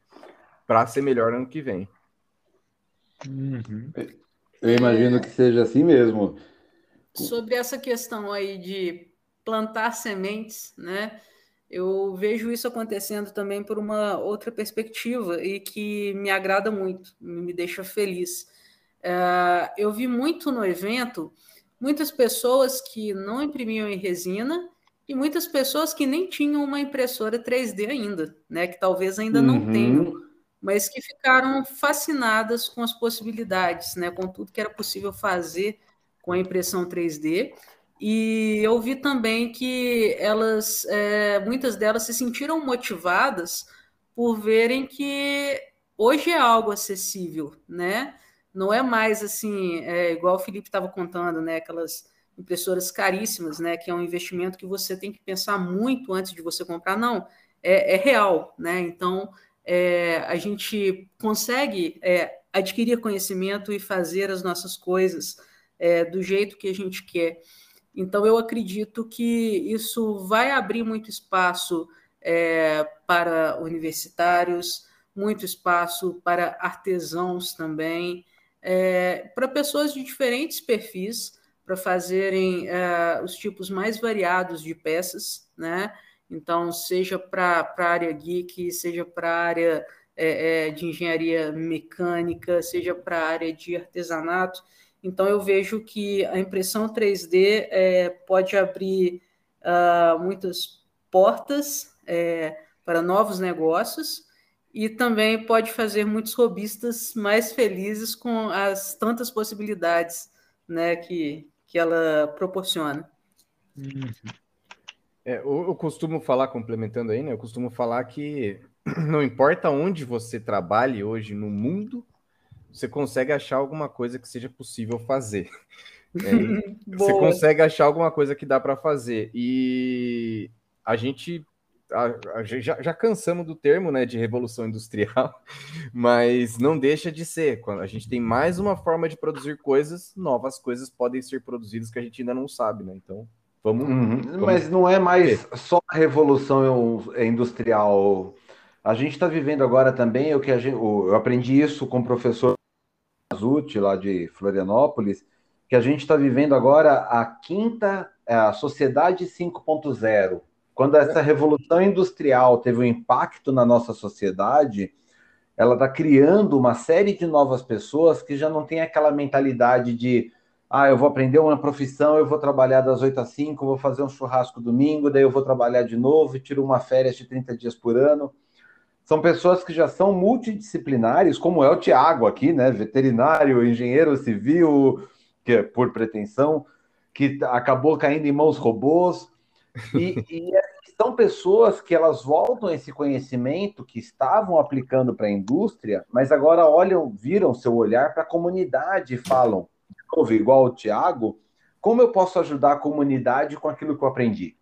para ser melhor ano que vem. Uhum. Eu imagino que seja assim mesmo. Sobre essa questão aí de plantar sementes, né? Eu vejo isso acontecendo também por uma outra perspectiva e que me agrada muito, me deixa feliz. Uh, eu vi muito no evento muitas pessoas que não imprimiam em resina e muitas pessoas que nem tinham uma impressora 3D ainda, né? Que talvez ainda não uhum. tenham mas que ficaram fascinadas com as possibilidades, né, com tudo que era possível fazer com a impressão 3D. E eu vi também que elas, é, muitas delas se sentiram motivadas por verem que hoje é algo acessível, né? Não é mais assim, é, igual o Felipe estava contando, né? Aquelas impressoras caríssimas, né? Que é um investimento que você tem que pensar muito antes de você comprar. Não, é, é real, né? Então, é, a gente consegue é, adquirir conhecimento e fazer as nossas coisas é, do jeito que a gente quer. Então, eu acredito que isso vai abrir muito espaço é, para universitários, muito espaço para artesãos também, é, para pessoas de diferentes perfis, para fazerem é, os tipos mais variados de peças, né? Então, seja para a área geek, seja para a área é, é, de engenharia mecânica, seja para a área de artesanato. Então, eu vejo que a impressão 3D é, pode abrir uh, muitas portas é, para novos negócios e também pode fazer muitos robistas mais felizes com as tantas possibilidades né, que, que ela proporciona. É, eu, eu costumo falar, complementando aí, né? Eu costumo falar que não importa onde você trabalhe hoje no mundo, você consegue achar alguma coisa que seja possível fazer. É, você consegue achar alguma coisa que dá para fazer. E a gente a, a, já, já, cansamos do termo né, de revolução industrial, mas não deixa de ser. Quando a gente tem mais uma forma de produzir coisas, novas coisas podem ser produzidas que a gente ainda não sabe, né? Então, vamos. Uhum. vamos... Mas não é mais só a revolução industrial. A gente está vivendo agora também o que a gente, eu aprendi isso com o professor Azuti, lá de Florianópolis, que a gente está vivendo agora a quinta, é, a sociedade 5.0 quando essa revolução industrial teve um impacto na nossa sociedade, ela está criando uma série de novas pessoas que já não tem aquela mentalidade de ah, eu vou aprender uma profissão, eu vou trabalhar das 8 às 5, vou fazer um churrasco domingo, daí eu vou trabalhar de novo e tiro uma férias de 30 dias por ano. São pessoas que já são multidisciplinares, como é o Tiago aqui, né? Veterinário, engenheiro civil, que é por pretensão, que acabou caindo em mãos robôs. E, e, são pessoas que elas voltam esse conhecimento que estavam aplicando para a indústria, mas agora olham, viram seu olhar para a comunidade e falam, novo, igual o Tiago, como eu posso ajudar a comunidade com aquilo que eu aprendi?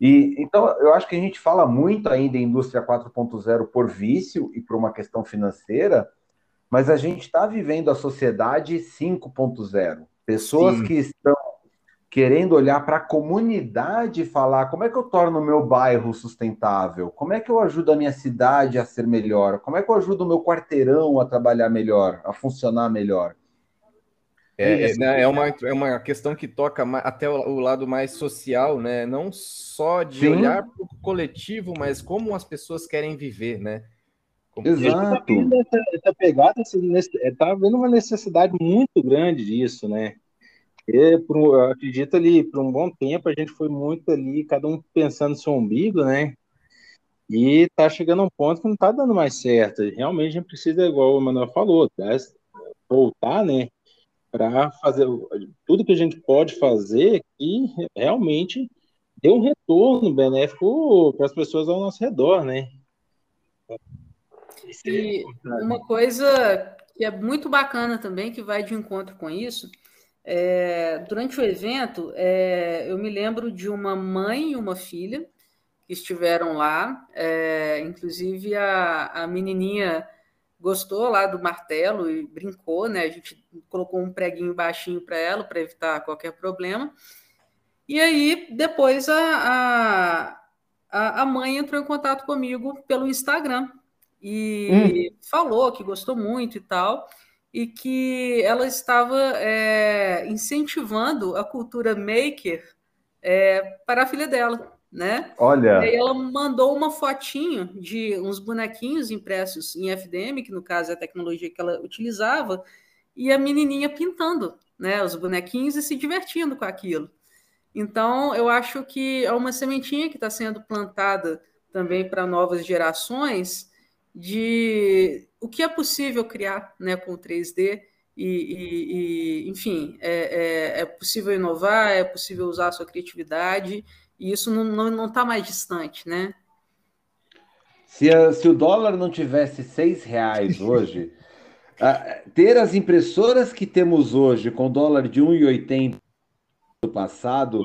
E então eu acho que a gente fala muito ainda em indústria 4.0 por vício e por uma questão financeira, mas a gente está vivendo a sociedade 5.0. Pessoas Sim. que estão querendo olhar para a comunidade e falar como é que eu torno o meu bairro sustentável, como é que eu ajudo a minha cidade a ser melhor, como é que eu ajudo o meu quarteirão a trabalhar melhor, a funcionar melhor. É, é, né, é, uma, é uma questão que toca até o, lado mais social, né? Não só de Sim. olhar para o coletivo, mas como as pessoas querem viver, né? Como... Exato. Tá essa, essa pegada, está vendo uma necessidade muito grande disso, né? E, por, eu acredito ali, por um bom tempo, a gente foi muito ali, cada um pensando no seu umbigo, né? E tá chegando a um ponto que não tá dando mais certo. Realmente a gente precisa, igual o Manuel falou, voltar, né? Para fazer tudo que a gente pode fazer e realmente dê um retorno benéfico para as pessoas ao nosso redor, né? E uma coisa que é muito bacana também, que vai de encontro com isso, é, durante o evento, é, eu me lembro de uma mãe e uma filha que estiveram lá, é, inclusive a, a menininha gostou lá do martelo e brincou, né? A gente colocou um preguinho baixinho para ela para evitar qualquer problema. E aí, depois a, a, a mãe entrou em contato comigo pelo Instagram e hum. falou que gostou muito e tal e que ela estava é, incentivando a cultura maker é, para a filha dela, né? Olha. E aí ela mandou uma fotinho de uns bonequinhos impressos em FDM, que no caso é a tecnologia que ela utilizava, e a menininha pintando, né, os bonequinhos e se divertindo com aquilo. Então, eu acho que é uma sementinha que está sendo plantada também para novas gerações de o que é possível criar né, com 3D e, e, e enfim, é, é, é, possível inovar, é possível usar a sua criatividade e isso não está não, não tá mais distante, né? Se, a, se o dólar não tivesse seis reais hoje, a, ter as impressoras que temos hoje com dólar de 1,80 do passado,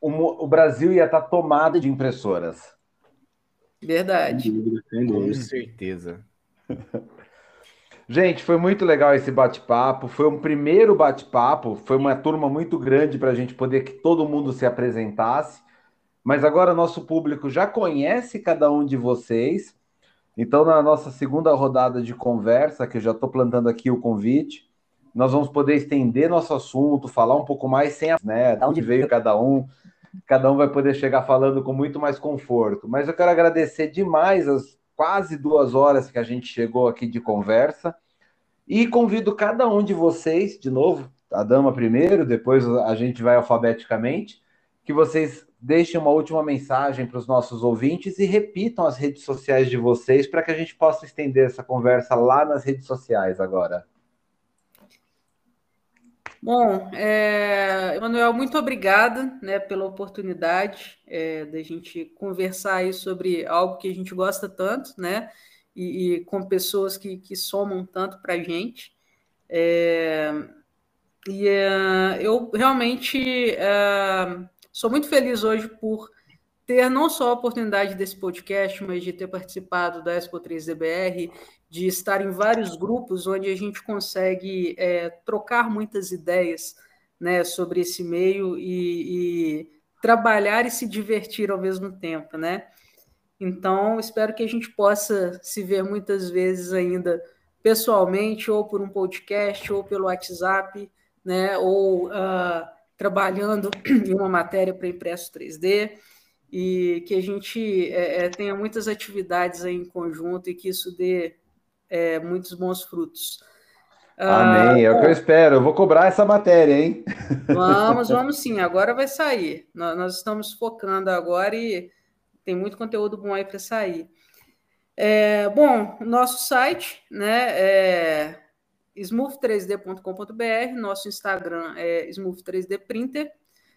o, o Brasil ia estar tá tomado de Verdade. Com certeza. Gente, foi muito legal esse bate-papo. Foi um primeiro bate-papo. Foi uma turma muito grande para a gente poder que todo mundo se apresentasse. Mas agora nosso público já conhece cada um de vocês. Então, na nossa segunda rodada de conversa, que eu já estou plantando aqui o convite, nós vamos poder estender nosso assunto, falar um pouco mais sem a, né, de onde veio cada um. Cada um vai poder chegar falando com muito mais conforto. Mas eu quero agradecer demais as quase duas horas que a gente chegou aqui de conversa. E convido cada um de vocês, de novo, a dama primeiro, depois a gente vai alfabeticamente, que vocês deixem uma última mensagem para os nossos ouvintes e repitam as redes sociais de vocês para que a gente possa estender essa conversa lá nas redes sociais agora. Bom, é, Emanuel, muito obrigada né, pela oportunidade é, da gente conversar aí sobre algo que a gente gosta tanto, né? E, e com pessoas que, que somam tanto para a gente. É, e é, eu realmente é, sou muito feliz hoje por ter não só a oportunidade desse podcast, mas de ter participado da Expo 3DBR, de estar em vários grupos onde a gente consegue é, trocar muitas ideias né, sobre esse meio e, e, trabalhar e se divertir ao mesmo tempo, né? Então, espero que a gente possa se ver muitas vezes ainda pessoalmente, ou por um podcast, ou pelo WhatsApp, né? Ou uh, trabalhando em uma matéria para impresso 3D e que a gente é, é, tenha muitas atividades aí em conjunto e que isso dê é, muitos bons frutos. Amém, ah, é o que eu espero. Eu vou cobrar essa matéria, hein? Vamos, vamos sim. Agora vai sair. Nós, nós estamos focando agora e tem muito conteúdo bom aí para sair. É, bom, nosso site né, é smooth3d.com.br, nosso Instagram é smooth3dprinter.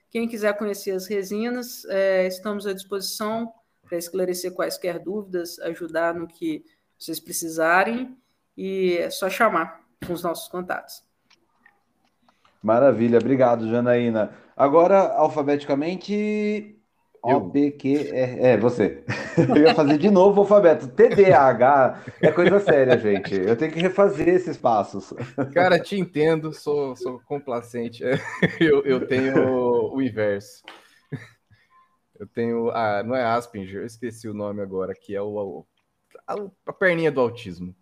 Quem quiser conhecer as resinas, é, estamos à disposição para esclarecer quaisquer dúvidas, ajudar no que vocês precisarem e é só chamar com os nossos contatos. Maravilha, obrigado, Janaína. Agora, alfabeticamente, O, B, Q, R. É, você. Eu ia fazer de novo o alfabeto. TDAH é coisa séria, gente. Eu tenho que refazer esses passos. Cara, te entendo, sou, sou complacente. Eu, eu tenho o inverso. Eu tenho. Ah, não é Asperger, eu esqueci o nome agora, que é o, a, a perninha do autismo.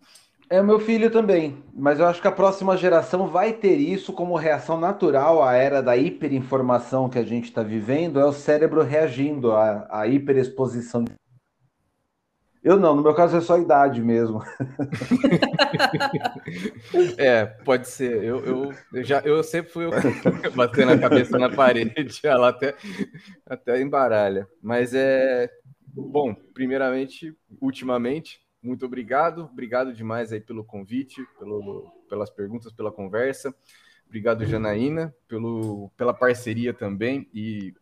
É meu filho também, mas eu acho que a próxima geração vai ter isso como reação natural à era da hiperinformação que a gente está vivendo, é o cérebro reagindo à, à hiperexposição. Eu não, no meu caso é só idade mesmo. é, pode ser. Eu, eu, eu, já, eu sempre fui batendo a cabeça na parede, ela até, até embaralha. Mas é bom, primeiramente, ultimamente, muito obrigado. Obrigado demais aí pelo convite, pelo, pelas perguntas, pela conversa. Obrigado, Janaína, pelo, pela parceria também. E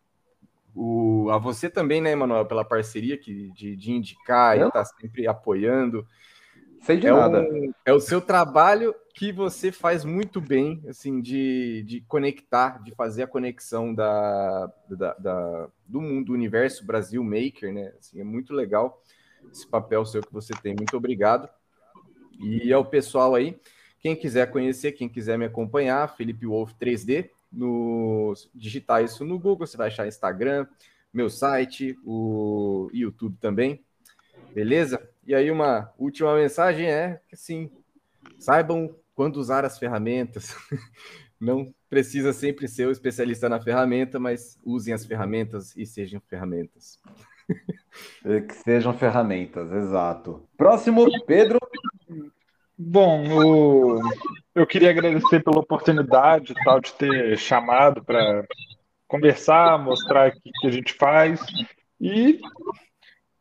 o, a você também, né, Emanuel, pela parceria que, de, de indicar e estar tá sempre apoiando. Sei de é nada. Um, é o seu trabalho que você faz muito bem, assim, de, de conectar, de fazer a conexão da, da, da do mundo, do universo Brasil Maker, né? Assim, é muito legal esse papel seu que você tem. Muito obrigado. E ao pessoal aí, quem quiser conhecer, quem quiser me acompanhar, Felipe Wolf 3D, no digitar isso no Google, você vai achar Instagram, meu site, o YouTube também. Beleza? E aí uma última mensagem é que assim, saibam quando usar as ferramentas. Não precisa sempre ser o especialista na ferramenta, mas usem as ferramentas e sejam ferramentas. É, que sejam ferramentas, exato. Próximo, Pedro. Bom, o... eu queria agradecer pela oportunidade tal, de ter chamado para conversar, mostrar o que a gente faz. E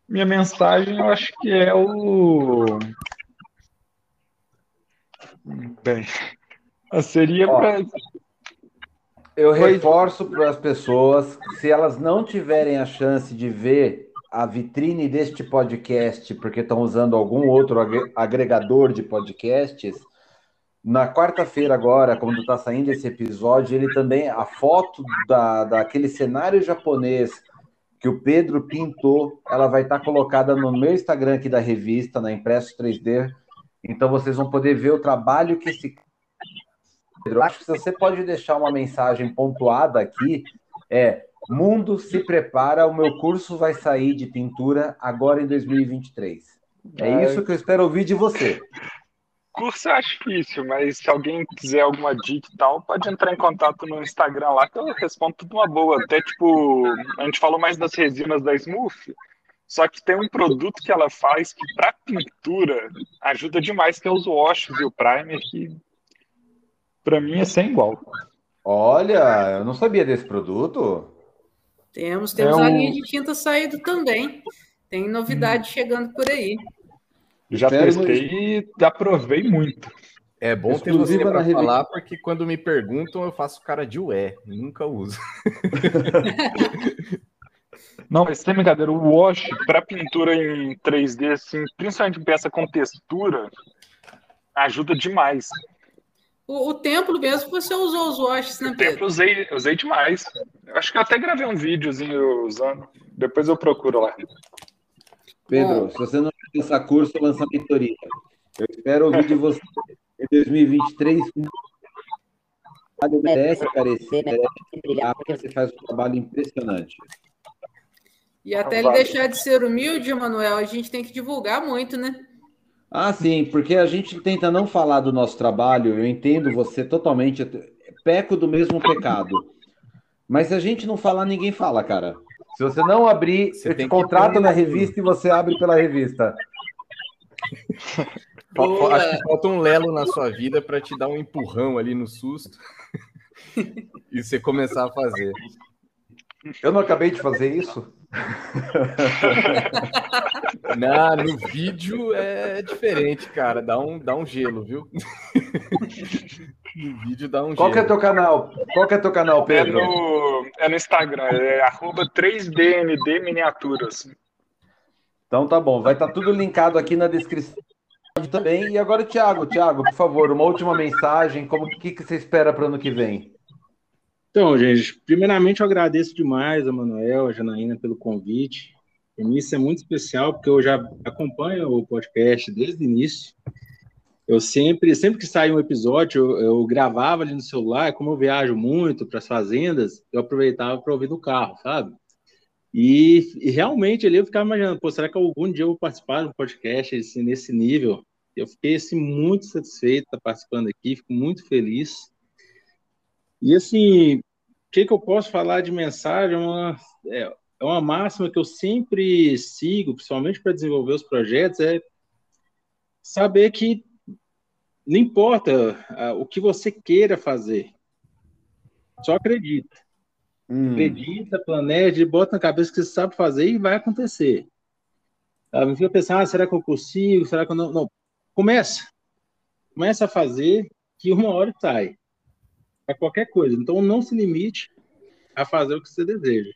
minha mensagem, eu acho que é o. Bem, seria para. Eu reforço para as pessoas, se elas não tiverem a chance de ver a vitrine deste podcast, porque estão usando algum outro agregador de podcasts, na quarta-feira agora, quando está saindo esse episódio, ele também, a foto da, daquele cenário japonês que o Pedro pintou, ela vai estar tá colocada no meu Instagram aqui da revista, na Impresso 3D, Então vocês vão poder ver o trabalho que esse. Pedro, acho que você pode deixar uma mensagem pontuada aqui, é Mundo se prepara, o meu curso vai sair de pintura agora em 2023. É isso que eu espero ouvir de você. Curso eu acho difícil, mas se alguém quiser alguma dica e tal, pode entrar em contato no Instagram lá que eu respondo tudo uma boa. Até tipo, a gente falou mais das resinas da Smooth, só que tem um produto que ela faz que para pintura ajuda demais, que é os washes e o primer, que para mim é sem igual. Olha, eu não sabia desse produto. Temos, temos É a o- linha de tinta saído também. Tem novidade chegando por aí. Já testei e aprovei muito. É bom ter você para revista. falar, porque quando me perguntam, eu faço cara de ué. Nunca uso. Não, mas sem brincadeira, o wash para pintura em 3D, assim, principalmente em peça com textura, ajuda demais. O, o templo mesmo, você usou os washes, né, O tempo eu Pedro? usei, usei demais. Eu acho que eu até gravei um videozinho usando. Depois eu procuro lá. Pedro, Bom. se você não lançar curso, lança mentoria. Eu espero ouvir de você em 2023. Merece aparecer, merece brilhar, porque você faz um trabalho impressionante. E até ele deixar de ser humilde, Manuel, a gente tem que divulgar muito, né? Ah, sim, porque a gente tenta não falar do nosso trabalho, eu entendo você totalmente, peco do mesmo pecado. Mas se a gente não falar, ninguém fala, cara. Se você não abrir, Você eu te contrato na revista e você abre pela revista. Boa. Acho que falta um lelo na sua vida para te dar um empurrão ali no susto e você começar a fazer. Eu não acabei de fazer isso? Na, no vídeo é diferente, cara. Dá um, dá um gelo, viu? no vídeo dá um Qual que é gelo. teu canal? Qual que é teu canal, É Pedro? no, é no Instagram, é arroba 3DND Miniaturas. Então tá bom, vai estar tudo linkado aqui na descrição também. E agora, Thiago, Thiago, por favor, uma última mensagem. Como que, que você espera para o ano que vem? Então, gente, primeiramente eu agradeço demais a Manuel, a Janaína pelo convite. Para mim isso é muito especial, porque eu já acompanho o podcast desde o início. Eu sempre, sempre que sai um episódio, eu, eu gravava ali no celular, como eu viajo muito para as fazendas, eu aproveitava para ouvir no carro, sabe? E, e realmente ali eu ficava imaginando, pô, será que algum dia eu vou participar de um podcast assim, nesse nível? Eu fiquei assim, muito satisfeito de estar participando aqui, fico muito feliz. E assim, o que, que eu posso falar de mensagem? É uma, é, é uma máxima que eu sempre sigo, principalmente para desenvolver os projetos, é saber que não importa ah, o que você queira fazer, só acredita. Hum, Acredita, planeja, bota na cabeça que você sabe fazer e vai acontecer. Ah, Não fica pensando, ah, será que eu consigo? Será que eu não? Não. Começa. Começa a fazer que uma hora sai. Para qualquer coisa. Então não se limite a fazer o que você deseja.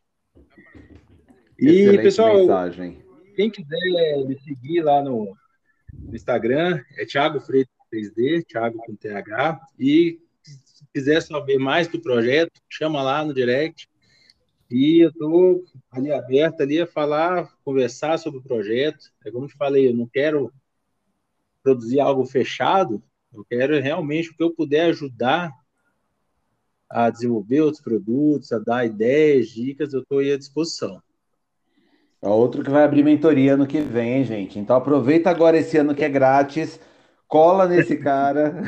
E, excelente pessoal, mensagem. quem quiser me seguir lá no, no Instagram, é Thiago Freitas 3D, Thiago com TH. E se quiser saber mais do projeto, chama lá no direct. E eu estou ali aberto ali a falar, conversar sobre o projeto. É como eu te falei, eu não quero produzir algo fechado, eu quero realmente o que eu puder ajudar a desenvolver outros produtos, a dar ideias, dicas, eu estou aí à disposição. É outro que vai abrir mentoria ano que vem, hein, gente. Então aproveita agora esse ano que é grátis, cola nesse cara.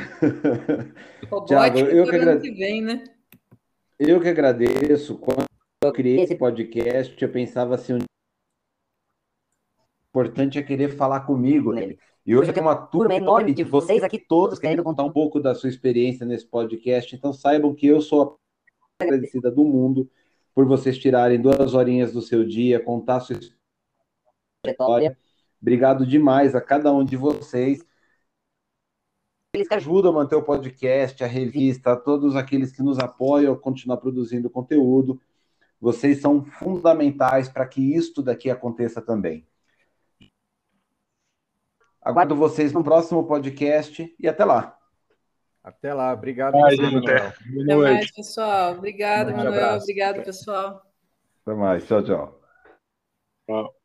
Thiago, eu que que vem, né? Eu que agradeço. Quando eu criei esse podcast, eu pensava assim, o importante é querer falar comigo nele. E hoje tenho uma turma enorme de vocês aqui todos querendo contar um pouco da sua experiência nesse podcast. Então saibam que eu sou a agradecida do mundo por vocês tirarem duas horinhas do seu dia, contar a sua história. Obrigado demais a cada um de vocês. Eles que ajudam a manter o podcast, a revista, a todos aqueles que nos apoiam a continuar produzindo conteúdo. Vocês são fundamentais para que isto daqui aconteça também. Aguardo vocês no próximo podcast e até lá. Até lá. Obrigado. Ai, gente. Boa Até noite. mais, pessoal. Obrigado, Um Manuel. abraço. Obrigado, pessoal. Até mais. Tchau, tchau. Tchau.